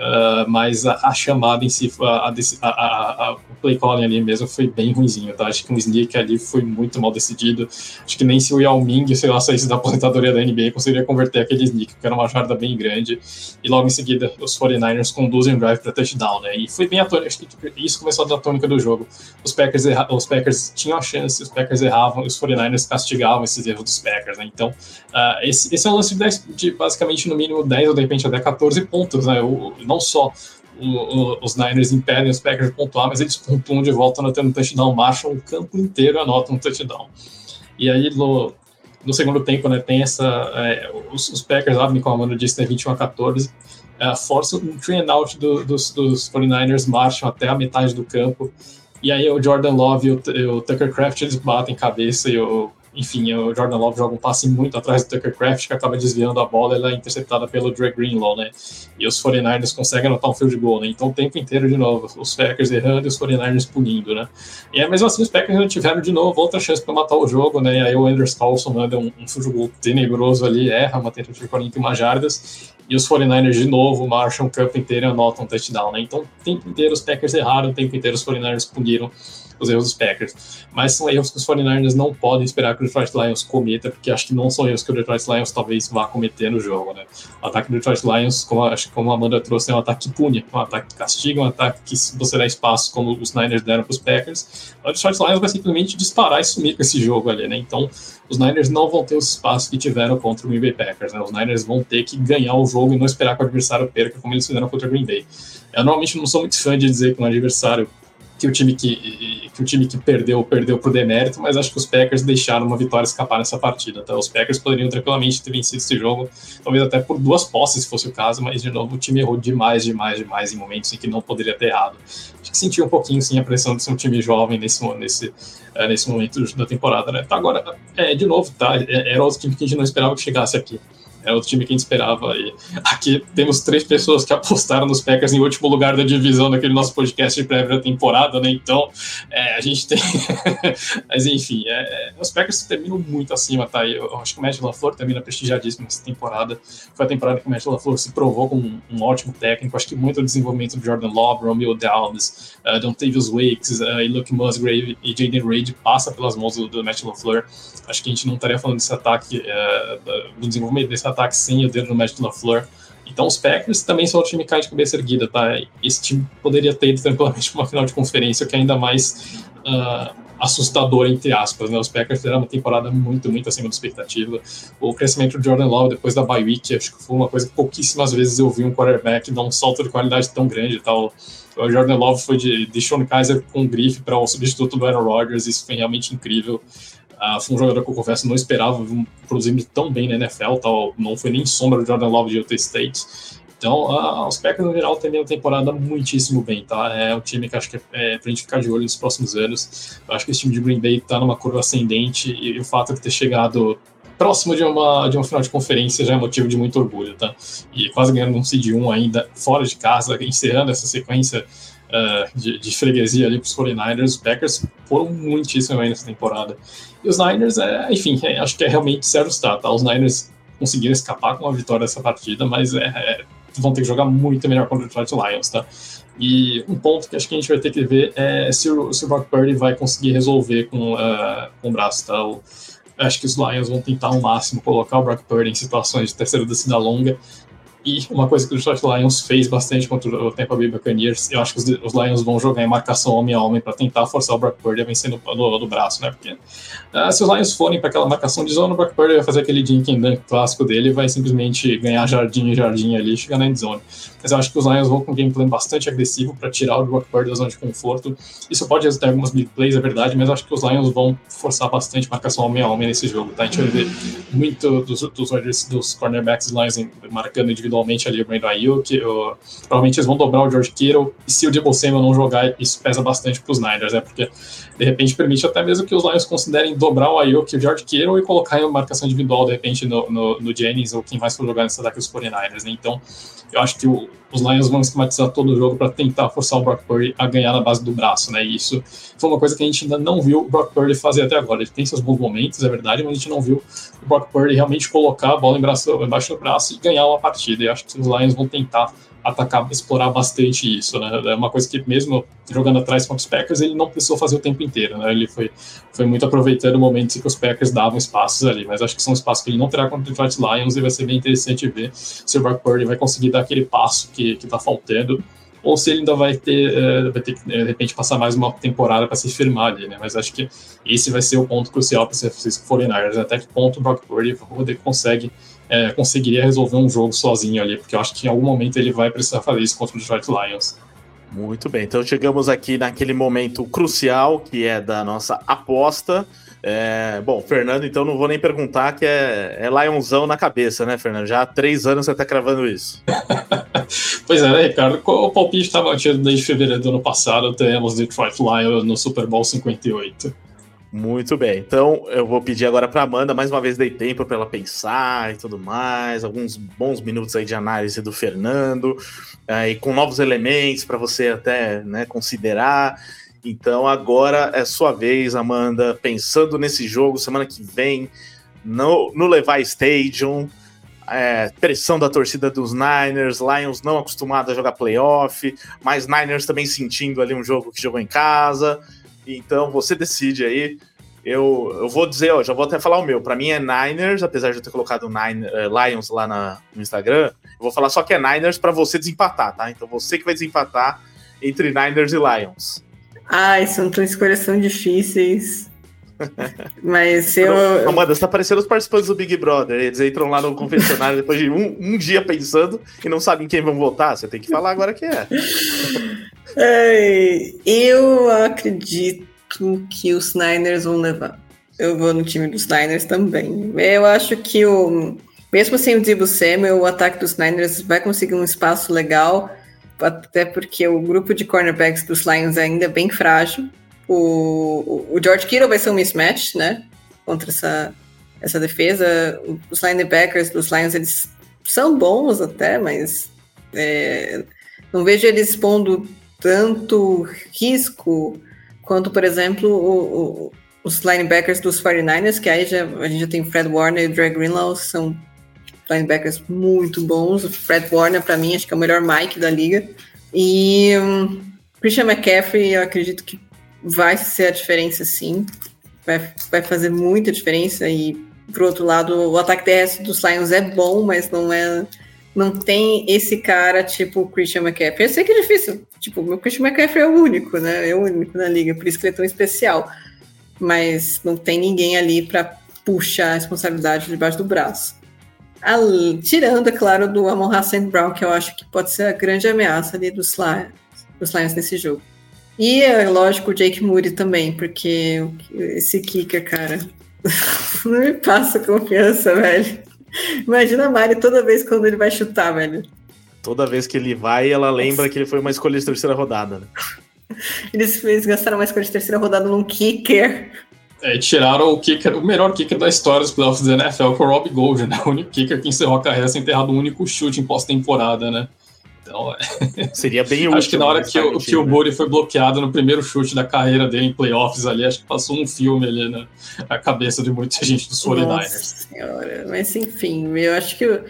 Uh, mas a, a, chamada em si, a, a, o play calling ali mesmo foi bem ruimzinho, tá? Acho que um sneak ali foi muito mal decidido. Acho que nem se o Yao Ming, sei lá, saísse da aposentadoria da NBA, conseguiria converter aquele sneak, que era uma jarda bem grande. E logo em seguida, os 49ers conduzem o drive para touchdown, né? E foi bem a tônica, acho que isso começou a dar tônica do jogo. Os Packers, erra, os Packers tinham a chance, os Packers erravam, os 49ers castigavam esses erros dos Packers, né? Então, uh, esse, esse é um lance de, 10, de, basicamente no mínimo 10 ou de repente até 14 pontos, né? O, não só o, o, os Niners impedem os Packers de pontuar, mas eles pontuam de volta anotando touchdown, marcham o campo inteiro anota um touchdown. E aí, no, no segundo tempo, né, tem essa. É, os, os, Packers abrem, como a Amanda disse, né, 21 a 14, é, forçam um train out do, dos, dos 49ers, marcham até a metade do campo. E aí o Jordan Love e o, o Tucker Craft eles batem cabeça e o enfim, o Jordan Love joga um passe muito atrás do Tucker Craft, que acaba desviando a bola, ela é interceptada pelo Dre Greenlaw, né? E os 49ers conseguem anotar um field goal, né? Então o tempo inteiro de novo, os Packers errando e os 49ers punindo, né? E é mesmo assim, os Packers não tiveram de novo outra chance para matar o jogo, né? E aí o Anders Carlson manda um, um field goal tenebroso ali, erra uma tentativa de 41 jardas, e os 49ers de novo marcham o campo inteiro e anotam um touchdown, né? Então o tempo inteiro os Packers erraram, o tempo inteiro os 49ers puniram os erros dos Packers. Mas são erros que os 49ers não podem esperar que o Detroit Lions cometa, porque acho que não são erros que o Detroit Lions talvez vá cometer no jogo, né? O ataque do Detroit Lions, como, acho, como a Amanda trouxe, é um ataque que pune, um ataque que castiga, um ataque que você dá espaço, como os Niners deram para os Packers. O Detroit Lions vai simplesmente disparar e sumir com esse jogo ali, né? Então, os Niners não vão ter os espaços que tiveram contra o Green Bay Packers, né? Os Niners vão ter que ganhar o jogo e não esperar que o adversário perca, como eles fizeram contra o Green Bay. Eu normalmente não sou muito fã de dizer que um adversário que o time que, que o time que perdeu perdeu por demérito, mas acho que os Packers deixaram uma vitória escapar nessa partida. Tá? Os Packers poderiam tranquilamente ter vencido esse jogo, talvez até por duas posses, se fosse o caso, mas de novo o time errou demais, demais, demais em momentos em que não poderia ter errado. Acho que sentiu um pouquinho sim a pressão de ser um time jovem nesse, nesse, é, nesse momento da temporada. Né? Tá, agora, é, de novo, tá? É, era outro time que a gente não esperava que chegasse aqui. É outro time que a gente esperava. E aqui temos três pessoas que apostaram nos Packers em último lugar da divisão naquele nosso podcast de prévia temporada, né? Então, é, a gente tem. Mas enfim, é, os Packers terminam muito acima, tá? Eu acho que o Matt LaFleur termina prestigiadíssimo nessa temporada. Foi a temporada que o Matt LaFleur se provou como um, um ótimo técnico. Acho que muito o desenvolvimento do Jordan Love, Romeo Downs, uh, Don Tavius Wakes uh, e Luke Musgrave e Jaden Reid passa pelas mãos do, do Matt LaFleur. Acho que a gente não estaria falando desse ataque, uh, do desenvolvimento desse ataque sem o dedo no Matt LaFleur. Então os Packers também são o time que cai de cabeça erguida, tá? Esse time poderia ter ido tranquilamente para uma final de conferência, que é ainda mais uh, assustador, entre aspas, né? Os Packers fizeram uma temporada muito, muito acima da expectativa. O crescimento do Jordan Love depois da bye week, acho que foi uma coisa que pouquíssimas vezes eu vi um quarterback dar um salto de qualidade tão grande e tal. O Jordan Love foi de, de Sean Kaiser com grife para o substituto do Aaron Rodgers, isso foi realmente incrível. Uh, foi um jogador que eu confesso não esperava produzindo tão bem na NFL, tal, não foi nem sombra do Jordan Love de Utah State. Então, uh, os Packers no geral terminam a temporada muitíssimo bem, tá? É um time que acho que é, é pra gente ficar de olho nos próximos anos. Eu acho que esse time de Green Bay tá numa curva ascendente e, e o fato de ter chegado próximo de uma, de uma final de conferência já é motivo de muito orgulho, tá? E quase ganhando um seed 1 ainda fora de casa, encerrando essa sequência uh, de, de, freguesia ali para os 49ers, os Packers foram muitíssimo bem nessa temporada. E os Niners, é, enfim, é, acho que é realmente zero está, tá? Os Niners conseguiram escapar com a vitória dessa partida, mas é, é, vão ter que jogar muito melhor contra o Detroit Lions, tá? E um ponto que acho que a gente vai ter que ver é se o, se o Brock Purdy vai conseguir resolver com, uh, com o braço, tá? O, acho que os Lions vão tentar ao máximo colocar o Brock Purdy em situações de terceira descida longa e uma coisa que o Detroit Lions fez bastante contra o Tampa Bay Buccaneers, eu acho que os, os Lions vão jogar em marcação homem a homem para tentar forçar o Brock Purdy a vencer no, no, no braço, né? Porque uh, se os Lions forem para aquela marcação de zona, o Brock Purdy vai fazer aquele dink and dunk clássico dele e vai simplesmente ganhar jardim e jardim ali e chegar na endzone. Mas eu acho que os Lions vão com um gameplay bastante agressivo para tirar o Brock Purdy da zona de conforto. Isso pode resultar em algumas big plays, é verdade, mas eu acho que os Lions vão forçar bastante marcação homem a homem nesse jogo, tá? A gente vai ver muito dos, dos, dos cornerbacks Lions marcando individualmente ali o Brandon Ayuk, o, provavelmente eles vão dobrar o George Kittle, e se o Debo Samuel não jogar, isso pesa bastante para os Niners, né? Porque de repente permite até mesmo que os Lions considerem dobrar o Ayuk e o George Kittle e colocar em marcação individual, de repente, no, no, no Jennings ou quem mais for jogar nesse ataque dos 49ers, né? Então, eu acho que o, os Lions vão esquematizar todo o jogo para tentar forçar o Brock Purdy a ganhar na base do braço, né? E isso foi uma coisa que a gente ainda não viu o Brock Purdy fazer até agora. Ele tem seus bons momentos, é verdade, mas a gente não viu o Brock Purdy realmente colocar a bola embaixo do braço e ganhar uma partida. E acho que os Lions vão tentar atacar, explorar bastante isso, né? É uma coisa que mesmo jogando atrás contra os Packers, ele não precisou fazer o tempo inteiro, né? Ele foi, foi muito aproveitando momentos em que os Packers davam espaços ali, mas acho que são espaços que ele não terá contra o Detroit Lions e vai ser bem interessante ver se o Brock Purdy vai conseguir dar aquele passo que, que tá faltando ou se ele ainda vai ter, uh, vai ter que, de repente, passar mais uma temporada para se firmar ali, né? Mas acho que esse vai ser o ponto crucial para os 49ers. Até que ponto o Brock Purdy consegue é, conseguiria resolver um jogo sozinho ali, porque eu acho que em algum momento ele vai precisar fazer isso contra o Detroit Lions. Muito bem, então chegamos aqui naquele momento crucial que é da nossa aposta. É, bom, Fernando, então não vou nem perguntar, que é, é Lionzão na cabeça, né, Fernando? Já há três anos você tá cravando isso. pois é, né, Ricardo? O palpite estava batido desde fevereiro do ano passado, temos Detroit Lions no Super Bowl 58. Muito bem. Então, eu vou pedir agora para Amanda, mais uma vez dei tempo para ela pensar e tudo mais, alguns bons minutos aí de análise do Fernando, aí com novos elementos para você até né, considerar. Então, agora é sua vez, Amanda, pensando nesse jogo semana que vem no, no Levi Stadium. É, pressão da torcida dos Niners, Lions não acostumado a jogar playoff, mas Niners também sentindo ali um jogo que jogou em casa. Então você decide aí. Eu, eu vou dizer, ó, já vou até falar o meu. Para mim é Niners, apesar de eu ter colocado Nine, uh, Lions lá na, no Instagram. Eu vou falar só que é Niners para você desempatar, tá? Então você que vai desempatar entre Niners e Lions. Ai, são tão escolhas tão difíceis. Mas eu. Amanda, você tá parecendo os participantes do Big Brother. Eles entram lá no confessionário depois de um, um dia pensando e não sabem quem vão votar. Você tem que falar agora quem é. é eu acredito que os Niners vão levar. Eu vou no time dos Niners também. Eu acho que o. Mesmo sem o Debo Samuel, o ataque dos Niners vai conseguir um espaço legal, até porque o grupo de cornerbacks dos Lions ainda é bem frágil. O, o George Kittle vai ser um mismatch, né? Contra essa, essa defesa. Os linebackers dos Lions, eles são bons até, mas é, não vejo eles pondo tanto risco quanto, por exemplo, o, o, os linebackers dos 49ers, que aí já, a gente já tem Fred Warner e o Drake Greenlaw, são linebackers muito bons. O Fred Warner, para mim, acho que é o melhor Mike da liga. E um, Christian McCaffrey, eu acredito que vai ser a diferença, sim. Vai, vai fazer muita diferença. E, por outro lado, o ataque terrestre dos Lions é bom, mas não é. Não tem esse cara tipo Christian McCaffrey. Eu sei que é difícil. Tipo, o Christian McCaffrey é o único, né? É o único na liga, por isso que ele é tão especial. Mas não tem ninguém ali para puxar a responsabilidade debaixo do braço. tirando, é claro, do Amon Hassan Brown, que eu acho que pode ser a grande ameaça ali dos Lions, dos Lions nesse jogo. E, é lógico, o Jake Moody também, porque esse kicker, cara, não me passa confiança, velho. Imagina a Mari toda vez quando ele vai chutar, velho. Toda vez que ele vai, ela lembra Nossa. que ele foi uma escolha de terceira rodada, né? Eles, eles gastaram uma escolha de terceira rodada num kicker. É, tiraram o kicker, o melhor kicker da história dos playoffs da NFL, que é o Rob Gold, né? O único kicker que encerrou a carreira sem ter errado um único chute em pós-temporada, né? Então, é. Seria bem útil. Acho que na hora que, o, que o Buri foi bloqueado no primeiro chute da carreira dele em playoffs ali, acho que passou um filme ali na, na cabeça de muita gente dos 49ers. Nossa senhora, mas enfim, eu acho que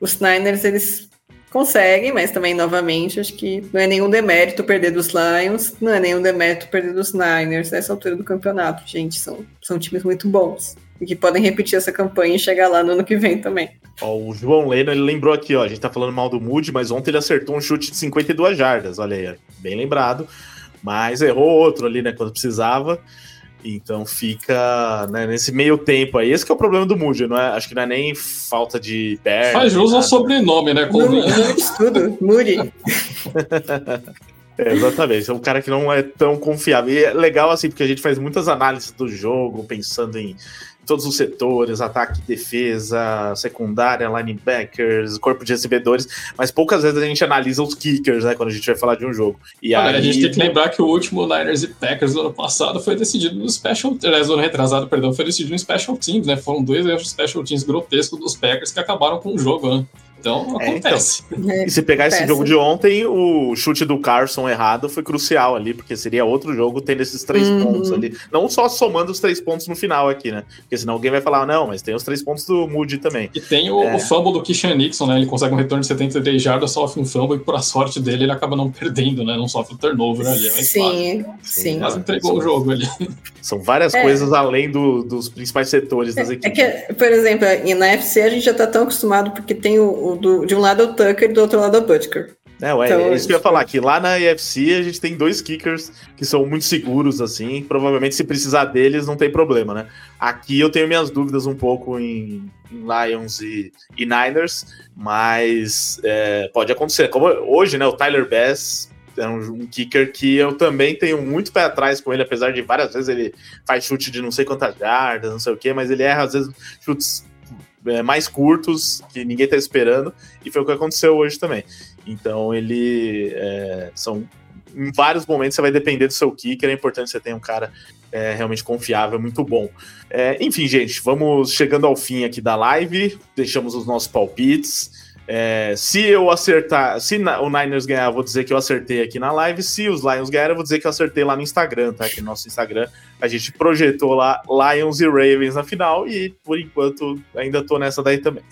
os Niners, eles conseguem, mas também, novamente, acho que não é nenhum demérito perder dos Lions, não é nenhum demérito perder dos Niners nessa altura do campeonato, gente, são, são times muito bons e que podem repetir essa campanha e chegar lá no ano que vem também. Ó, o João Leno, ele lembrou aqui, ó, a gente tá falando mal do Moody, mas ontem ele acertou um chute de 52 jardas, olha aí, bem lembrado, mas errou outro ali, né, quando precisava, então fica né, nesse meio tempo aí. Esse que é o problema do Moody, não é? Acho que não é nem falta de perna. Faz jus ao sobrenome, né? Com... tudo, Moody. É, exatamente, é um cara que não é tão confiável. E é legal assim, porque a gente faz muitas análises do jogo, pensando em todos os setores, ataque, defesa, secundária, linebackers, corpo de recebedores, mas poucas vezes a gente analisa os kickers, né, quando a gente vai falar de um jogo. E aí... A gente tem que lembrar que o último Niners e Packers do ano passado foi decidido no Special, aliás, ano retrasado, perdão, foi decidido no Special Teams, né, foram dois erros Special Teams grotescos dos Packers que acabaram com o jogo, né. Então, é, acontece. Então. E se pegar esse jogo de ontem, o chute do Carson errado foi crucial ali, porque seria outro jogo tendo esses três uhum. pontos ali. Não só somando os três pontos no final aqui, né? Porque senão alguém vai falar, não, mas tem os três pontos do Moody também. E tem o, é. o fumble do Kishan Nixon, né? Ele consegue um retorno de 73 jardas, sofre um fumble e, por a sorte dele, ele acaba não perdendo, né? Não sofre o turnover ali. É sim, sim. Mas entregou o jogo ali. São várias é. coisas além do, dos principais setores das equipes. É que, por exemplo, na FC a gente já tá tão acostumado porque tem o, o do, de um lado o Tucker e do outro lado é o Butker. É, ué, então, é isso que eu ia falar, que lá na EFC a gente tem dois kickers que são muito seguros, assim, provavelmente se precisar deles não tem problema, né? Aqui eu tenho minhas dúvidas um pouco em, em Lions e, e, Niners, mas é, pode acontecer. Como hoje, né, o Tyler Bass é um, um, kicker que eu também tenho muito pé atrás com ele, apesar de várias vezes ele faz chute de não sei quantas jardas, não sei o que, mas ele erra às vezes chutes é, mais curtos, que ninguém está esperando, e foi o que aconteceu hoje também. Então ele é, são em vários momentos você vai depender do seu kicker, é importante você ter um cara é, realmente confiável, muito bom. É, enfim, gente, vamos chegando ao fim aqui da live, deixamos os nossos palpites. É, se eu acertar, se o Niners ganhar, eu vou dizer que eu acertei aqui na live. Se os Lions ganharem, eu vou dizer que eu acertei lá no Instagram, tá? Aqui no nosso Instagram. A gente projetou lá Lions e Ravens na final e por enquanto ainda tô nessa daí também.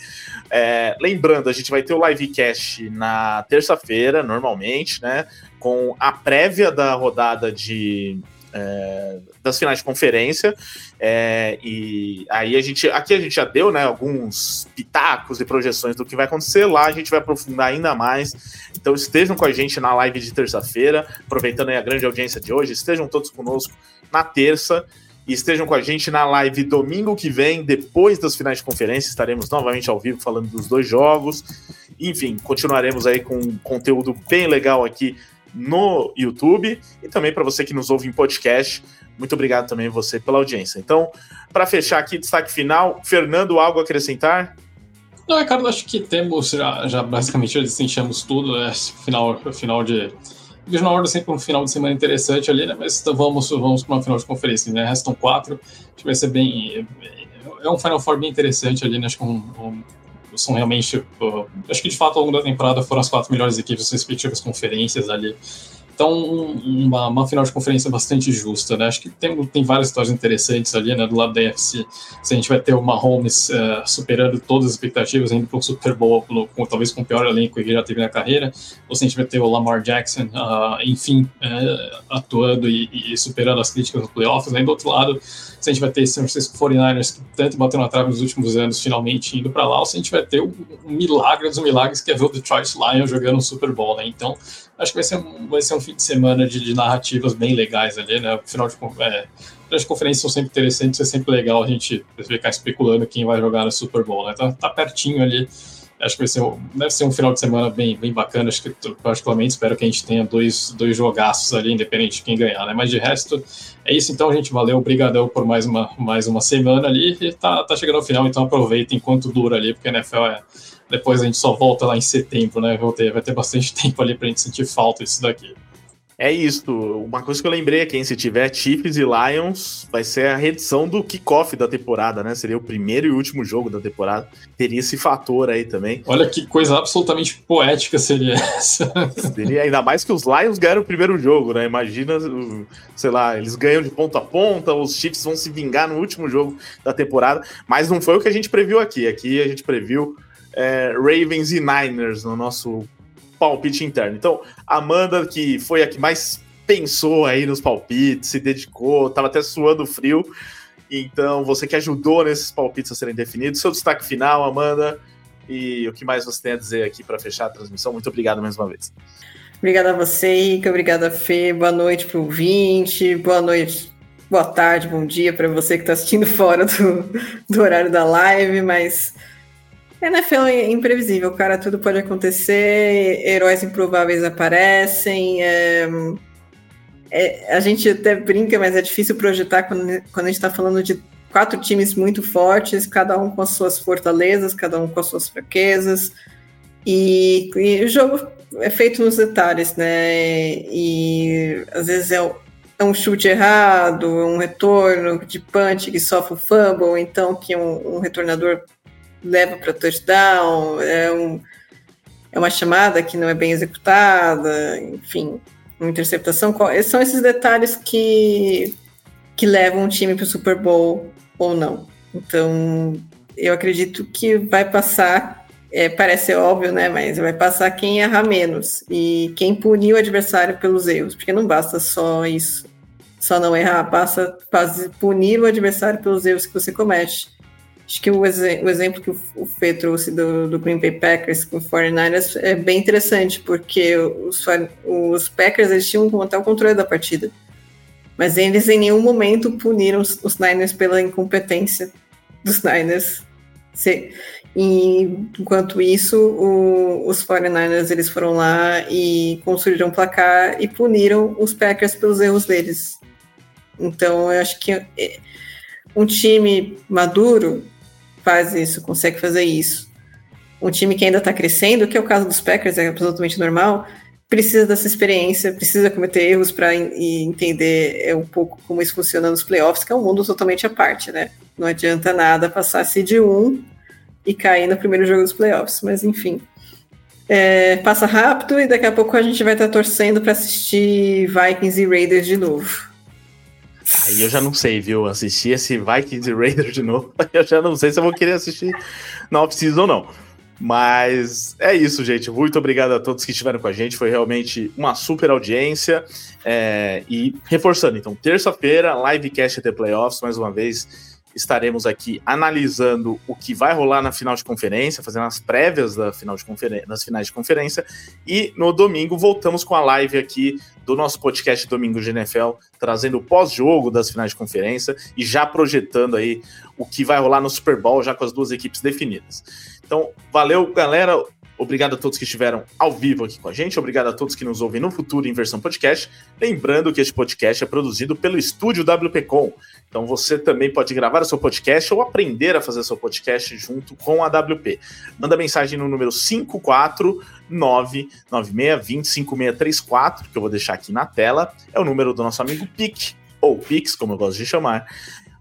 É, lembrando, a gente vai ter o livecast na terça-feira, normalmente, né? Com a prévia da rodada de é, das finais de conferência. É, e aí a gente. Aqui a gente já deu né, alguns pitacos e projeções do que vai acontecer. Lá a gente vai aprofundar ainda mais. Então estejam com a gente na live de terça-feira, aproveitando a grande audiência de hoje, estejam todos conosco na terça. E estejam com a gente na live domingo que vem, depois das finais de conferência. Estaremos novamente ao vivo falando dos dois jogos. Enfim, continuaremos aí com conteúdo bem legal aqui no YouTube e também para você que nos ouve em podcast. Muito obrigado também você pela audiência. Então, para fechar aqui, destaque final, Fernando, algo a acrescentar? Não, Ricardo, acho que temos já, já basicamente já tudo, né? Final, final de. Na hora sempre um final de semana interessante ali, né? Mas vamos, vamos para uma final de conferência, né? Restam quatro. Acho que vai ser bem, é um Final Four bem interessante ali, né? Acho que um, um, são realmente. Uh, acho que de fato ao longo da temporada foram as quatro melhores equipes respectivas conferências ali. Então, uma, uma, final de conferência bastante justa, né? Acho que tem, tem várias histórias interessantes ali, né? Do lado da NFC, se a gente vai ter o Mahomes uh, superando todas as expectativas, indo para o Super Bowl, com, talvez com o pior elenco que ele já teve na carreira, ou se a gente vai ter o Lamar Jackson, uh, enfim, uh, atuando e, e, superando as críticas no playoffs. Aí, do outro lado, se a gente vai ter San Francisco 49ers, que tanto bateu na trave nos últimos anos, finalmente indo para lá, ou se a gente vai ter o, o milagre dos milagres, que é ver o Detroit Lions jogando um Super Bowl, né? Então, acho que vai ser um, vai ser um fim de semana de, de narrativas bem legais ali, né? Final de, é, as conferências são sempre interessantes, é sempre legal a gente ficar especulando quem vai jogar no Super Bowl, né? Tá, tá pertinho ali. Acho que vai ser, deve ser um final de semana bem, bem bacana. Acho que, particularmente, espero que a gente tenha dois, dois jogaços ali, independente de quem ganhar, né? Mas de resto, é isso então, gente. Valeu, obrigadão por mais uma, mais uma semana ali. E tá, tá chegando ao final, então aproveita enquanto dura ali, porque a NFL é depois a gente só volta lá em setembro, né? Vai ter, vai ter bastante tempo ali pra gente sentir falta disso daqui. É isso. Uma coisa que eu lembrei aqui, hein, se tiver Chiefs e Lions, vai ser a redição do kickoff da temporada, né? Seria o primeiro e último jogo da temporada. Teria esse fator aí também. Olha que coisa absolutamente poética seria essa. Seria ainda mais que os Lions ganharam o primeiro jogo, né? Imagina, sei lá, eles ganham de ponta a ponta, os Chiefs vão se vingar no último jogo da temporada, mas não foi o que a gente previu aqui. Aqui a gente previu é, Ravens e Niners no nosso palpite interno. Então, Amanda, que foi a que mais pensou aí nos palpites, se dedicou, estava até suando frio. Então, você que ajudou nesses palpites a serem definidos. Seu destaque final, Amanda, e o que mais você tem a dizer aqui para fechar a transmissão. Muito obrigado mais uma vez. Obrigada a você, Ica. Obrigada, Fê. Boa noite para o ouvinte. Boa noite, boa tarde, bom dia para você que está assistindo fora do, do horário da live, mas NFL é imprevisível, cara. Tudo pode acontecer, heróis improváveis aparecem. É, é, a gente até brinca, mas é difícil projetar quando, quando a gente está falando de quatro times muito fortes, cada um com as suas fortalezas, cada um com as suas fraquezas. E, e o jogo é feito nos detalhes, né? E às vezes é, é um chute errado, um retorno de punch que sofre o fumble, então que um, um retornador leva para touchdown, é, um, é uma chamada que não é bem executada, enfim, uma interceptação. São esses detalhes que, que levam um time para o Super Bowl ou não. Então, eu acredito que vai passar, é, parece óbvio, né? Mas vai passar quem errar menos e quem punir o adversário pelos erros, porque não basta só isso, só não errar, basta punir o adversário pelos erros que você comete. Acho que o, ex o exemplo que o, Fê trouxe do, do, Green Bay Packers com o 49ers é bem interessante, porque os, os Packers eles tinham até o controle da partida. Mas eles em nenhum momento puniram os, os Niners pela incompetência dos Niners. Se, e enquanto isso, o, os 49ers eles foram lá e construíram um placar e puniram os Packers pelos erros deles. Então, eu acho que é, um time maduro faz isso, consegue fazer isso. Um time que ainda está crescendo, que é o caso dos Packers, é absolutamente normal, precisa dessa experiência, precisa cometer erros para entender é, um pouco como isso funciona nos playoffs, que é um mundo totalmente à parte, né? Não adianta nada passar de 1 e cair no primeiro jogo dos playoffs, mas enfim. É, passa rápido e daqui a pouco a gente vai estar tá torcendo para assistir Vikings e Raiders de novo. Aí eu já não sei, viu? Assistir esse Vikings e Raiders de novo, eu já não sei se eu vou querer assistir na off-season ou não. Mas é isso, gente. Muito obrigado a todos que estiveram com a gente. Foi realmente uma super audiência. É, e reforçando, então, terça-feira, livecast até playoffs, mais uma vez estaremos aqui analisando o que vai rolar na final de conferência, fazendo as prévias da final de conferência, das finais de conferência. E no domingo voltamos com a live aqui do nosso podcast Domingo de NFL, trazendo o pós-jogo das finais de conferência e já projetando aí o que vai rolar no Super Bowl, já com as duas equipes definidas. Então, valeu, galera. Obrigado a todos que estiveram ao vivo aqui com a gente. Obrigado a todos que nos ouvem no futuro em versão podcast. Lembrando que este podcast é produzido pelo estúdio WPcom. Então você também pode gravar o seu podcast ou aprender a fazer seu podcast junto com a WP. Manda mensagem no número 54996205634, que eu vou deixar aqui na tela. É o número do nosso amigo Pic, ou Pix, como eu gosto de chamar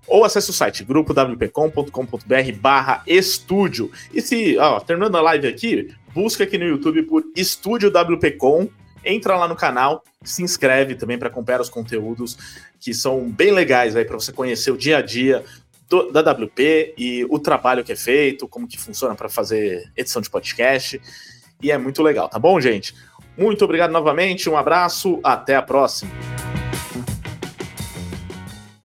ou acesse o site grupowpcom.com.br barra estúdio. E se, ó, terminando a live aqui, busca aqui no YouTube por Estúdio WPcom, entra lá no canal, se inscreve também para acompanhar os conteúdos que são bem legais aí para você conhecer o dia a dia do, da WP e o trabalho que é feito, como que funciona para fazer edição de podcast. E é muito legal, tá bom, gente? Muito obrigado novamente, um abraço, até a próxima.